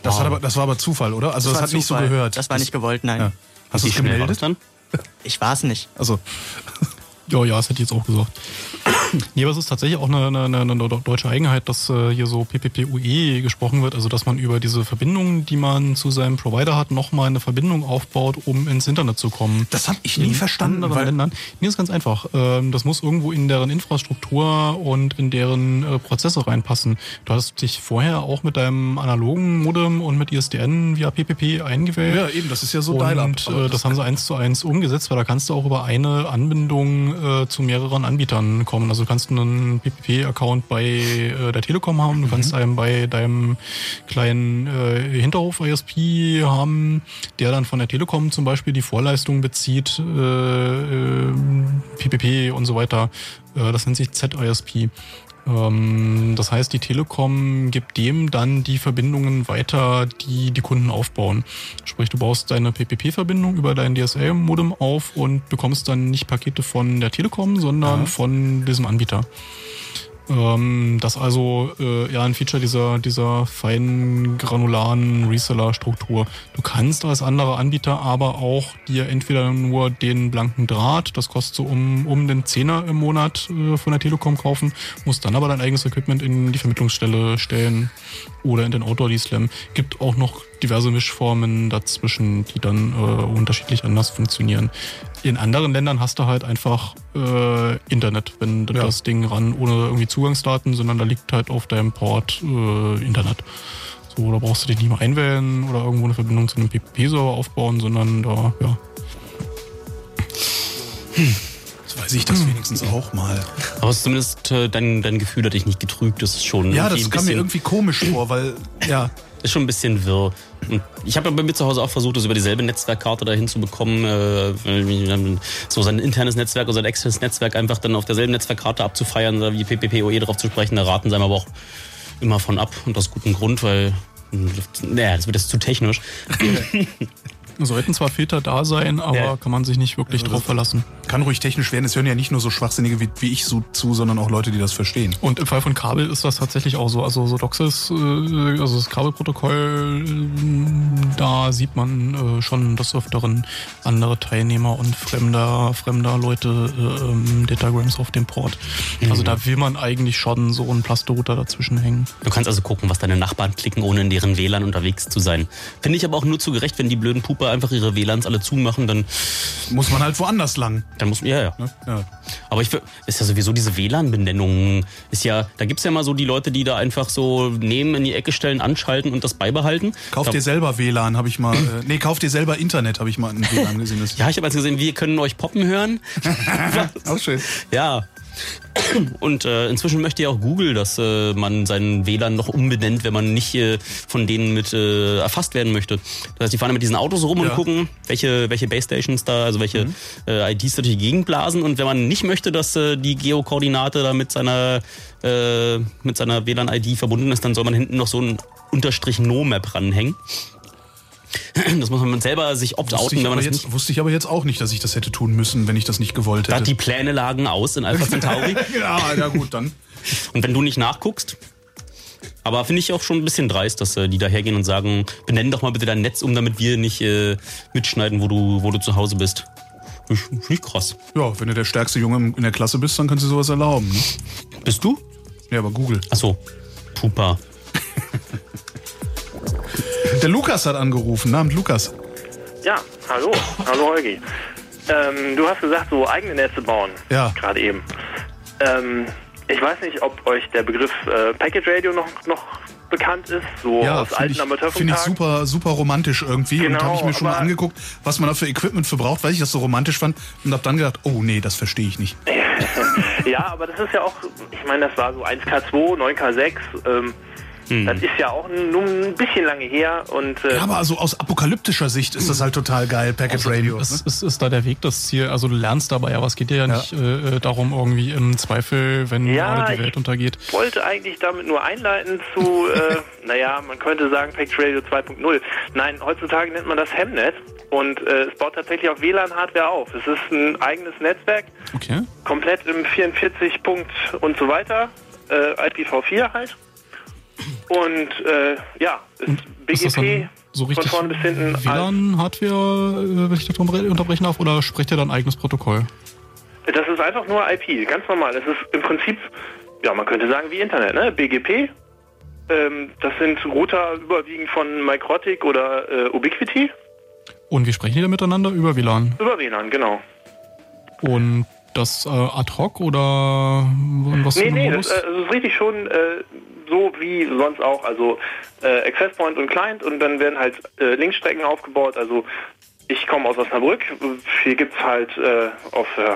Das, hat aber, das war aber Zufall, oder? Also das, war hat nicht so Zufall. gehört. Das war nicht gewollt, nein. Ja. Hast du es gemeldet? das dann? Ich war es nicht. Also Ja, ja, das hätte ich jetzt auch gesagt. Nee, aber es ist tatsächlich auch eine, eine, eine deutsche Eigenheit, dass äh, hier so PPPUE gesprochen wird, also dass man über diese Verbindungen, die man zu seinem Provider hat, nochmal eine Verbindung aufbaut, um ins Internet zu kommen. Das habe ich nie in verstanden, weil- Ländern. Nee, ist ganz einfach. Ähm, das muss irgendwo in deren Infrastruktur und in deren äh, Prozesse reinpassen. Du hast dich vorher auch mit deinem analogen Modem und mit ISDN via PPP eingewählt. Ja, eben, das ist ja so und, Dial-Up. aber Äh, das haben sie eins zu eins umgesetzt, weil da kannst du auch über eine Anbindung äh, zu mehreren Anbietern kommen. Also du kannst einen PPP-Account bei äh, der Telekom haben, du kannst einen bei deinem kleinen äh, Hinterhof-ISP haben, der dann von der Telekom zum Beispiel die Vorleistung bezieht, äh, äh, PPP und so weiter. Äh, das nennt sich ZISP. Ähm, das heißt, die Telekom gibt dem dann die Verbindungen weiter, die die Kunden aufbauen. Sprich, du baust deine PPP-Verbindung über dein DSL-Modem auf und bekommst dann nicht Pakete von der Telekom, sondern Ja. von diesem Anbieter. Ähm, das ist also äh, ja ein Feature dieser, dieser feinen granularen Reseller-Struktur. Du kannst als anderer Anbieter aber auch dir entweder nur den blanken Draht, das kostet so um, um den Zehner im Monat äh, von der Telekom kaufen, musst dann aber dein eigenes Equipment in die Vermittlungsstelle stellen oder in den Outdoor D-Slam. Gibt auch noch diverse Mischformen dazwischen, die dann äh, unterschiedlich anders funktionieren. In anderen Ländern hast du halt einfach äh, Internet, wenn du Ja. das Ding ran, ohne irgendwie Zugangsdaten, sondern da liegt halt auf deinem Port äh, Internet. So, da brauchst du dich nicht mehr einwählen oder irgendwo eine Verbindung zu einem PPP-Server aufbauen, sondern da, ja. Das weiß ich das wenigstens auch mal. Aber es ist zumindest äh, dein, dein Gefühl hat dich nicht getrügt. Das ist schon Ja, das kam mir irgendwie komisch vor, weil, ja. Ist schon ein bisschen wirr. Und ich habe ja bei mir zu Hause auch versucht, das über dieselbe Netzwerkkarte dahin zu bekommen, äh, so sein internes Netzwerk oder sein externes Netzwerk einfach dann auf derselben Netzwerkkarte abzufeiern, wie PPPoE drauf zu sprechen. Da raten sie einem aber auch immer von ab und aus gutem Grund, weil naja, das wird jetzt zu technisch. Sollten zwar Filter da sein, aber kann man sich nicht wirklich drauf verlassen. Kann ruhig technisch werden. Es hören ja nicht nur so Schwachsinnige wie, wie ich so zu, sondern auch Leute, die das verstehen. Und im Fall von Kabel ist das tatsächlich auch so. Also so DOCSIS, äh, also das Kabelprotokoll, äh, da sieht man äh, schon des Öfteren andere Teilnehmer und fremder, fremder Leute äh, ähm, Datagrams auf dem Port. Also Mhm. da will man eigentlich schon so einen Plastorouter dazwischen hängen. Du kannst also gucken, was deine Nachbarn klicken, ohne in deren WLAN unterwegs zu sein. Finde ich aber auch nur zu gerecht, wenn die blöden Puper einfach ihre WLANs alle zumachen, dann muss man halt woanders lang. Dann muss ja, ja. ja. Aber ich ist ja sowieso diese WLAN-Benennung ist ja, da gibt's ja mal so die Leute, die da einfach so nehmen, in die Ecke stellen, anschalten und das beibehalten. Kauf Da- dir selber WLAN, habe ich mal. Äh, nee, kauf dir selber Internet, habe ich mal in WLAN gesehen. Ja, ich habe also gesehen, wir können euch poppen hören. Auch schön. Ja. Und äh, inzwischen möchte ja auch Google, dass äh, man seinen WLAN noch umbenennt, wenn man nicht äh, von denen mit äh, erfasst werden möchte. Das heißt, die fahren mit diesen Autos rum und Ja. gucken, welche, welche Basestations da, also welche äh, IDs da durch die Gegend blasen. Und wenn man nicht möchte, dass äh, die Geokoordinate da mit seiner, äh, mit seiner WLAN-ID verbunden ist, dann soll man hinten noch so ein Unterstrich No-Map ranhängen. Das muss man selber sich opt-outen, wenn man das jetzt, nicht wusste ich aber jetzt auch nicht, dass ich das hätte tun müssen, wenn ich das nicht gewollt Da hätte. die Pläne lagen aus in Alpha Centauri. ja, ja, gut, dann. Und wenn du nicht nachguckst, aber finde ich auch schon ein bisschen dreist, dass äh, die da hergehen und sagen, benenn doch mal bitte dein Netz um, damit wir nicht äh, mitschneiden, wo du, wo du zu Hause bist. Finde ich, krass. Ja, wenn du der stärkste Junge in der Klasse bist, dann kannst du sowas erlauben. Ne? Bist du? Ja, aber Google. Ach so, Pupa. Der Lukas hat angerufen. Namens Lukas. Ja, hallo. Hallo Holgi. Ähm, du hast gesagt, so eigene Netze bauen. Ja. Gerade eben. Ähm, ich weiß nicht, ob euch der Begriff äh, Packet Radio noch, noch bekannt ist, so Ja, aus finde alten ich, find ich super, super romantisch irgendwie. und Genau, habe ich mir schon mal angeguckt, was man da für Equipment für braucht, weil ich das so romantisch fand. Und habe dann gedacht, oh nee, das verstehe ich nicht. ja, aber das ist ja auch, ich meine, das war so 1K2, 9K6. Ähm, Das ist ja auch nur ein bisschen lange her. Und, äh, Ja, aber also aus apokalyptischer Sicht ist das halt total geil, Packet Radio. Es ne? ist, ist da der Weg das Ziel. Also du lernst dabei, aber es geht dir ja, nicht äh, äh, darum, irgendwie im Zweifel, wenn Ja, gerade die Welt untergeht. Ich wollte eigentlich damit nur einleiten zu, äh, naja, man könnte sagen Packet Radio 2.0. Nein, heutzutage nennt man das Hemnet und äh, es baut tatsächlich auf WLAN-Hardware auf. Es ist ein eigenes Netzwerk, Okay. komplett im 44 Punkt und so weiter, äh, IPv4 halt. Und äh, ja, ist das BGP so von richtig vorne bis hinten. WLAN-Hardware, äh, wenn ich das unter- unterbrechen darf, oder spricht ihr dann eigenes Protokoll? Das ist einfach nur IP, ganz normal. Das ist im Prinzip, ja, man könnte sagen wie Internet, ne? BGP. Ähm, das sind Router überwiegend von Microtic oder äh, Ubiquiti. Und wie sprechen die da miteinander? Über WLAN. Über WLAN, genau. Und das äh, ad hoc oder was nee, nee, das, äh, das ist richtig schon äh, so wie sonst auch. Also äh, Access Point und Client und dann werden halt äh, Linkstrecken aufgebaut. Also ich komme aus Osnabrück. Hier gibt's halt äh, auf, äh,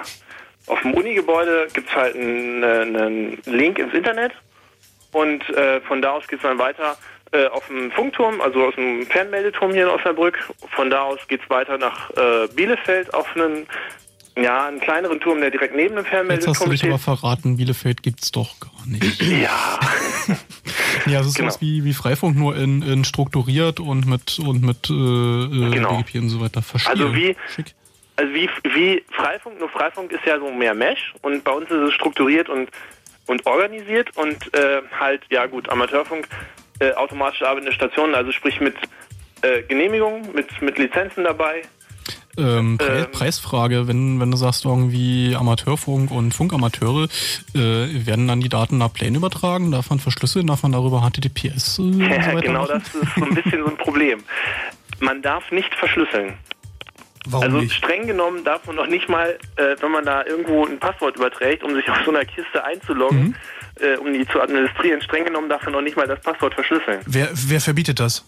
auf dem Uni-Gebäude gibt's halt einen, einen Link ins Internet und äh, von da aus geht's dann weiter äh, auf dem Funkturm, also aus dem Fernmeldeturm hier in Osnabrück. Von da aus geht's weiter nach äh, Bielefeld auf einen ja, einen kleineren Turm, der direkt neben dem Jetzt hast du Fernmeldeturm dich steht. aber verraten, Bielefeld gibt's doch gar nicht. Ja. Ja, es ist Genau. sowas wie, wie Freifunk, nur in, in strukturiert und mit, und mit äh, äh, Genau. BGP und so weiter. Verstehe. Also wie, also wie, wie Freifunk, nur Freifunk ist ja so mehr Mesh und bei uns ist es strukturiert und, und organisiert und äh, halt, ja gut, Amateurfunk, äh, automatisch arbeitende Stationen, also sprich mit äh, Genehmigung, mit, mit Lizenzen dabei. Ähm, Pre Ähm. Preisfrage, wenn, wenn du sagst irgendwie Amateurfunk und Funkamateure, äh, werden dann die Daten nach Plänen übertragen? Darf man verschlüsseln? Darf man darüber HTTPS äh, und so Ja, weiter genau machen? das ist so ein bisschen so ein Problem. Man darf nicht verschlüsseln. Warum also nicht? streng genommen darf man noch nicht mal, äh, wenn man da irgendwo ein Passwort überträgt, um sich auf so einer Kiste einzuloggen, Mhm. äh, um die zu administrieren, streng genommen darf man noch nicht mal das Passwort verschlüsseln. Wer, wer verbietet das?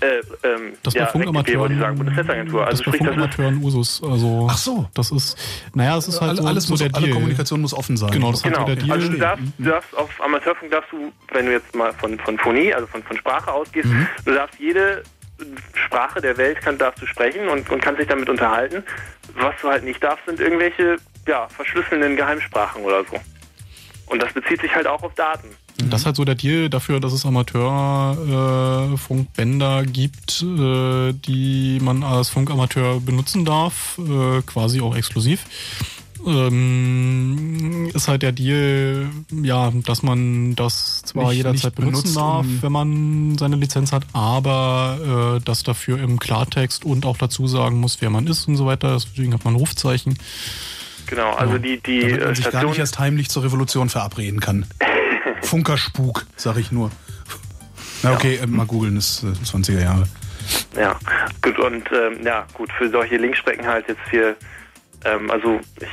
Äh, ähm, Das ja, bei sagen, Funkamateuren, Bundesnetzagentur. Also das bei sprich, das ist, Funkamateuren Usus. Also, Ach so. Das ist, naja, es ist halt Alle- so, alles so muss- der alle Deal. Kommunikation muss offen sein. Genau, das ist genau. halt so der Deal. Also du darfst, du darfst auf Amateurfunk darfst du, wenn du jetzt mal von, von Phonie, also von, von Sprache ausgehst, Mhm. du darfst jede Sprache der Welt kann, darfst du sprechen und, und kannst dich damit unterhalten. Was du halt nicht darfst, sind irgendwelche ja, verschlüsselnden Geheimsprachen oder so. Und das bezieht sich halt auch auf Daten. Das ist halt so der Deal dafür, dass es Amateurfunkbänder äh, Funkbänder gibt, äh, die man als Funkamateur benutzen darf, äh, quasi auch exklusiv. Ähm, ist halt der Deal, ja, dass man das zwar Nicht- jederzeit nicht benutzen darf, um- wenn man seine Lizenz hat, aber äh, das dafür im Klartext und auch dazu sagen muss, wer man ist und so weiter. Deswegen hat man ein Rufzeichen. Genau, also die, die Damit äh, man sich gar nicht erst heimlich zur Revolution verabreden kann. Funkerspuk, sag ich nur. Na okay, äh, mal googeln, ist äh, 20er Jahre. Ja, gut, und ähm, ja, gut, für solche Linkstrecken halt jetzt hier, ähm, also ich,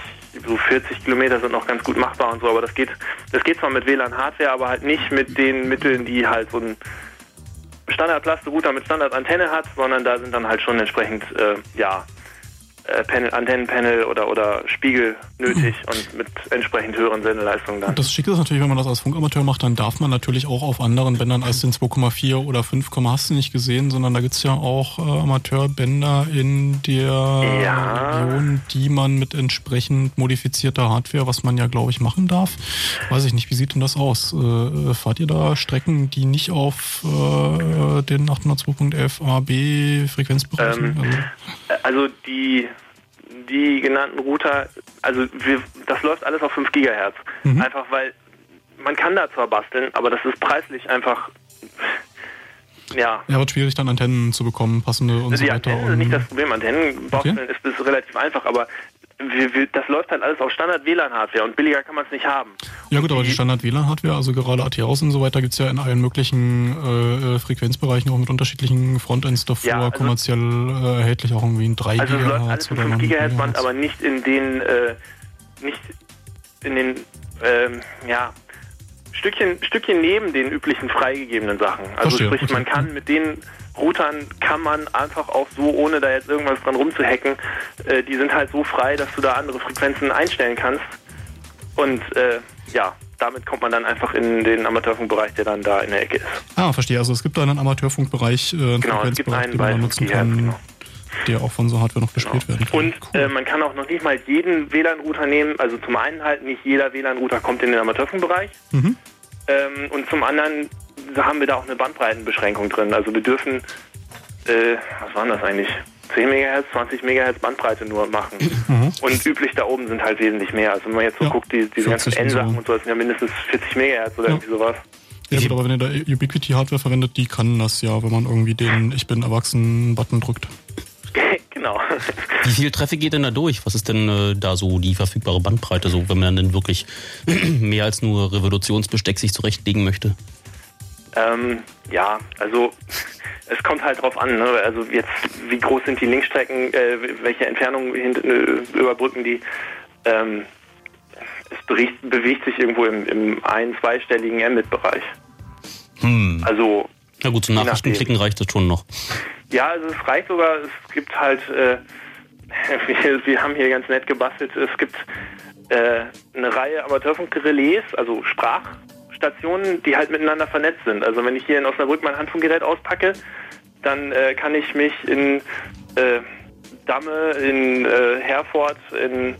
so 40 Kilometer sind noch ganz gut machbar und so, aber das geht, das geht zwar mit WLAN-Hardware, aber halt nicht mit den Mitteln, die halt so ein Standard-Plaste-Router mit Standard-Antenne hat, sondern da sind dann halt schon entsprechend, äh, ja, Panel, Antennenpanel oder, oder Spiegel nötig und mit entsprechend höheren Sendeleistungen dann. Das Schicke ist natürlich, wenn man das als Funkamateur macht, dann darf man natürlich auch auf anderen Bändern als den 2,4 oder 5, hast du nicht gesehen, sondern da gibt's ja auch äh, Amateurbänder in der Region, die man mit entsprechend modifizierter Hardware, was man ja glaube ich machen darf. Weiß ich nicht, wie sieht denn das aus? Äh, äh, fahrt ihr da Strecken, die nicht auf äh, den 802.11 AB Frequenzbereichen? Ähm, Also die, die genannten Router, also wir, das läuft alles auf 5 Gigahertz. Mhm. Einfach weil man kann da zwar basteln, aber das ist preislich einfach, ja. ja, wird schwierig dann Antennen zu bekommen, passende und die so weiter. Antennen und- nicht das Problem. Antennen basteln ist, ist relativ einfach, aber das läuft halt alles auf Standard WLAN-Hardware und billiger kann man es nicht haben. Ja gut, aber die Standard-WLAN-Hardware, also gerade ATAs und so weiter, gibt's ja in allen möglichen äh, äh, Frequenzbereichen auch mit unterschiedlichen Frontends davor, Ja, also- kommerziell äh, erhältlich auch irgendwie in 3 Also es läuft alles im oder 5 noch Gigahertz Band, Gigahertz. aber nicht in den, äh, nicht in den, ähm, ja, Stückchen, Stückchen neben den üblichen freigegebenen Sachen. Also Verstehe, sprich, man kann mit den Routern kann man einfach auch so, ohne da jetzt irgendwas dran rumzuhacken, äh, die sind halt so frei, dass du da andere Frequenzen einstellen kannst. Und äh, ja, damit kommt man dann einfach in den Amateurfunkbereich, der dann da in der Ecke ist. Ah, verstehe. Also es gibt da einen Amateurfunkbereich, äh, einen Genau, es gibt Frequenzbereich, einen den man bei da nutzen 5 Gigahertz, kann, genau. Der auch von so Hardware noch bespielt werden kann. Und äh, man kann auch noch nicht mal jeden WLAN-Router nehmen. Also zum einen halt nicht jeder WLAN-Router kommt in den Amateurfunkbereich. Mhm. Ähm, und zum anderen haben wir da auch eine Bandbreitenbeschränkung drin. Also wir dürfen, äh, was waren das eigentlich? 10 MHz, 20 MHz Bandbreite nur machen. Mhm. Und üblich da oben sind halt wesentlich mehr. Also wenn man jetzt so guckt, die, diese ganzen 40 und so. N-Sachen und so, das sind ja mindestens 40 MHz oder irgendwie sowas. Ja gut, aber wenn ihr da Ubiquity-Hardware verwendet, die kann das ja, wenn man irgendwie den Ich bin erwachsen-Button drückt. genau. Wie viel Traffic geht denn da durch? Was ist denn äh, da so die verfügbare Bandbreite, so wenn man dann wirklich mehr als nur Revolutionsbesteck sich zurechtlegen möchte? Ähm, ja, also es kommt halt drauf an. Ne? Also jetzt, wie groß sind die Linkstrecken, äh, welche Entfernungen äh, überbrücken die? Ähm, es bericht, bewegt sich irgendwo im, im ein-, zweistelligen Mbit-Bereich. Hm. Also Na gut, zum Nachrichten klicken reicht das schon noch. Ja, also es reicht sogar, es gibt halt, äh, wir, wir haben hier ganz nett gebastelt, es gibt äh, eine Reihe Amateurfunkrelais, also Sprachstationen, die halt miteinander vernetzt sind. Also wenn ich hier in Osnabrück mein Handfunkgerät auspacke, dann äh, kann ich mich in äh, Damme, in äh, Herford, in,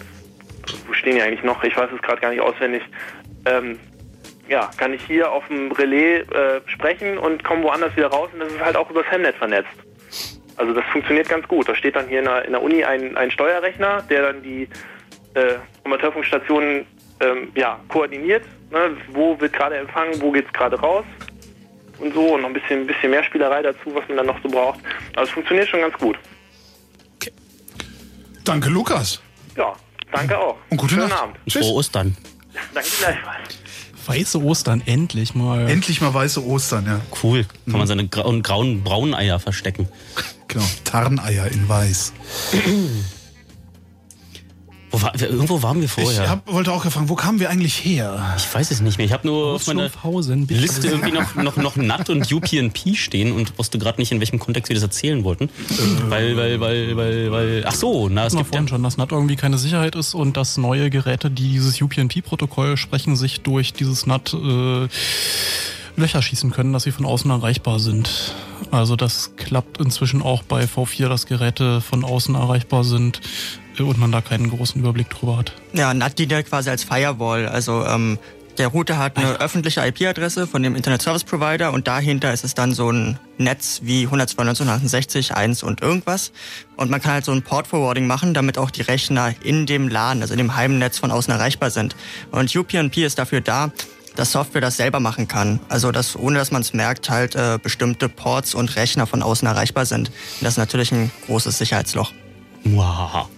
wo stehen die eigentlich noch, ich weiß es gerade gar nicht auswendig, ähm, ja, kann ich hier auf dem Relais äh, sprechen und komme woanders wieder raus und das ist halt auch übers Hemnet vernetzt. Also das funktioniert ganz gut. Da steht dann hier in der, in der Uni ein, ein Steuerrechner, der dann die äh, Amateurfunkstationen ähm, ja, koordiniert. Ne? Wo wird gerade empfangen, wo geht's gerade raus und so und noch ein bisschen, bisschen mehr Spielerei dazu, was man dann noch so braucht. Also es funktioniert schon ganz gut. Danke, Lukas. Ja, danke auch. Und gute Schönen Nacht. Abend. Frohe Ostern. Danke gleichfalls. Weiße Ostern, endlich mal. Endlich mal weiße Ostern, ja. Cool. Kann Mhm. man seine grauen, grauen braunen Eier verstecken. Genau. Tarneier in weiß. Wo war, irgendwo waren wir vorher. Ich hab, wollte auch gefragt, wo kamen wir eigentlich her? Ich weiß es nicht mehr. Ich habe nur auf meiner Liste irgendwie noch, noch, noch NAT und UPnP stehen und wusste gerade nicht, in welchem Kontext wir das erzählen wollten. Weil, weil, weil, weil, weil. Ach so, na, es gibt ja, vorhin schon, dass NAT irgendwie keine Sicherheit ist und dass neue Geräte, die dieses UPnP-Protokoll sprechen, sich durch dieses NAT äh, Löcher schießen können, dass sie von außen erreichbar sind. Also das klappt inzwischen auch bei V4, dass Geräte von außen erreichbar sind äh, und man da keinen großen Überblick drüber hat. Ja, NAT dient ja quasi als Firewall. Also ähm, der Router hat eine öffentliche IP-Adresse von dem Internet Service Provider und dahinter ist es dann so ein Netz wie 192.168, 1 und irgendwas. Und man kann halt so ein Port Forwarding machen, damit auch die Rechner in dem LAN, also in dem Heimnetz von außen erreichbar sind. Und UPnP ist dafür da, dass Software das selber machen kann. Also dass, ohne dass man es merkt, halt äh, bestimmte Ports und Rechner von außen erreichbar sind. Und das ist natürlich ein großes Sicherheitsloch. Wow.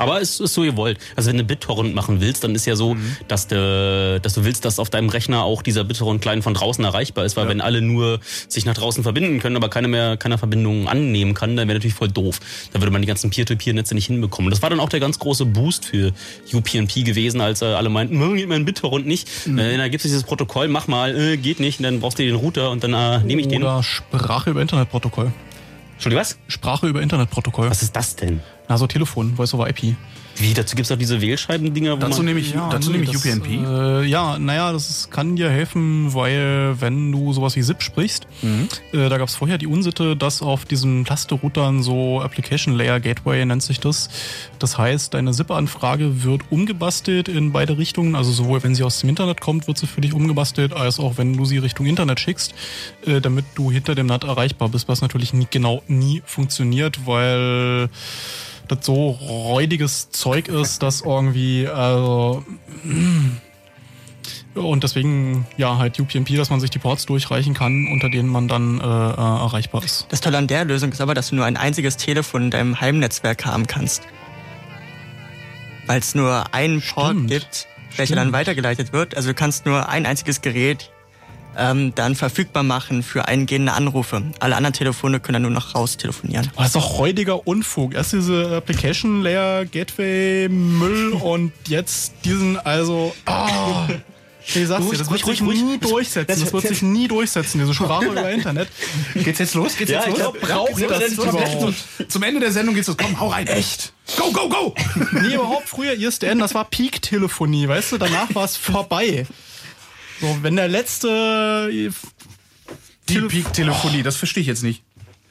Aber es ist so gewollt. Also wenn du BitTorrent machen willst, dann ist ja so, dass, du, dass du willst, dass auf deinem Rechner auch dieser BitTorrent-Client von draußen erreichbar ist, weil wenn alle nur sich nach draußen verbinden können, aber keiner mehr keiner Verbindung annehmen kann, dann wäre natürlich voll doof. Da würde man die ganzen Peer-to-Peer-Netze nicht hinbekommen. Das war dann auch der ganz große Boost für UPnP gewesen, als äh, alle meinten, "Hm, geht mein BitTorrent nicht. Äh, da gibt es dieses Protokoll, mach mal, äh, geht nicht, und dann brauchst du den Router und dann äh, nehme ich den. Oder Sprache über Internetprotokoll. Entschuldigung, was? Sprache über Internetprotokoll. Was ist das denn? Also Telefon, Voice over IP. Wie, dazu gibt es auch diese Wählscheiben-Dinger, wo Dazu man... nehme ich, dazu nehme ich das, UPnP. Äh, ja, naja, das ist, kann dir helfen, weil wenn du sowas wie ZIP sprichst, Mhm. äh, da gab es vorher die Unsitte, dass auf diesen Plaste-Routern so Application Layer Gateway nennt sich das. Das heißt, deine ZIP-Anfrage wird umgebastelt in beide Richtungen. Also sowohl wenn sie aus dem Internet kommt, wird sie für dich umgebastelt, als auch wenn du sie Richtung Internet schickst, äh, damit du hinter dem NAT erreichbar bist, was natürlich nie, genau nie funktioniert, weil das so räudiges Zeug ist, dass irgendwie, also, und deswegen, ja, halt UPnP, dass man sich die Ports durchreichen kann, unter denen man dann äh, äh, erreichbar ist. Das Tolle an der Lösung ist aber, dass du nur ein einziges Telefon in deinem Heimnetzwerk haben kannst. Weil es nur einen Port gibt, welcher dann weitergeleitet wird. Also du kannst nur ein einziges Gerät ähm, dann verfügbar machen für eingehende Anrufe. Alle anderen Telefone können dann nur noch raus telefonieren. Aber das ist doch räudiger Unfug. Erst diese Application Layer Gateway Müll und jetzt diesen, also, ah. Ich sag's dir, das wird sich nie durchsetzen. Das wird sich nie durchsetzen, diese Sprache über Internet. Geht's jetzt los? Geht's Ja, jetzt ich los? glaub, braucht das überhaupt? Zum Ende der Sendung geht's los. Komm, hau rein. Echt. Go, go, go! Nee, überhaupt früher ISDN, das war Peak-Telefonie, weißt du? Danach war es vorbei. So, wenn der letzte. Die Peak-Telefonie, das verstehe ich jetzt nicht.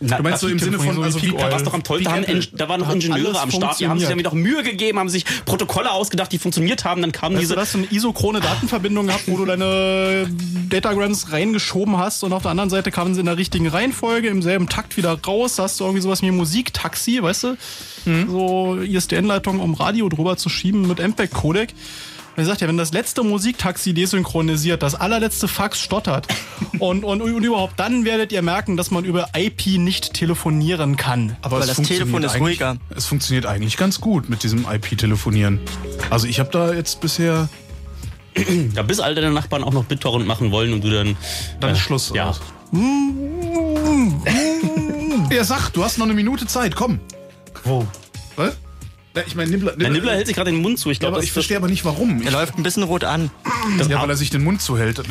Na, du meinst so im Sinne von, also wie da war's doch am tollsten, da, da waren noch Ingenieure am Start, die haben sich dann wieder Mühe gegeben, haben sich Protokolle ausgedacht, die funktioniert haben, dann kamen Weißt diese... du, dass du eine isochrone Datenverbindung gehabt, wo du deine Datagrams reingeschoben hast und auf der anderen Seite kamen sie in der richtigen Reihenfolge, im selben Takt wieder raus. Da hast du irgendwie sowas wie ein Musiktaxi, weißt du? So ISDN-Leitung, um Radio drüber zu schieben mit MPEG-Codec. Er sagt ja, wenn das letzte Musiktaxi desynchronisiert, das allerletzte Fax stottert und, und, und überhaupt, dann werdet ihr merken, dass man über IP nicht telefonieren kann. Aber es funktioniert eigentlich- Es funktioniert eigentlich ganz gut mit diesem IP-Telefonieren. Also ich habe da jetzt bisher... Ja, bis all deine Nachbarn auch noch BitTorrent machen wollen und du dann... Dann äh, ist Schluss. Ja. Ja, sag, du hast noch eine Minute Zeit, komm. Wo? Was? Ja, Ich meine, Nibbler, Der Nibbler hält sich gerade den Mund zu. Ich Ja, glaube, aber ich verstehe aber nicht warum. Er läuft ein bisschen rot an. ja, weil er sich den Mund zuhält.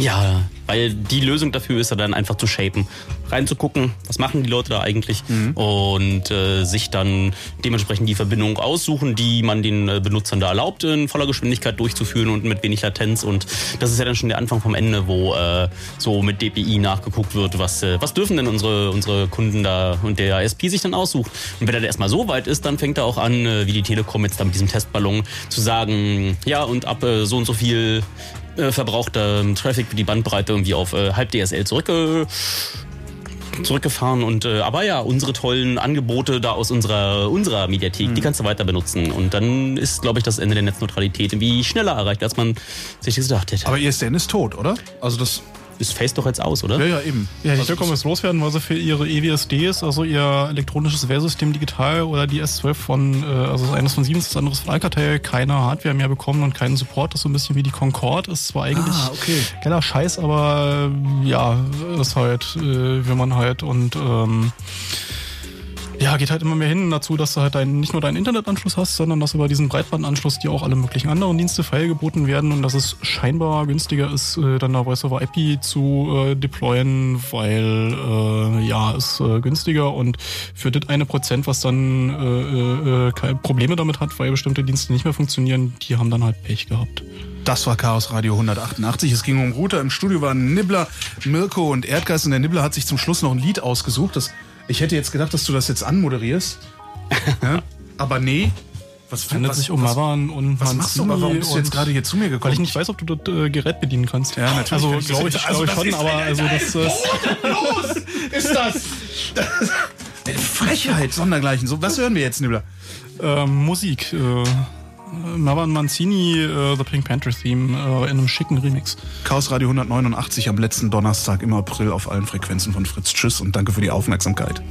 Ja, weil die Lösung dafür ist ja dann einfach zu shapen. Reinzugucken, was machen die Leute da eigentlich und äh, sich dann dementsprechend die Verbindung aussuchen, die man den äh, Benutzern da erlaubt, in voller Geschwindigkeit durchzuführen und mit wenig Latenz. Und das ist ja dann schon der Anfang vom Ende, wo äh, so mit DPI nachgeguckt wird, was, äh, was dürfen denn unsere, unsere Kunden da und der ISP sich dann aussucht. Und wenn er erstmal so weit ist, dann fängt er auch an, äh, wie die Telekom jetzt da mit diesem Testballon, zu sagen, ja, und ab äh, so und so viel äh, verbrauchter ähm, Traffic für die Bandbreite irgendwie auf äh, halb DSL zurückge zurückgefahren und äh, aber ja, unsere tollen Angebote da aus unserer unserer Mediathek, die kannst du weiter benutzen und dann ist glaube ich das Ende der Netzneutralität irgendwie schneller erreicht, als man sich das gedacht hätte. Aber ISDN ist tot, oder? Also das ist Face doch jetzt aus, oder? Ja, ja, eben. Ja, die Also Telekom ist loswerden, weil sie für ihre EWSDs, also ihr elektronisches Wählsystem digital oder die S12 von, äh, also das eines von Siemens, das andere von Alcatel, keine Hardware mehr bekommen und keinen Support. Das ist so ein bisschen wie die Concorde. Ist zwar eigentlich Ah, okay. geiler Scheiß, aber ja, ist halt, äh, will man halt und ähm, ja, geht halt immer mehr hin dazu, dass du halt dein, nicht nur deinen Internetanschluss hast, sondern dass über diesen Breitbandanschluss dir auch alle möglichen anderen Dienste feilgeboten werden und dass es scheinbar günstiger ist, äh, dann da Voice over IP zu äh, deployen, weil äh, ja, ist äh, günstiger und für das eine Prozent, was dann äh, äh, keine Probleme damit hat, weil bestimmte Dienste nicht mehr funktionieren, die haben dann halt Pech gehabt. Das war Chaos Radio 188. Es ging um Router. Im Studio waren Nibbler, Mirko und Erdgeist. Und der Nibbler hat sich zum Schluss noch ein Lied ausgesucht. Das, ich hätte jetzt gedacht, dass du das jetzt anmoderierst. ja? Aber nee. Was was- sich um Mavan und Was machst du aber? Warum bist du jetzt gerade hier zu mir gekommen? Weil ich nicht weiß, ob du das äh, Gerät bedienen kannst. Ja, natürlich Also glaube ich, jetzt. glaube ich schon, aber also das eine- ist. Los ist das. das Frechheit, sondergleichen. So, was hören wir jetzt, Nibbler? Ähm, Musik. Äh, Marwan Mancini, äh, The Pink Panther Theme, äh, in einem schicken Remix. Chaos Radio 189 am letzten Donnerstag im April auf allen Frequenzen von Fritz. Tschüss und danke für die Aufmerksamkeit.